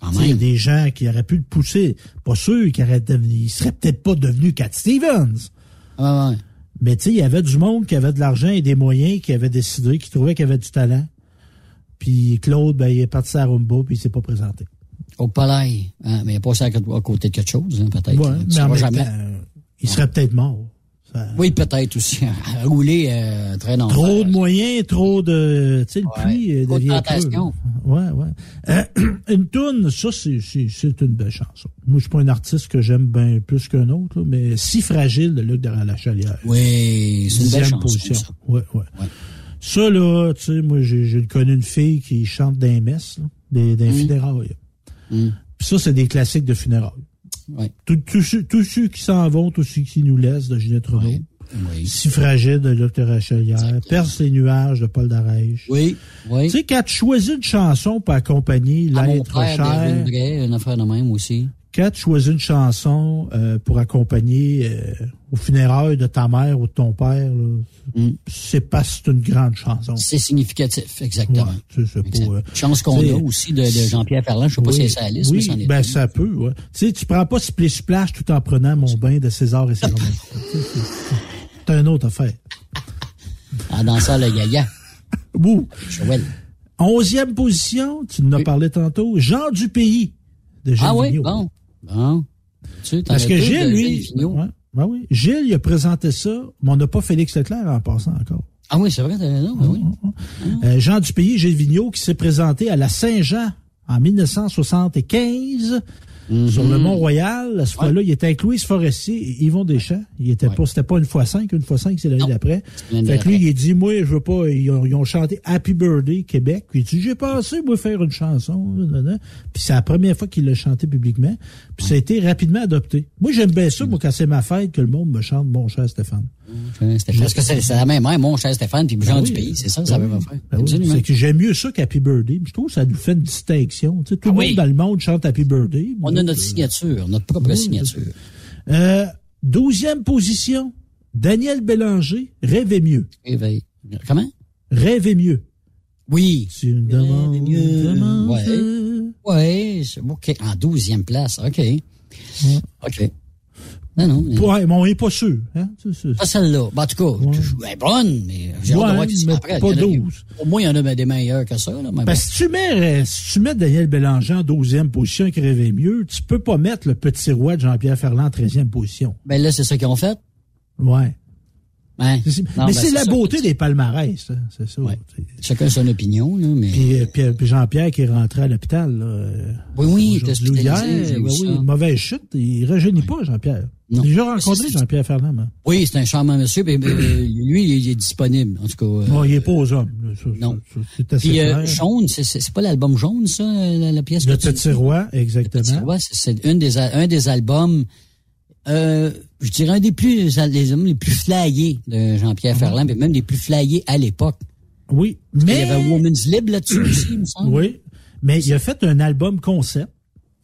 Quand Il y a des gens qui auraient pu le pousser. Pas sûr qu'il aurait devenu. Il serait peut-être pas devenu Cat Stevens. Ah, ouais. Mais tu sais, il y avait du monde qui avait de l'argent et des moyens qui avait décidé, qui trouvait qu'il avait du talent. Puis Claude, ben, il est parti à Rumba, puis il s'est pas présenté. Au palais. Hein, mais il a passé à, à côté de quelque chose, hein, peut-être. Ouais, mais en jamais. temps, il serait peut-être mort. Ça- Oui, peut-être aussi. À rouler euh, très longtemps. Trop de moyens, trop de... Tu sais, le Ouais. puits euh, Trop de devient tentation. Ouais, ouais. Euh, une toune, ça, c'est, une belle chanson. Moi, je suis pas un artiste que j'aime bien plus qu'un autre, là, mais Si fragile de Luc de la Chalière. Oui, c'est une belle chanson, position. ça. Ouais, ouais. Ça, là, tu sais, moi, j'ai, connu une fille qui chante des messes, là, des, des Mm. Mm. Puis ça, c'est des classiques de funérailles. Ouais. Tous- ceux, qui s'en vont, tous ceux qui nous laissent, de Ginette Renaud. Oui. Si fragile de la Chalière. Perce les nuages de Paul Darèche. Oui, oui. Tu sais, quand tu choisis une chanson pour accompagner l'être cher, une affaire de même aussi. Quand tu choisis une chanson euh, pour accompagner euh, au funérailles de ta mère ou de ton père, Mm. c'est c'est une grande chanson. C'est significatif, exactement. Ouais, tu sais, c'est Exact. pas, euh, Chance qu'on a aussi de, de Jean-Pierre Ferland. Je sais pas si c'est sa liste, oui, mais ben ça peut, ouais. Tu sais, tu prends pas Splish Splash tout en prenant mon bain de César et ses sais, c'est- une autre affaire. En dansant le gaga. Ouh. Joël. Onzième position, tu nous as parlé tantôt, Jean du pays de Gilles Ah oui, bon. Bon. Tu Parce que Gilles, lui, ouais, ouais, oui. Gilles, il a présenté ça, mais on n'a pas Félix Leclerc en passant encore. Ah oui, c'est vrai, t'as raison, ben oui. Euh, Jean Dupayé, Gilles Vigneault, qui s'est présenté à la Saint-Jean en 1975 Mhm. sur le Mont-Royal. À ce fois-là, il était avec Louise Forestier et Yvon Deschamps. Il était pas, c'était pas une fois cinq, une fois cinq, c'est l'année d'après. Fait que lui, il a dit, moi, je veux pas, ils ont, ils ont chanté Happy Birthday Québec. Puis il dit, j'ai pensé, moi, faire une chanson. Puis c'est la première fois qu'il l'a chanté publiquement. Puis ça a été rapidement adopté. Moi, j'aime bien ça, moi, quand c'est ma fête, que le monde me chante Mon cher Stéphane. Parce que c'est la même mère, mon cher Stéphane, puis Jean Ben du pays, c'est ça, Ben ça oui. veut faire. Ben oui. C'est que j'aime mieux ça qu'Happy Birthday. Je trouve que ça nous fait une distinction. Tu sais, tout le Ah monde dans le monde chante Happy Birthday. On a notre signature, notre propre signature. Euh, douzième position, Daniel Bélanger, Rêvez mieux. Éveil. Comment? Rêvez mieux. Oui. Tu me demandes mieux. Ouais. Ouais, OK. En douzième place, OK. OK. Non, non. mais- Ouais, mais on n'est pas sûr. Hein? Pas celle-là. Ben, en tout cas, elle est bonne, mais j'ai hâte Ouais, de voir qui après. pas Il y en a- 12. Au moins, il y en a des meilleurs que ça. Là, que si tu mets, euh, si tu mets Daniel Bélanger en douzième position avec Rêvez mieux, tu peux pas mettre le petit roi de Jean-Pierre Ferland en treizième position. bon. Ben là, c'est ça qu'ils ont fait. Ouais. Hein? Non, mais ben, c'est la ça. beauté des palmarès, hein, c'est ça. Chacun son opinion, là, mais. Puis, euh, puis, euh, puis Jean-Pierre qui est rentré à l'hôpital. Oui, oui, hier, oui, oui, mauvaise chute. Il rajeunit pas, Jean-Pierre. Non. J'ai déjà rencontré Jean-Pierre Fernand. moi. Oui, c'est un charmant monsieur. mais, euh, lui, il est disponible, en tout cas. euh, Bon, il est pas aux hommes. là, ça, Non. C'est assez Puis, euh. Jaune, c'est- c'est c'est pas l'album Jaune, ça, la, la pièce Le que tu petit roi, exactement. Petit Roi, c'est- c'est une des, un des albums euh, je dirais un des plus, les les plus flyés de Jean-Pierre Mhm. Ferland, mais même des plus flyés à l'époque. Oui, mais... y avait Woman's Lib là-dessus aussi, il me semble. Oui, mais il a fait un album concept.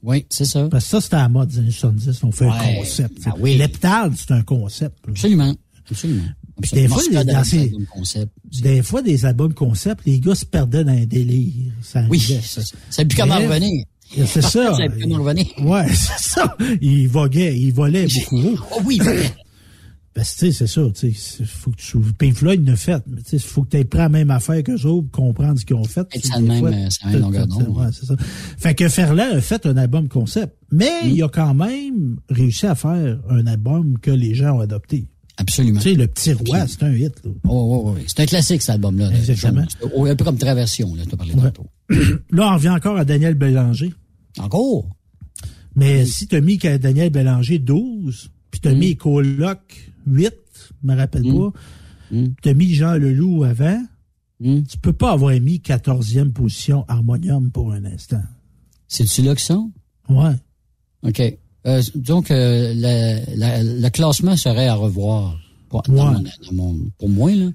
Oui, c'est ça. Parce que ça, c'était à la mode des années 70. On fait un Ouais, concept. ah oui. L'heptade, c'est un concept. là. Absolument. Absolument. Puis des fois, les- dans ces- concept. Des fois, des albums concept, les gars se perdaient dans un délire. Ça Oui, savait plus comment revenir. C'est ça. Ça plus comment revenir. Ouais, c'est ça. Il voguait, il volait beaucoup. Oh oui. Parce que, tu sais, c'est ça, tu faut que tu, Pink Floyd l'a fait, mais tu sais, faut que tu aies pris la même affaire qu'eux autres comprendre ce qu'ils ont fait. Même, fois, euh, c'est la même t'as- longueur d'onde, ouais, c'est ça. Fait que Ferland a fait un album concept, mais Mm. il a quand même réussi à faire un album que les gens ont adopté. Absolument. Tu sais, Le Petit Roi, c'est un hit, là. Oh, oh, oh, C'est un classique, cet album-là. là. Exactement. C'est Un peu comme Traversion, là, tu as parlé Ouais. tantôt. Là, on revient encore à Daniel Bélanger. Encore? Mais si tu as mis Daniel Bélanger 12, puis Mm. tu as mis Coloc 8, je me rappelle pas, Mm. tu as mis Jean Leloup avant, tu peux pas avoir mis 14e position Harmonium pour un instant. C'est-tu là que sont? Ouais. OK. Euh, donc, euh, le, la- le classement serait à revoir pour, dans Ouais. mon- dans mon- pour moi. Là.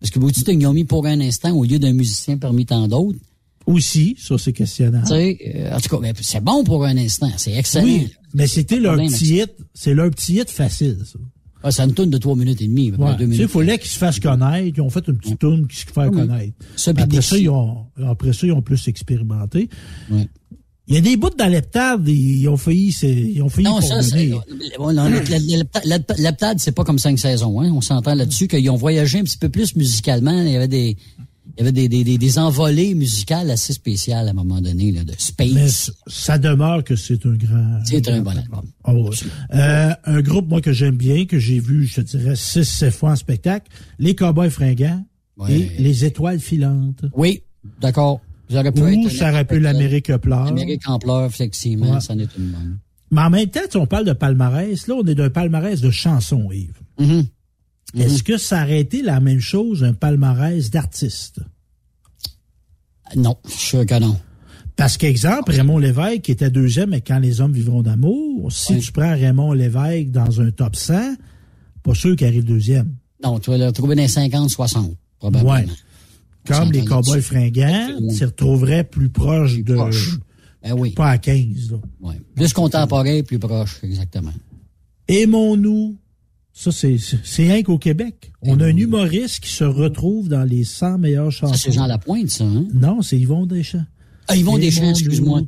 Parce que vous dites qu'ils ont mis pour un instant au lieu d'un musicien parmi tant d'autres. Aussi, ça c'est questionnable. Tu sais, euh, en tout cas, ben, c'est bon pour un instant. C'est excellent. Oui, mais c'était leur petit hit, c'est leur petit hit facile, ça. Ah, ça une tourne de trois minutes et demie. Ouais. sais, il minutes. fallait qu'ils se fassent connaître. Ils ont fait une petite tourne qui se fait Oui. connaître. Ça, après, ça, ils ont, après ça, ils ont plus expérimenté. Ouais. Il y a des bouts dans l'heptade, ils ont failli, c'est- ils ont failli Non, ça, c'est. la- L'Aptade, c'est pas comme cinq saisons, hein. On s'entend là-dessus qu'ils ont voyagé un petit peu plus musicalement. Il y avait des. Il y avait des, des, des, des envolées musicales assez spéciales à un moment donné, là, de Mais space. c- ça demeure que c'est un grand. C'est un bon album. Ouais. Euh, un groupe, moi, que j'aime bien, que j'ai vu, je te dirais, six, sept fois en spectacle, les Cowboys fringants Ouais. et les Étoiles filantes. Oui, d'accord. Ou être. ça aurait pu l'Amérique pleure. L'Amérique en pleurs, effectivement, Ouais. ça en est une bonne. Mais en même temps, si on parle de palmarès, là, on est d'un palmarès de chansons, Yves. Mm-hmm. Est-ce que ça aurait été la même chose, un palmarès d'artistes? Non, je suis sûr que non. Parce qu'exemple, Raymond Lévesque qui était deuxième et quand les hommes vivront d'amour, si tu prends Raymond Lévesque dans un top 100, pas sûr qu'il arrive deuxième. Non, tu vas le trouver dans les 50, 60, probablement. Ouais. Comme les Cowboys fringants, tu retrouverais plus proche de... proche. Ben oui. Pas à 15, là. Ouais. Plus contemporain, plus proche, exactement. Aimons-nous. Ça, c'est, rien qu'au Québec. On a un humoriste qui se retrouve dans les 100 meilleures chansons. Ça, c'est Jean Lapointe, ça, hein? Non, c'est Yvon Deschamps. Ah, Yvon Deschamps, excuse-moi.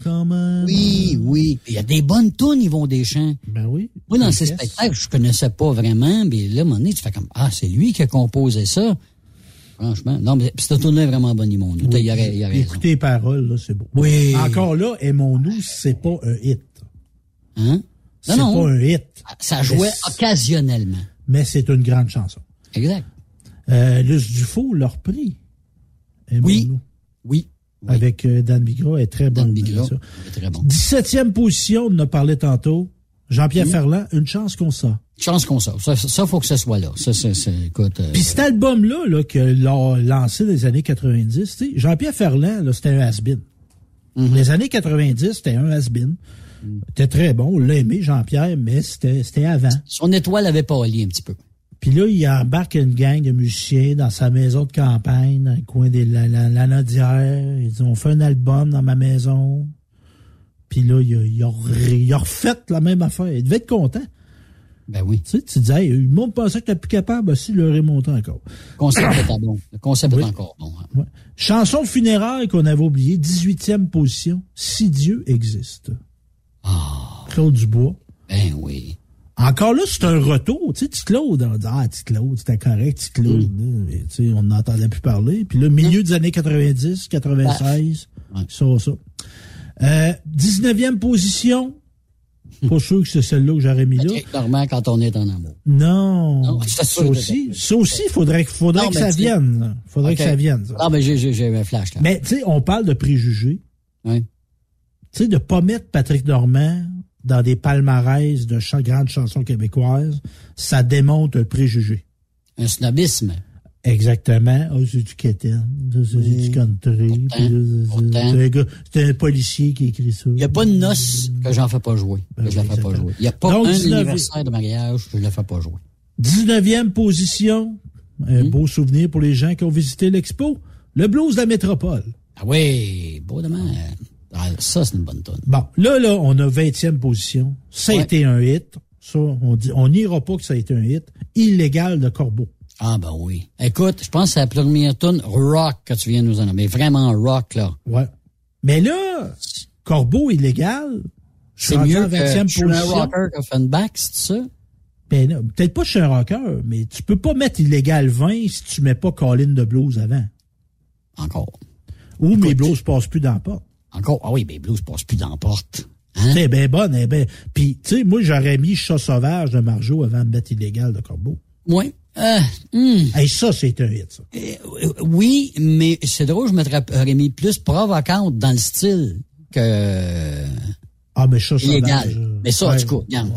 Oui, oui. Il y a des bonnes tunes, Yvon Deschamps. Ben oui. Moi, dans ces spectacles, je connaissais pas vraiment, mais là, à un moment donné, tu fais comme, ah, c'est lui qui a composé ça. Franchement. Non, mais cette tune est vraiment bonne, Yvon. Il y aurait, il y aurait. Écoutez les paroles, là, c'est beau. Oui. Encore là, Aimons-nous, c'est pas un hit. Hein? C'est pas un hit. Ça jouait occasionnellement. Mais c'est une grande chanson. Exact. Euh, Luce Dufault l'a repris. Aimons-nous. Oui. Avec euh, Dan Bigra, est très bonne. Bigra, très bon. 17e position, on en a parlé tantôt. Jean-Pierre Oui. Ferland, une chance qu'on sort. Chance qu'on sort. Ça, ça, faut que ce soit là. Ça, c'est, écoute. euh, Puis cet album-là, là, que l'a lancé dans les années 90, tu sais, Jean-Pierre Ferland, là, c'était un has-been. Mm-hmm. Les années 90, c'était un has-been. Mm. C'était très bon. On l'a aimé, Jean-Pierre, mais c'était avant. son étoile avait pâli un petit peu. Puis là, il embarque une gang de musiciens dans sa maison de campagne, dans le coin de la, la, la Nodière. Ils ont fait un album dans ma maison. Puis là, il a, il, a, re- il a refait la même affaire. Il devait être content. Ben oui. Tu sais, tu disais, hey, le monde pensait que t'es plus capable, si, il aurait monté encore. Le concept est bon. Le concept est encore bon. hein. Ouais. Chanson de funérailles qu'on avait oublié, 18e position, Si Dieu existe. Claude Dubois. Ben oui. Encore là, c'est un retour. Tu sais, Tite Claude, on dit, ah, Tite Claude, c'était correct, Tite Claude. là. Mais, tu sais, on n'entendait plus parler. Puis là, milieu des années 90, 96, ça, ça. Euh, 19e position. Pas sûr que c'est celle-là que j'aurais mis là. Patrick Normand quand on est en amour. Non. Non, ça aussi, ça aussi, faudrait, faudrait Non, que mais ça vienne. là. Faudrait que ça vienne. ça. Ah, ben j'ai, j'ai, j'ai un flash, là. Mais, tu sais, on parle de préjugés. Oui. Tu sais, de pas mettre Patrick Normand dans des palmarès de cha- grandes chansons québécoises, ça démontre un préjugé. Un snobisme. Exactement. Ah, c'est du c'est du country. c'est- un policier qui écrit ça. Il n'y a pas de noce que j'en fais pas jouer. que je la fais pas jouer. Il n'y a pas Donc, un 19 anniversaire de mariage que je la fais pas jouer. 19e position. Un beau souvenir pour les gens qui ont visité l'expo. Le blues de la métropole. Ah oui, beau demain. Ah, ça, c'est une bonne tonne. Bon, là, là, on a 20e position. Ça a Ouais. été un hit. Ça, on dit, on n'ira pas que ça a été un hit. Illégal de Corbeau. Ah ben oui. Écoute, je pense que c'est la première tune rock que tu viens de nous en mais vraiment rock là. Ouais. Mais là, Corbeau illégal. C'est mieux que 20e je suis un rocker qu'Offenbach, c'est ça? Ben, peut-être pas je suis un rocker, mais tu peux pas mettre illégal 20 si tu mets pas Colin de blues avant. Encore. Ou mes blues passent plus dans la porte. Encore? Ah oui, ben blues passe plus dans la porte. Hein? C'est bien bonne, eh ben. Puis, tu sais, moi, j'aurais mis Chat sauvage de Marjo avant de mettre illégal de Corbeau. Oui. Euh, hmm. Hey, ça, c'est un hit, ça. Euh, oui, mais c'est drôle, je m'aurais aurais mis plus provocante dans le style que Ah, mais illégal. sauvage. euh, Mais ça, en ouais, tout cas, regarde.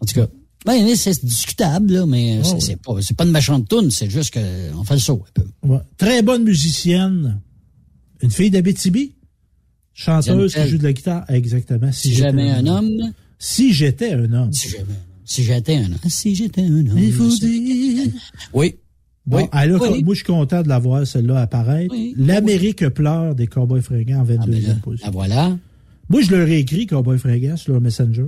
En tout cas. Ben, c'est discutable, là, mais c'est ouais. c'est pas, c'est pas une méchante toune, c'est juste que on fait le saut un peu. Très bonne musicienne. Une fille d'Abitibi? Chanteuse qui joue de la guitare. Exactement. Si j'étais jamais un homme, Si j'étais un homme. si jamais, si j'étais un homme, si j'étais un homme. Il faut dire. Oui. Bon, oui. elle a- Oui. moi, je suis content de la voir, celle-là, apparaître. Oui. L'Amérique pleure des Cowboys fringants en 22e Ah, ben là, position. ah, voilà. Moi, je leur ai écrit Cowboys fringants sur leur Messenger.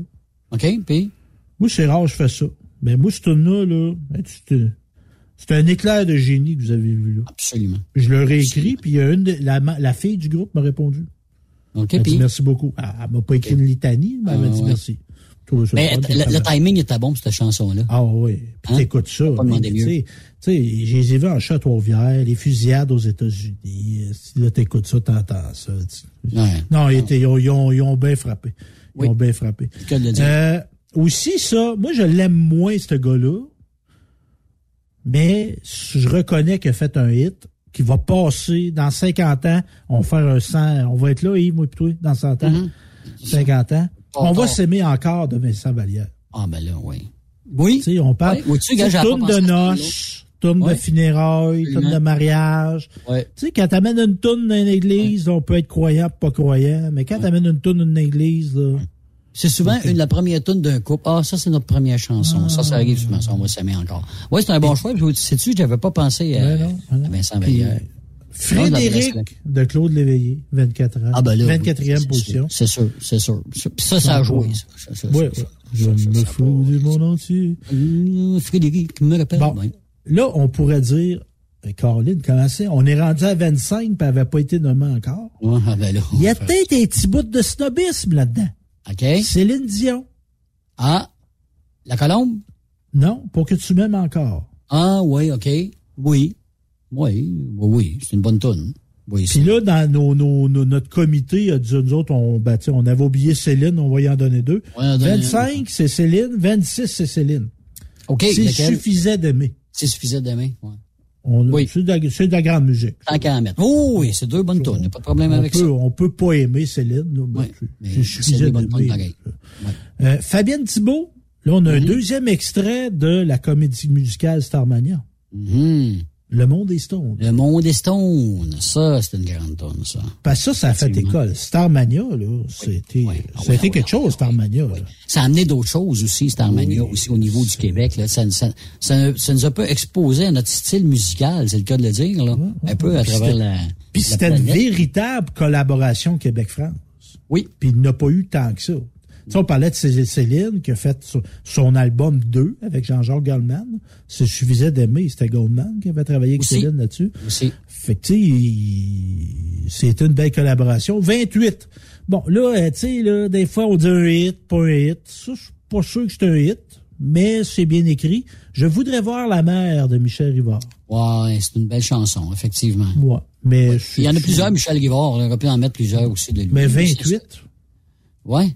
OK, puis? Moi, c'est rare, je fais ça. Mais moi, ce là, ben, c'est un éclair de génie que vous avez vu là. Absolument. Je leur ai écrit, puis il y a une la, la fille du groupe m'a répondu. OK, Elle m'a dit puis? merci beaucoup. Elle, elle m'a pas écrit une litanie, mais elle m'a Ah, dit ouais. merci. Mais le, timing était bon pour cette chanson-là. Ah oui. Puis Hein? t'écoutes ça. Tu sais, tu sais, je les ai vus en Châteauvière, les fusillades aux États-Unis. Si là, t'écoutes ça, t'entends ça. Ouais. Non, ils, étaient- ils ont, ils ont- ils ont bien frappé. Ils Oui. ont bien frappé. De le dire. Euh, aussi, ça, moi, je l'aime moins, ce gars-là. Mais je reconnais qu'il a fait un hit qui va passer dans 50 ans. On va faire un 100. On va être là, Yves, moi, puis toi, dans 100 ans. Mhm. 50 ans. Pas on va s'aimer encore de Vincent Vallière. Ah, ben là, oui. Oui. Tu sais, on parle. Vois-tu, tu sais, tourne de noces, tourne de funérailles, tourne de mariage. Ouais. Tu sais, quand t'amènes une tourne dans une église, on peut être croyant, pas croyant. Mais quand t'amènes une tourne dans une église, là. C'est souvent une, la première tune d'un couple. Ah, ça, c'est notre première chanson. Ça, ça arrive souvent. Ça, on va s'aimer encore. Oui, c'est un bon choix. Puis, sais-tu, j'avais pas pensé à, non, à Vincent Puis. Frédéric de Claude Léveillé, 24 ans. Ah, ben là. 24e oui, position. C'est sûr, c'est sûr. Puis ça, ça a joué, ça. Ouais. Je me fous du monde entier. Euh, Frédéric me rappelle. Bon. oui. Là, on pourrait dire, euh, Caroline, comment c'est? On est rendu à 25 puis elle n'avait pas été nommée encore. Ouais, ah, ben là. Il y a peut-être un petit bout de snobisme là-dedans. OK? Céline Dion. Ah, la colombe? Non, pour que tu m'aimes encore. Ah, oui, OK. Oui. Oui, oui, oui. C'est une bonne tune. Oui, Puis là, dans nos, nos- nos- notre comité, a dit, nous autres, on, ben, on avait oublié Céline, on va y en donner deux. Ouais, en donner 25, c'est Céline. 26, c'est Céline. OK, lequel? suffisait d'aimer. C'est suffisant d'aimer. Ouais. Oui. C'est de, de la grande musique. Tant qu'à en mettre. Oh, oui, c'est deux bonnes tunes. Il n'y a pas de problème On avec peut, ça. on peut pas aimer Céline. Ouais, c'est- des bonnes pareilles. Euh, Fabienne Thibault, là, on a un Mhm. deuxième extrait de la comédie musicale Starmania. Mhm. Le monde des Stones. Le monde des Stones. Ça, c'est une grande tune, ça. Parce que ça, ça a fait école. Starmania, là, c'était, Ah c'était quelque chose, Starmania. là. Ça a amené d'autres choses aussi, Starmania, aussi au niveau du Québec. Là. Ça, ça, ça, ça nous a pas exposé à notre style musical, c'est le cas de le dire, là. un peu à Puis travers la. Puis c'était une véritable collaboration Québec-France. Oui. Puis il n'a pas eu tant que ça. Tu sais, on parlait de Cé- Céline qui a fait son- album 2 avec Jean-Jacques Goldman. Ça suffisait d'aimer. C'était Goldman qui avait travaillé avec Aussi. Céline là-dessus. Aussi. Fait que, tu sais, il- c'était une belle collaboration. 28. Bon, là, euh, tu sais, là, des fois, on dit un hit, pas un hit. Ça, je suis pas sûr que c'est un hit, mais c'est bien écrit. Je voudrais voir la mère de Michel Rivard. Ouais, c'est une belle chanson, effectivement. Ouais. Mais Il y en a plusieurs, Michel Rivard. On aurait pu en mettre plusieurs aussi de lui. Mais C'est 28. ça. Ouais.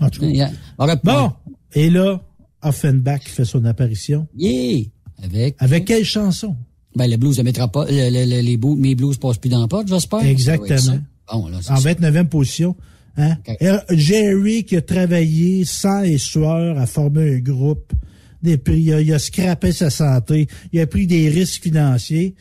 En tout cas. Bon, et là, Offenbach fait son apparition. Yeah! Avec. Avec quelle chanson? Ben, le blues de Métropole, le- le- le- les blues, mes blues passent plus dans la porte, j'espère. Exactement. Bon, là, c'est En ça. 29e position. Hein? Euh, Jerry qui a travaillé sang et sueur à former un groupe des prix, il a, il a scrappé sa santé, il a pris des risques financiers.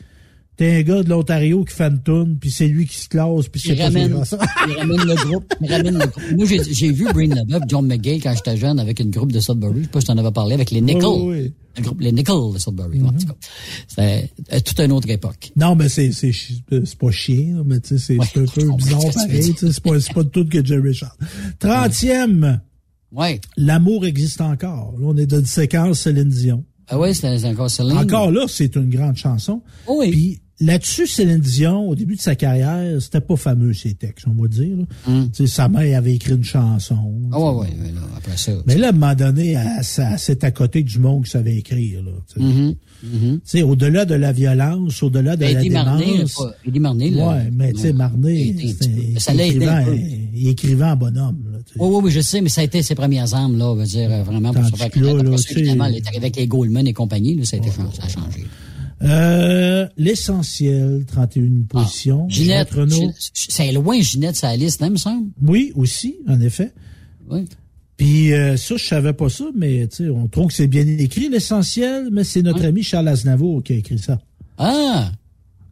T'es un gars de l'Ontario qui fait une tourne, puis c'est lui qui se classe, puis c'est ramène, ça. il ramène le groupe. Il ramène le groupe. Moi, j'ai vu Brain Leboeuf, John McGay, quand j'étais jeune, avec une groupe de Sudbury. Je sais pas si t'en avais parlé, avec les Nichols. Oui, oui, oui. Le groupe Les Nichols de Sudbury. En tout cas, C'était euh, toute une autre époque. Non, mais c'est c'est pas chien, là, mais tu sais, c'est un peu bizarre pareil. C'est pas, c'est pas tout que Jerry Charles. Trentième. Ouais. L'amour existe encore. Là, on est dans une séquence Céline Dion. Ah c'était c'est encore Céline. Encore là, c'est une grande chanson. Oui. Puis là-dessus, Céline Dion, au début de sa carrière, c'était pas fameux ses textes, on va dire. sais, Sa mère avait écrit une chanson. Ah ouais, ouais, mais là, après ça. Mais là, à un moment donné, s'est à côté du monde qui savait écrire. Là, sais, au-delà de la violence, au-delà de la Eddie Marnay, démence. Eddie Marnay, là. Ouais, mais tu sais. Marnay, ça l'a aidé écrivait, un peu. il écrivait en bonhomme. Là. Oui, oui, oui, je sais, mais ça a été ses premières armes, là, on va dire, euh, vraiment, pour se faire là, connaître. là, est arrivée avec les Goldman et compagnie, là, ça a, été, ça a changé. Euh, L'essentiel, 31 position. Ah, Ginette, Renault. Gin- c'est loin, Ginette, sa liste, hein, me semble? Oui, aussi, en effet. Oui. Puis euh, ça, je savais pas ça, mais tu sais, on trouve que c'est bien écrit, l'essentiel, mais c'est notre ami Charles Aznavour qui a écrit ça. Ah!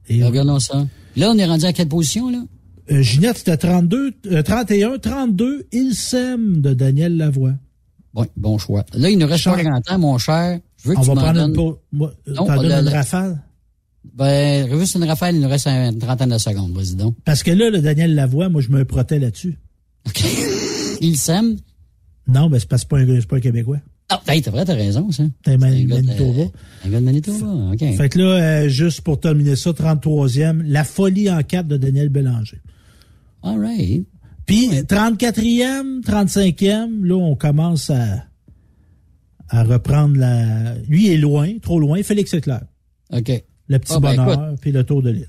Et Regardons ça. Là, on est rendu à quelle position, là? euh, Ginette, c'était 32, euh, 31, 32, Il s'aime de Daniel Lavoie. Oui, bon choix. Là, il nous reste Charles- pas grand temps, mon cher. Je veux que On tu va prendre donnes... une pause. Moi, Non, T'en on donnes une rafale? Ben, juste une rafale, il nous reste une trentaine de secondes, vas-y donc. Parce que là, le Daniel Lavoie, moi, je me protège là-dessus. Il s'aime? Non, ben c'est pas un, pas un Québécois. Ah, hey, t'as vrai, t'as raison, ça. Un Man- Manitoba. Un gars de Manitoba, OK. Fait que là, euh, juste pour terminer ça, 33e, La folie en cap de Daniel Bélanger. All right. Puis 34e, 35e, là, on commence à, à reprendre la... Lui est loin, trop loin, Félix Leclerc. OK. Le petit Ah, ben, bonheur, puis le tour de l'île.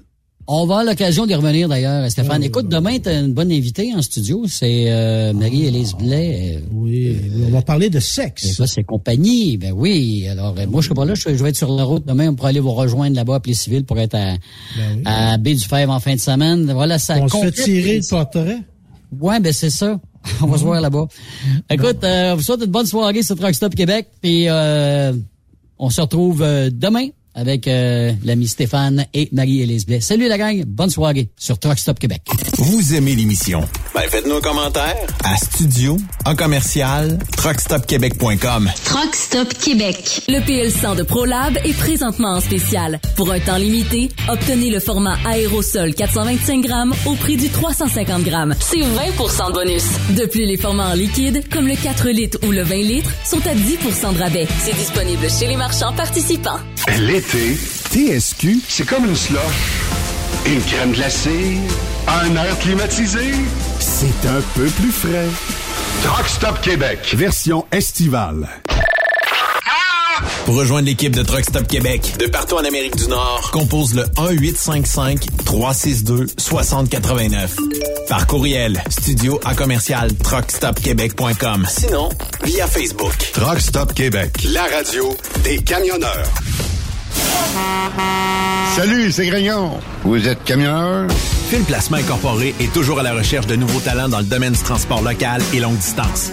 On va avoir l'occasion d'y revenir d'ailleurs, Stéphane. Écoute, demain, tu as une bonne invitée en studio. C'est euh, Marie-Élise Blais. euh, Oui, on va parler de sexe. Ça, c'est compagnie. Ben oui. Alors, euh, moi, je serai pas là. Je, vais être sur la route demain. On pourra aller vous rejoindre là-bas à Plé-Civil pour être à, à Baie-du-Fèvre en fin de semaine. Voilà, ça Ben On se fait tirer le portrait. Ouais, ben c'est ça. On va se voir là-bas. Écoute, euh, on vous souhaite une bonne soirée sur Truck Stop Québec. Puis euh, on se retrouve euh, demain avec euh, l'ami Stéphane et Marie-Élise Blais. Salut la gang, bonne soirée sur Truck Stop Québec. Vous aimez l'émission? Ben, faites-nous un commentaire à studio, en commercial, truckstopquebec.com. Truck Stop Québec. Le PL100 de ProLab est présentement en spécial. Pour un temps limité, obtenez le format aérosol 425 grammes au prix du 350 grammes. C'est 20% de bonus. De plus, les formats en liquide, comme le 4 litres ou le 20 litres, sont à 10% de rabais. C'est disponible chez les marchands participants. L'été, TSQ, c'est comme une slush. Une crème glacée, un air climatisé. C'est un peu plus frais. Truck Stop Québec, version estivale. Pour rejoindre l'équipe de Truck Stop Québec, de partout en Amérique du Nord, compose le 1-855-362-6089. Par courriel, studio à commercial truckstopquebec.com. Sinon, via Facebook. Truck Stop Québec, la radio des camionneurs. Salut, c'est Grignon. Vous êtes camionneur? Fil Placement Incorporé est toujours à la recherche de nouveaux talents dans le domaine du transport local et longue distance.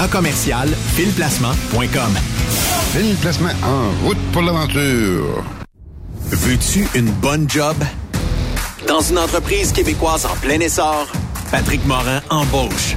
à commercial filplacement.com. Fil Placement en route pour l'aventure. Veux-tu une bonne job? Dans une entreprise québécoise en plein essor, Patrick Morin embauche.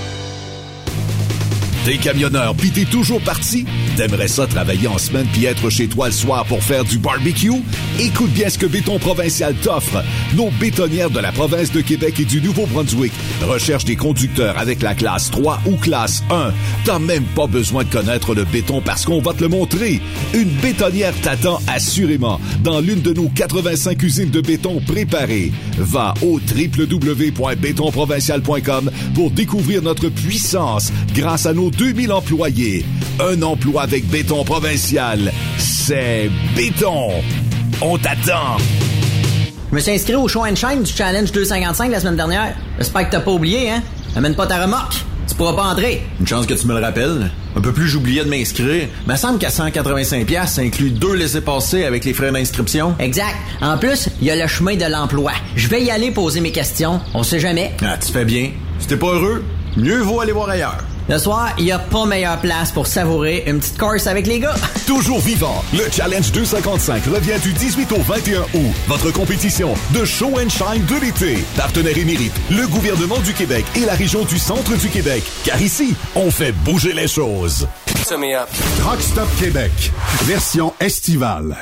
T'es camionneur pis t'es toujours parti? T'aimerais ça travailler en semaine puis être chez toi le soir pour faire du barbecue? Écoute bien ce que Béton Provincial t'offre. Nos bétonnières de la province de Québec et du Nouveau-Brunswick recherchent des conducteurs avec la classe 3 ou classe 1. T'as même pas besoin de connaître le béton parce qu'on va te le montrer. Une bétonnière t'attend assurément dans l'une de nos 85 usines de béton préparées. Va au www.bétonprovincial.com pour découvrir notre puissance grâce à nos 2000 employés. Un emploi avec béton provincial, c'est béton. On t'attend. Je me suis inscrit au show and shine du Challenge 255 la semaine dernière. J'espère que t'as pas oublié, hein? Amène pas ta remorque. Tu pourras pas entrer. Une chance que tu me le rappelles. Un peu plus, j'oubliais de m'inscrire. Mais semble qu'à 185 ça inclut deux laissés-passer avec les frais d'inscription. Exact. En plus, il y a le chemin de l'emploi. Je vais y aller poser mes questions. On sait jamais. Ah, tu fais bien. Si t'es pas heureux, mieux vaut aller voir ailleurs. Le soir, il n'y a pas meilleure place pour savourer une petite course avec les gars. Toujours vivant, le Challenge 255 revient du 18 au 21 août. Votre compétition de show and shine de l'été. Partenaire émérite, le gouvernement du Québec et la région du centre du Québec. Car ici, on fait bouger les choses. Truck Stop Québec, version estivale.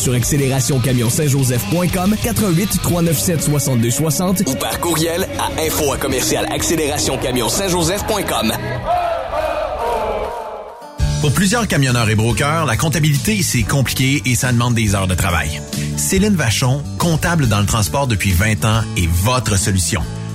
Sur accélérationcamion-saint-joseph.com 88 397 62 60 ou par courriel à info à commercial accélérationcamion-saint-joseph.com. Pour plusieurs camionneurs et brokers, la comptabilité, c'est compliqué et ça demande des heures de travail. Céline Vachon, comptable dans le transport depuis 20 ans, est votre solution.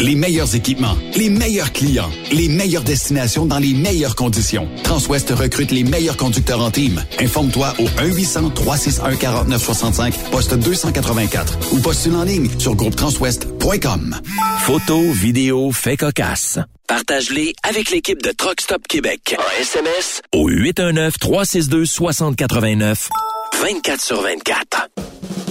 Les meilleurs équipements, les meilleurs clients, les meilleures destinations dans les meilleures conditions. Transwest recrute les meilleurs conducteurs en team. Informe-toi au 1-800-361-4965, poste 284 ou postule en ligne sur groupetranswest.com. Photos, vidéos, faits cocasse. Partage-les avec l'équipe de Truck Stop Québec. En SMS au 819-362-6089. 24 sur 24.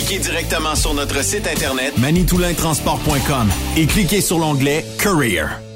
Appliquez directement sur notre site internet manitoulintransport.com et cliquez sur l'onglet Career.